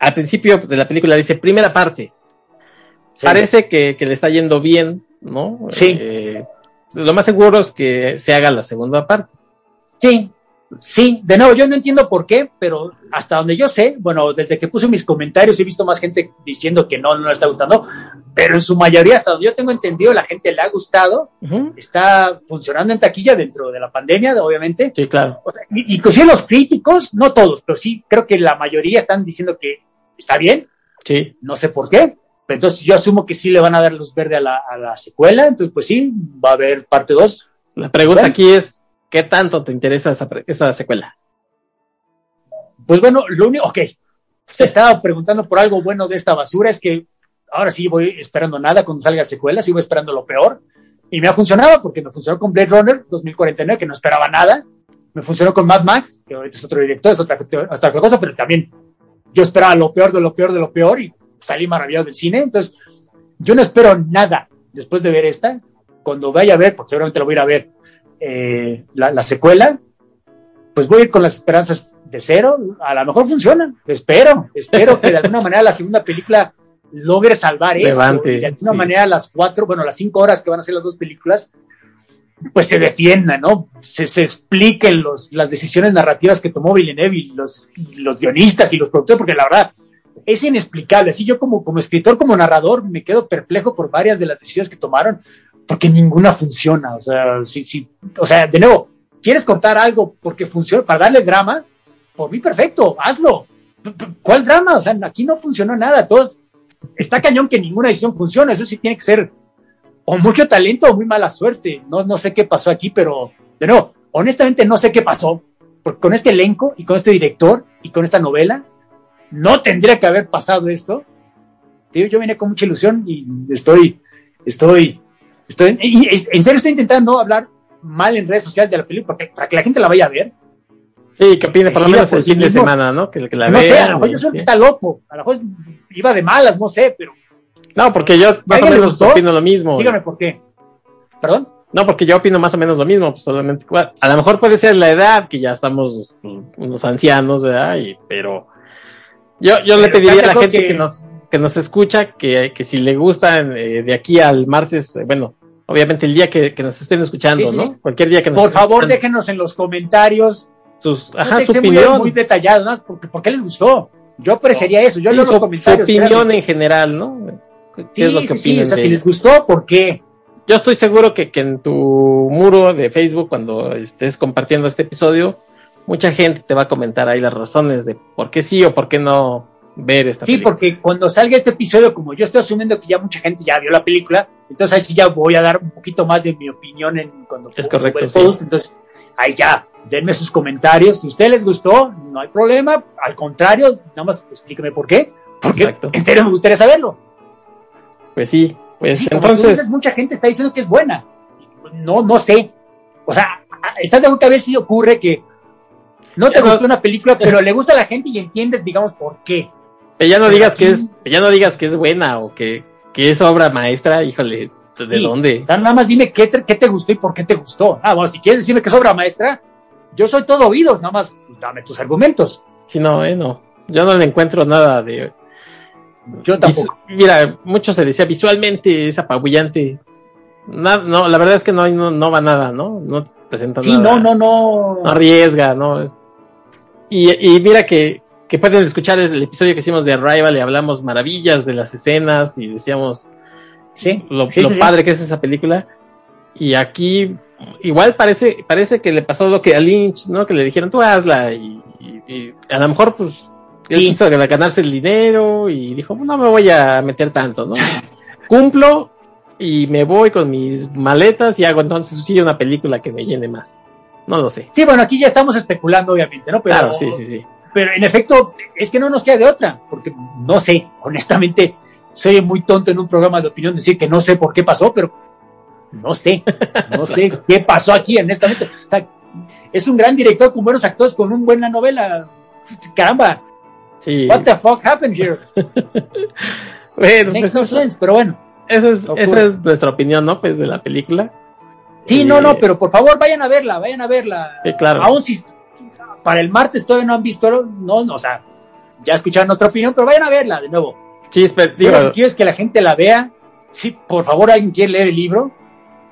al principio de la película dice primera parte. Parece que, le está yendo bien, ¿no? Sí. Eh, lo más seguro es que se haga la segunda parte. Sí, Sí, de nuevo, yo no entiendo por qué, pero hasta donde yo sé, bueno, desde que puse mis comentarios he visto más gente diciendo que no, no le está gustando, pero en su mayoría, hasta donde yo tengo entendido, la gente le ha gustado, está funcionando en taquilla dentro de la pandemia, obviamente. Sí, claro. O sea, inclusive los críticos, no todos, pero sí creo que la mayoría están diciendo que está bien. Sí. No sé por qué, pero entonces yo asumo que sí le van a dar luz verde a la, a la secuela, entonces pues sí, va a haber parte 2. La pregunta aquí es, ¿Qué tanto te interesa esa, esa secuela? Pues bueno, lo único, ok, se estaba preguntando por algo bueno de esta basura, es que ahora sí voy esperando nada cuando salga la secuela, sigo esperando lo peor, y me ha funcionado porque me funcionó con Blade Runner 2049, que no esperaba nada, me funcionó con Mad Max, que ahorita es otro director, es otra, otra cosa, pero también yo esperaba lo peor de lo peor de lo peor y salí maravillado del cine, entonces yo no espero nada después de ver esta, cuando vaya a ver, porque seguramente lo voy a ir a ver, eh, la, secuela, pues voy a ir con las esperanzas de cero. A lo mejor funciona. Espero, espero que de alguna manera la segunda película logre salvar esto. Y de alguna manera las cuatro, bueno, las cinco horas que van a ser las dos películas, pues se defiendan, ¿no? Se, se expliquen los, las decisiones narrativas que tomó Villeneuve y los, los guionistas y los productores, porque la verdad es inexplicable. Así yo como, como escritor, como narrador, me quedo perplejo por varias de las decisiones que tomaron porque ninguna funciona. O sea, si, si, o sea, de nuevo, ¿quieres contar algo porque funciona, para darle drama? Por mí, perfecto, hazlo. ¿Cuál drama? O sea, aquí no funcionó nada. Todos, está cañón que ninguna decisión funciona. Eso sí tiene que ser o mucho talento o muy mala suerte. No, no sé qué pasó aquí, pero de nuevo, honestamente no sé qué pasó. Porque con este elenco y con este director y con esta novela, no tendría que haber pasado esto. yo vine con mucha ilusión y estoy, estoy Estoy, en serio estoy intentando hablar mal en redes sociales de la película para que la gente la vaya a ver. Sí, que opine por lo menos el fin de semana, ¿no? Que, la no sé, a lo mejor yo soy que está loco, a lo mejor iba de malas, no sé, pero... No, porque yo más o menos opino lo mismo. Dígame por qué. ¿Perdón? No, porque yo opino más o menos lo mismo, pues solamente, a lo mejor puede ser la edad, que ya estamos pues, unos ancianos, ¿verdad? Y, pero yo, yo le pediría a la gente que, nos, que nos escucha que, que si le gusta eh, de aquí al martes, eh, bueno, obviamente el día que, nos estén escuchando, ¿no? Cualquier día que nos Por favor, déjenos en los comentarios sus, ajá, su opinión. Muy, detallado, ¿no? Porque, ¿Por qué les gustó? Yo apreciaría eso. Yo leo los comentarios. Su opinión en general, ¿no? ¿Qué es lo que sí, o sea, si les gustó, ¿por qué? Yo estoy seguro que, que en tu muro de Facebook, cuando estés compartiendo este episodio, mucha gente te va a comentar ahí las razones de por qué sí o por qué no ver esta sí, porque cuando salga este episodio, como yo estoy asumiendo que ya mucha gente ya vio la película, entonces ahí sí ya voy a dar un poquito más de mi opinión en cuando es correcto, post, entonces ahí ya, denme sus comentarios, si a ustedes les gustó, no hay problema, al contrario, nada más explíqueme por qué, porque en serio me gustaría saberlo. Pues sí, pues entonces... mucha gente está diciendo que es buena, no, no sé, o sea, ¿estás de acuerdo que a veces ocurre que no te gustó una película, pero le gusta a la gente y entiendes, digamos, por qué? Pero ya no digas que es, ya no digas que es buena o que, que es obra maestra, híjole, ¿de Sí. dónde? O sea, nada más dime qué te, qué te gustó y por qué te gustó. Ah, bueno, si quieres decirme que es obra maestra, yo soy todo oídos, nada más pues, dame tus argumentos. Si no, eh, no. Yo no le encuentro nada de. Yo tampoco. Visu- Mira, mucho se decía visualmente es apabullante. Na- no, la verdad es que no, no, no va nada, ¿no? No presenta Sí, nada. no, no, no. no arriesga, ¿no? Y, y mira que, que pueden escuchar el episodio que hicimos de Arrival y hablamos maravillas de las escenas y decíamos Sí, lo, sí, lo sí, padre que es esa película. Y aquí igual parece, parece que le pasó lo que a Lynch, ¿no? Que le dijeron tú hazla y, y- y a lo mejor pues él quiso ganarse el dinero y dijo no me voy a meter tanto, ¿no? Cumplo y me voy con mis maletas y hago entonces sí una película que me llene más. No lo sé. Sí, bueno, aquí ya estamos especulando, obviamente, ¿no? Pero, Claro, sí, sí, sí. Pero en efecto, es que no nos queda de otra, porque no sé, honestamente, soy muy tonto en un programa de opinión decir que no sé por qué pasó, pero no sé, no sé qué pasó aquí, honestamente. O sea, es un gran director con buenos actores, con una buena novela. Caramba, Sí. what the fuck happened here? Bueno, Makes pues no eso- sense, pero bueno. esa es, Ocurre. esa es nuestra opinión, ¿no? Pues de la película. Sí, Eh, no, no, pero por favor vayan a verla, vayan a verla. Sí, claro. Aún si para el martes todavía no han visto, no, no, o sea, ya escucharon otra opinión, pero vayan a verla de nuevo. Yo digo, lo que quiero es que la gente la vea. Sí, por favor, alguien quiere leer el libro,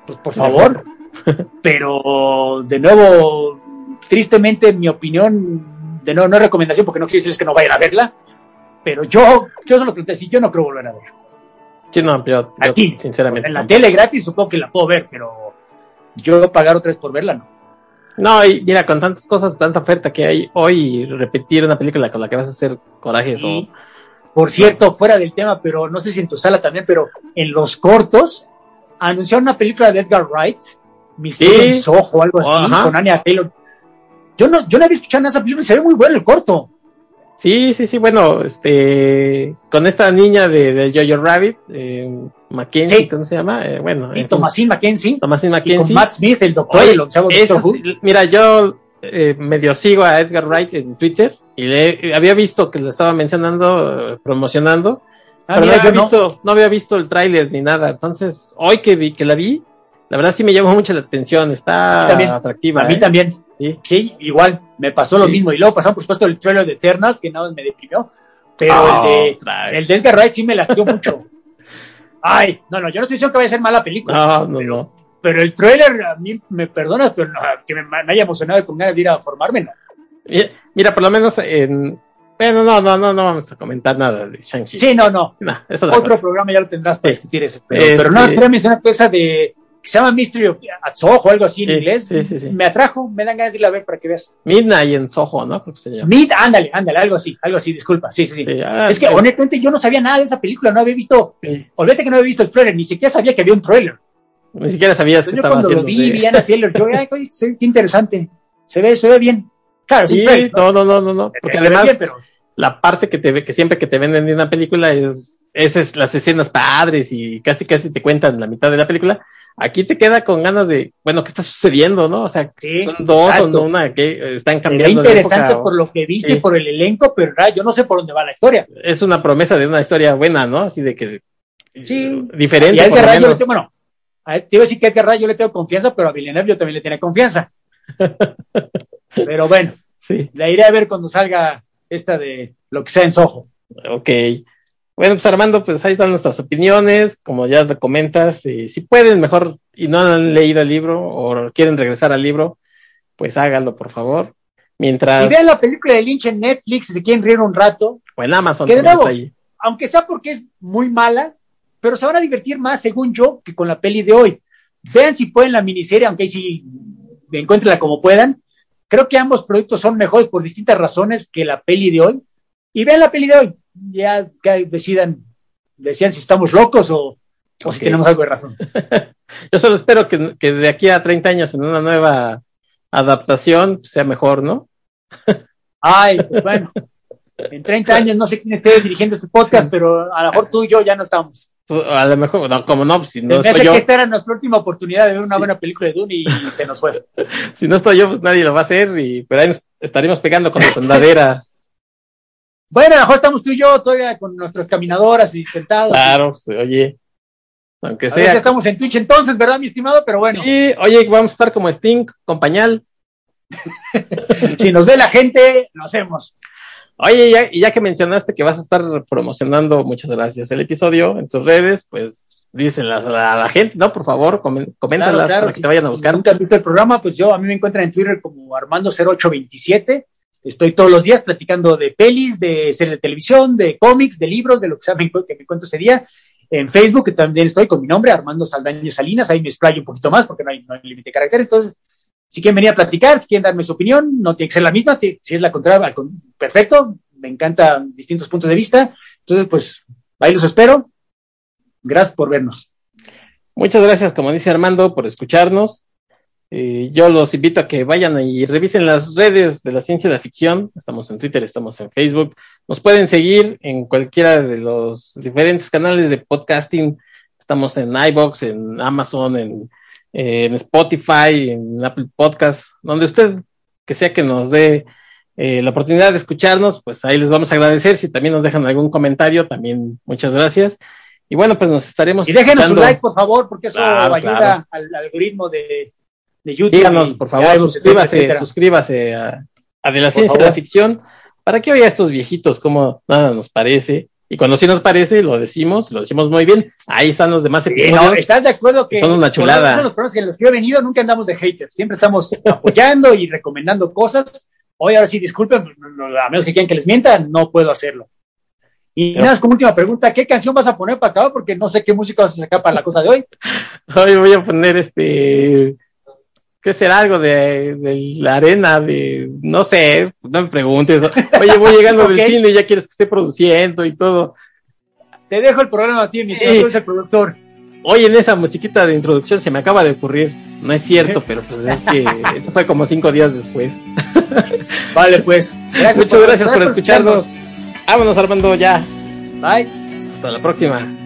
pues por favor. Pero de nuevo, tristemente, mi opinión, de nuevo, no es recomendación porque no quiero decirles que no vayan a verla. Pero yo, yo solo que sí, yo no creo volver a verla. sí, no, yo, yo Aquí, sinceramente. En la tele gratis supongo que la puedo ver, pero yo pagar otra vez por verla, no. No, y mira, con tantas cosas, tanta oferta que hay hoy, repetir una película con la que vas a hacer corajes Sí. Por cierto, fuera del tema, pero no sé si en tu sala también, pero en los cortos anunciaron una película de Edgar Wright, Misterio Sí. en Soho o algo así, Ajá. con Anya Taylor. Yo no, yo no había escuchado nada de esa película se ve muy bueno el corto. Sí, sí, sí, bueno, este. Con esta niña de, de Jojo Rabbit, eh, Mackenzie, Sí. ¿cómo se llama? Eh, bueno, Sí, eh, Thomasin Mackenzie Thomasin y con Mackenzie. Matt Smith, el doctor, Oye, el onceavo Doctor Who. mira, yo eh, medio sigo a Edgar Wright en Twitter y le había visto que lo estaba mencionando, eh, promocionando, Ah, pero mira, no, había yo no. visto, no había visto el tráiler ni nada. Entonces, hoy que vi, que la vi, la verdad sí me llamó mucho la atención, está atractiva. A mí ¿eh? también. Sí. Sí, igual, me pasó lo Sí. mismo. Y luego pasaron, por supuesto, el trailer de Eternals, que nada más me deprimió. Pero el, de, el de Edgar Wright sí me latió mucho. Ay, no, no, yo no estoy diciendo que vaya a ser mala película. No, no, no. Pero el trailer, a mí me perdonas, pero no, que me, me haya emocionado con ganas de ir a formarme, no. Mira, por lo menos en. Bueno, no, no, no, no vamos a comentar nada de Shang-Chi. Sí, no, no. No, Otro programa ya lo tendrás para discutir ese. Pero, Este- pero no, quería mencionar esa de que se llama Mystery of Soho algo así en Sí, inglés. sí, sí, sí. Me atrajo, me dan ganas de irla a ver para que veas. Midnight en Soho, ¿no? Creo que se llama. Meet, ándale, ándale, algo así, algo así, disculpa. Sí, sí, sí. Ah, es que honestamente yo no sabía nada de esa película, no había visto, olvídate que no había visto el trailer, ni siquiera sabía que había un trailer. Ni siquiera sabías que Entonces yo estaba cuando lo haciendo. vi, vi a Anna Taylor, yo, ay, qué interesante, se ve, se ve bien. Claro, Sí, trailer, ¿no? no, no, no, no. Porque además, bien, pero- la parte que te ve, que siempre que te venden de una película es, esas es las escenas padres y casi casi te cuentan la mitad de la película. Aquí te queda con ganas de, bueno, ¿qué está sucediendo, no? O sea, Sí, son dos exacto. o no una que están cambiando de interesante época, por lo que viste por el elenco, pero en realidad yo no sé por dónde va la historia. Es una promesa de una historia buena, ¿no? Así de que Sí. diferente Y a Edgar le tengo, bueno, a- te iba a decir que a Edgar yo le tengo confianza, pero a Villeneuve yo también le tenía confianza. pero bueno, Sí, la iré a ver cuando salga esta de lo que sea en Soho. ok. Bueno, pues Armando, pues ahí están nuestras opiniones, como ya te comentas, eh, si pueden mejor y no han leído el libro o quieren regresar al libro, pues háganlo por favor. Mientras, Y vean la película de Lynch en Netflix si se quieren reír un rato, o en Amazon Que de nuevo, está ahí. aunque sea porque es muy mala, pero se van a divertir más, según yo, que con la peli de hoy. Vean si pueden la miniserie, aunque ahí sí encuéntrenla como puedan. Creo que ambos productos son mejores por distintas razones que la peli de hoy. Y vean la peli de hoy. Ya que decidan, decían si estamos locos o, o si tenemos algo de razón. Yo solo espero que, que de aquí a 30 años en una nueva adaptación sea mejor, ¿no? Ay, pues bueno. En 30 años no sé quién esté dirigiendo este podcast, pero a lo mejor tú y yo ya no estamos. Pues, a lo mejor, no, como no, pues, si no estoy yo, que esta era nuestra última oportunidad de ver una buena película de Dune y se nos fue. si no estoy yo, pues nadie lo va a hacer, y pero ahí nos estaremos pegando con las andaderas. Bueno, a lo mejor estamos tú y yo todavía con nuestras caminadoras y sentados. Claro, pues, oye. Aunque sea. si estamos en Twitch entonces, ¿verdad, mi estimado? Pero bueno, Sí, oye, vamos a estar como Sting, con pañal. si nos ve la gente, lo hacemos. Oye, ya, y ya que mencionaste que vas a estar promocionando, muchas gracias, el episodio en tus redes, pues díselas a la gente, ¿no? Por favor, coméntalas Claro, claro, para que te vayan a buscar. Si nunca has visto el programa, pues yo a mí me encuentran en Twitter como Armando0827. Estoy todos los días platicando de pelis, de series de televisión, de cómics, de libros, de lo que sea que me encuentro ese día. En Facebook que también estoy con mi nombre, Armando Saldaña Salinas. Ahí me explayo un poquito más porque no hay, no hay límite de caracteres. Entonces, si quieren venir a platicar, si quieren darme su opinión, no tiene que ser la misma. Si es la contraria, perfecto. Me encantan distintos puntos de vista. Entonces, pues ahí los espero. Gracias por vernos. Muchas gracias, como dice Armando, por escucharnos. Eh, yo los invito a que vayan y revisen las redes de la ciencia y la ficción. Estamos en Twitter, estamos en Facebook. Nos pueden seguir en cualquiera de los diferentes canales de podcasting. Estamos en iBox, en Amazon, en, eh, en Spotify, en Apple Podcast, donde usted que sea que nos dé eh, la oportunidad de escucharnos, pues ahí les vamos a agradecer. Si también nos dejan algún comentario, también muchas gracias. Y bueno, pues nos estaremos. Y déjenos escuchando. like, por favor, porque eso Claro, ayuda claro. al algoritmo de, de YouTube. Díganos, por de favor, suscríbase, etcétera. suscríbase a, a De la Por Ciencia favor. la Ficción para que oiga a estos viejitos como nada nos parece. Y cuando sí nos parece, lo decimos, lo decimos muy bien. Ahí están los demás Sí, episodios. no, ¿Estás de acuerdo que Son una chulada. en los programas que los que he venido nunca andamos de haters, siempre estamos apoyando y recomendando cosas. Hoy ahora sí, disculpen, a menos que quieran que les mienta, no puedo hacerlo. Y Pero- nada, como última pregunta, ¿qué canción vas a poner para acá? Porque no sé qué música vas a sacar para la cosa de hoy. Hoy voy a poner este. ¿Qué será algo de, de la arena? De. No sé, no me preguntes. Oye, voy llegando del cine y ya quieres que esté produciendo y todo. Te dejo el programa a ti, mi eres el productor. Oye, en esa musiquita de introducción se me acaba de ocurrir. No es cierto, pero pues es que esto fue como cinco días después. Vale, pues. Gracias Muchas gracias por escucharnos. Vámonos, Armando, ya. Bye. Hasta la próxima.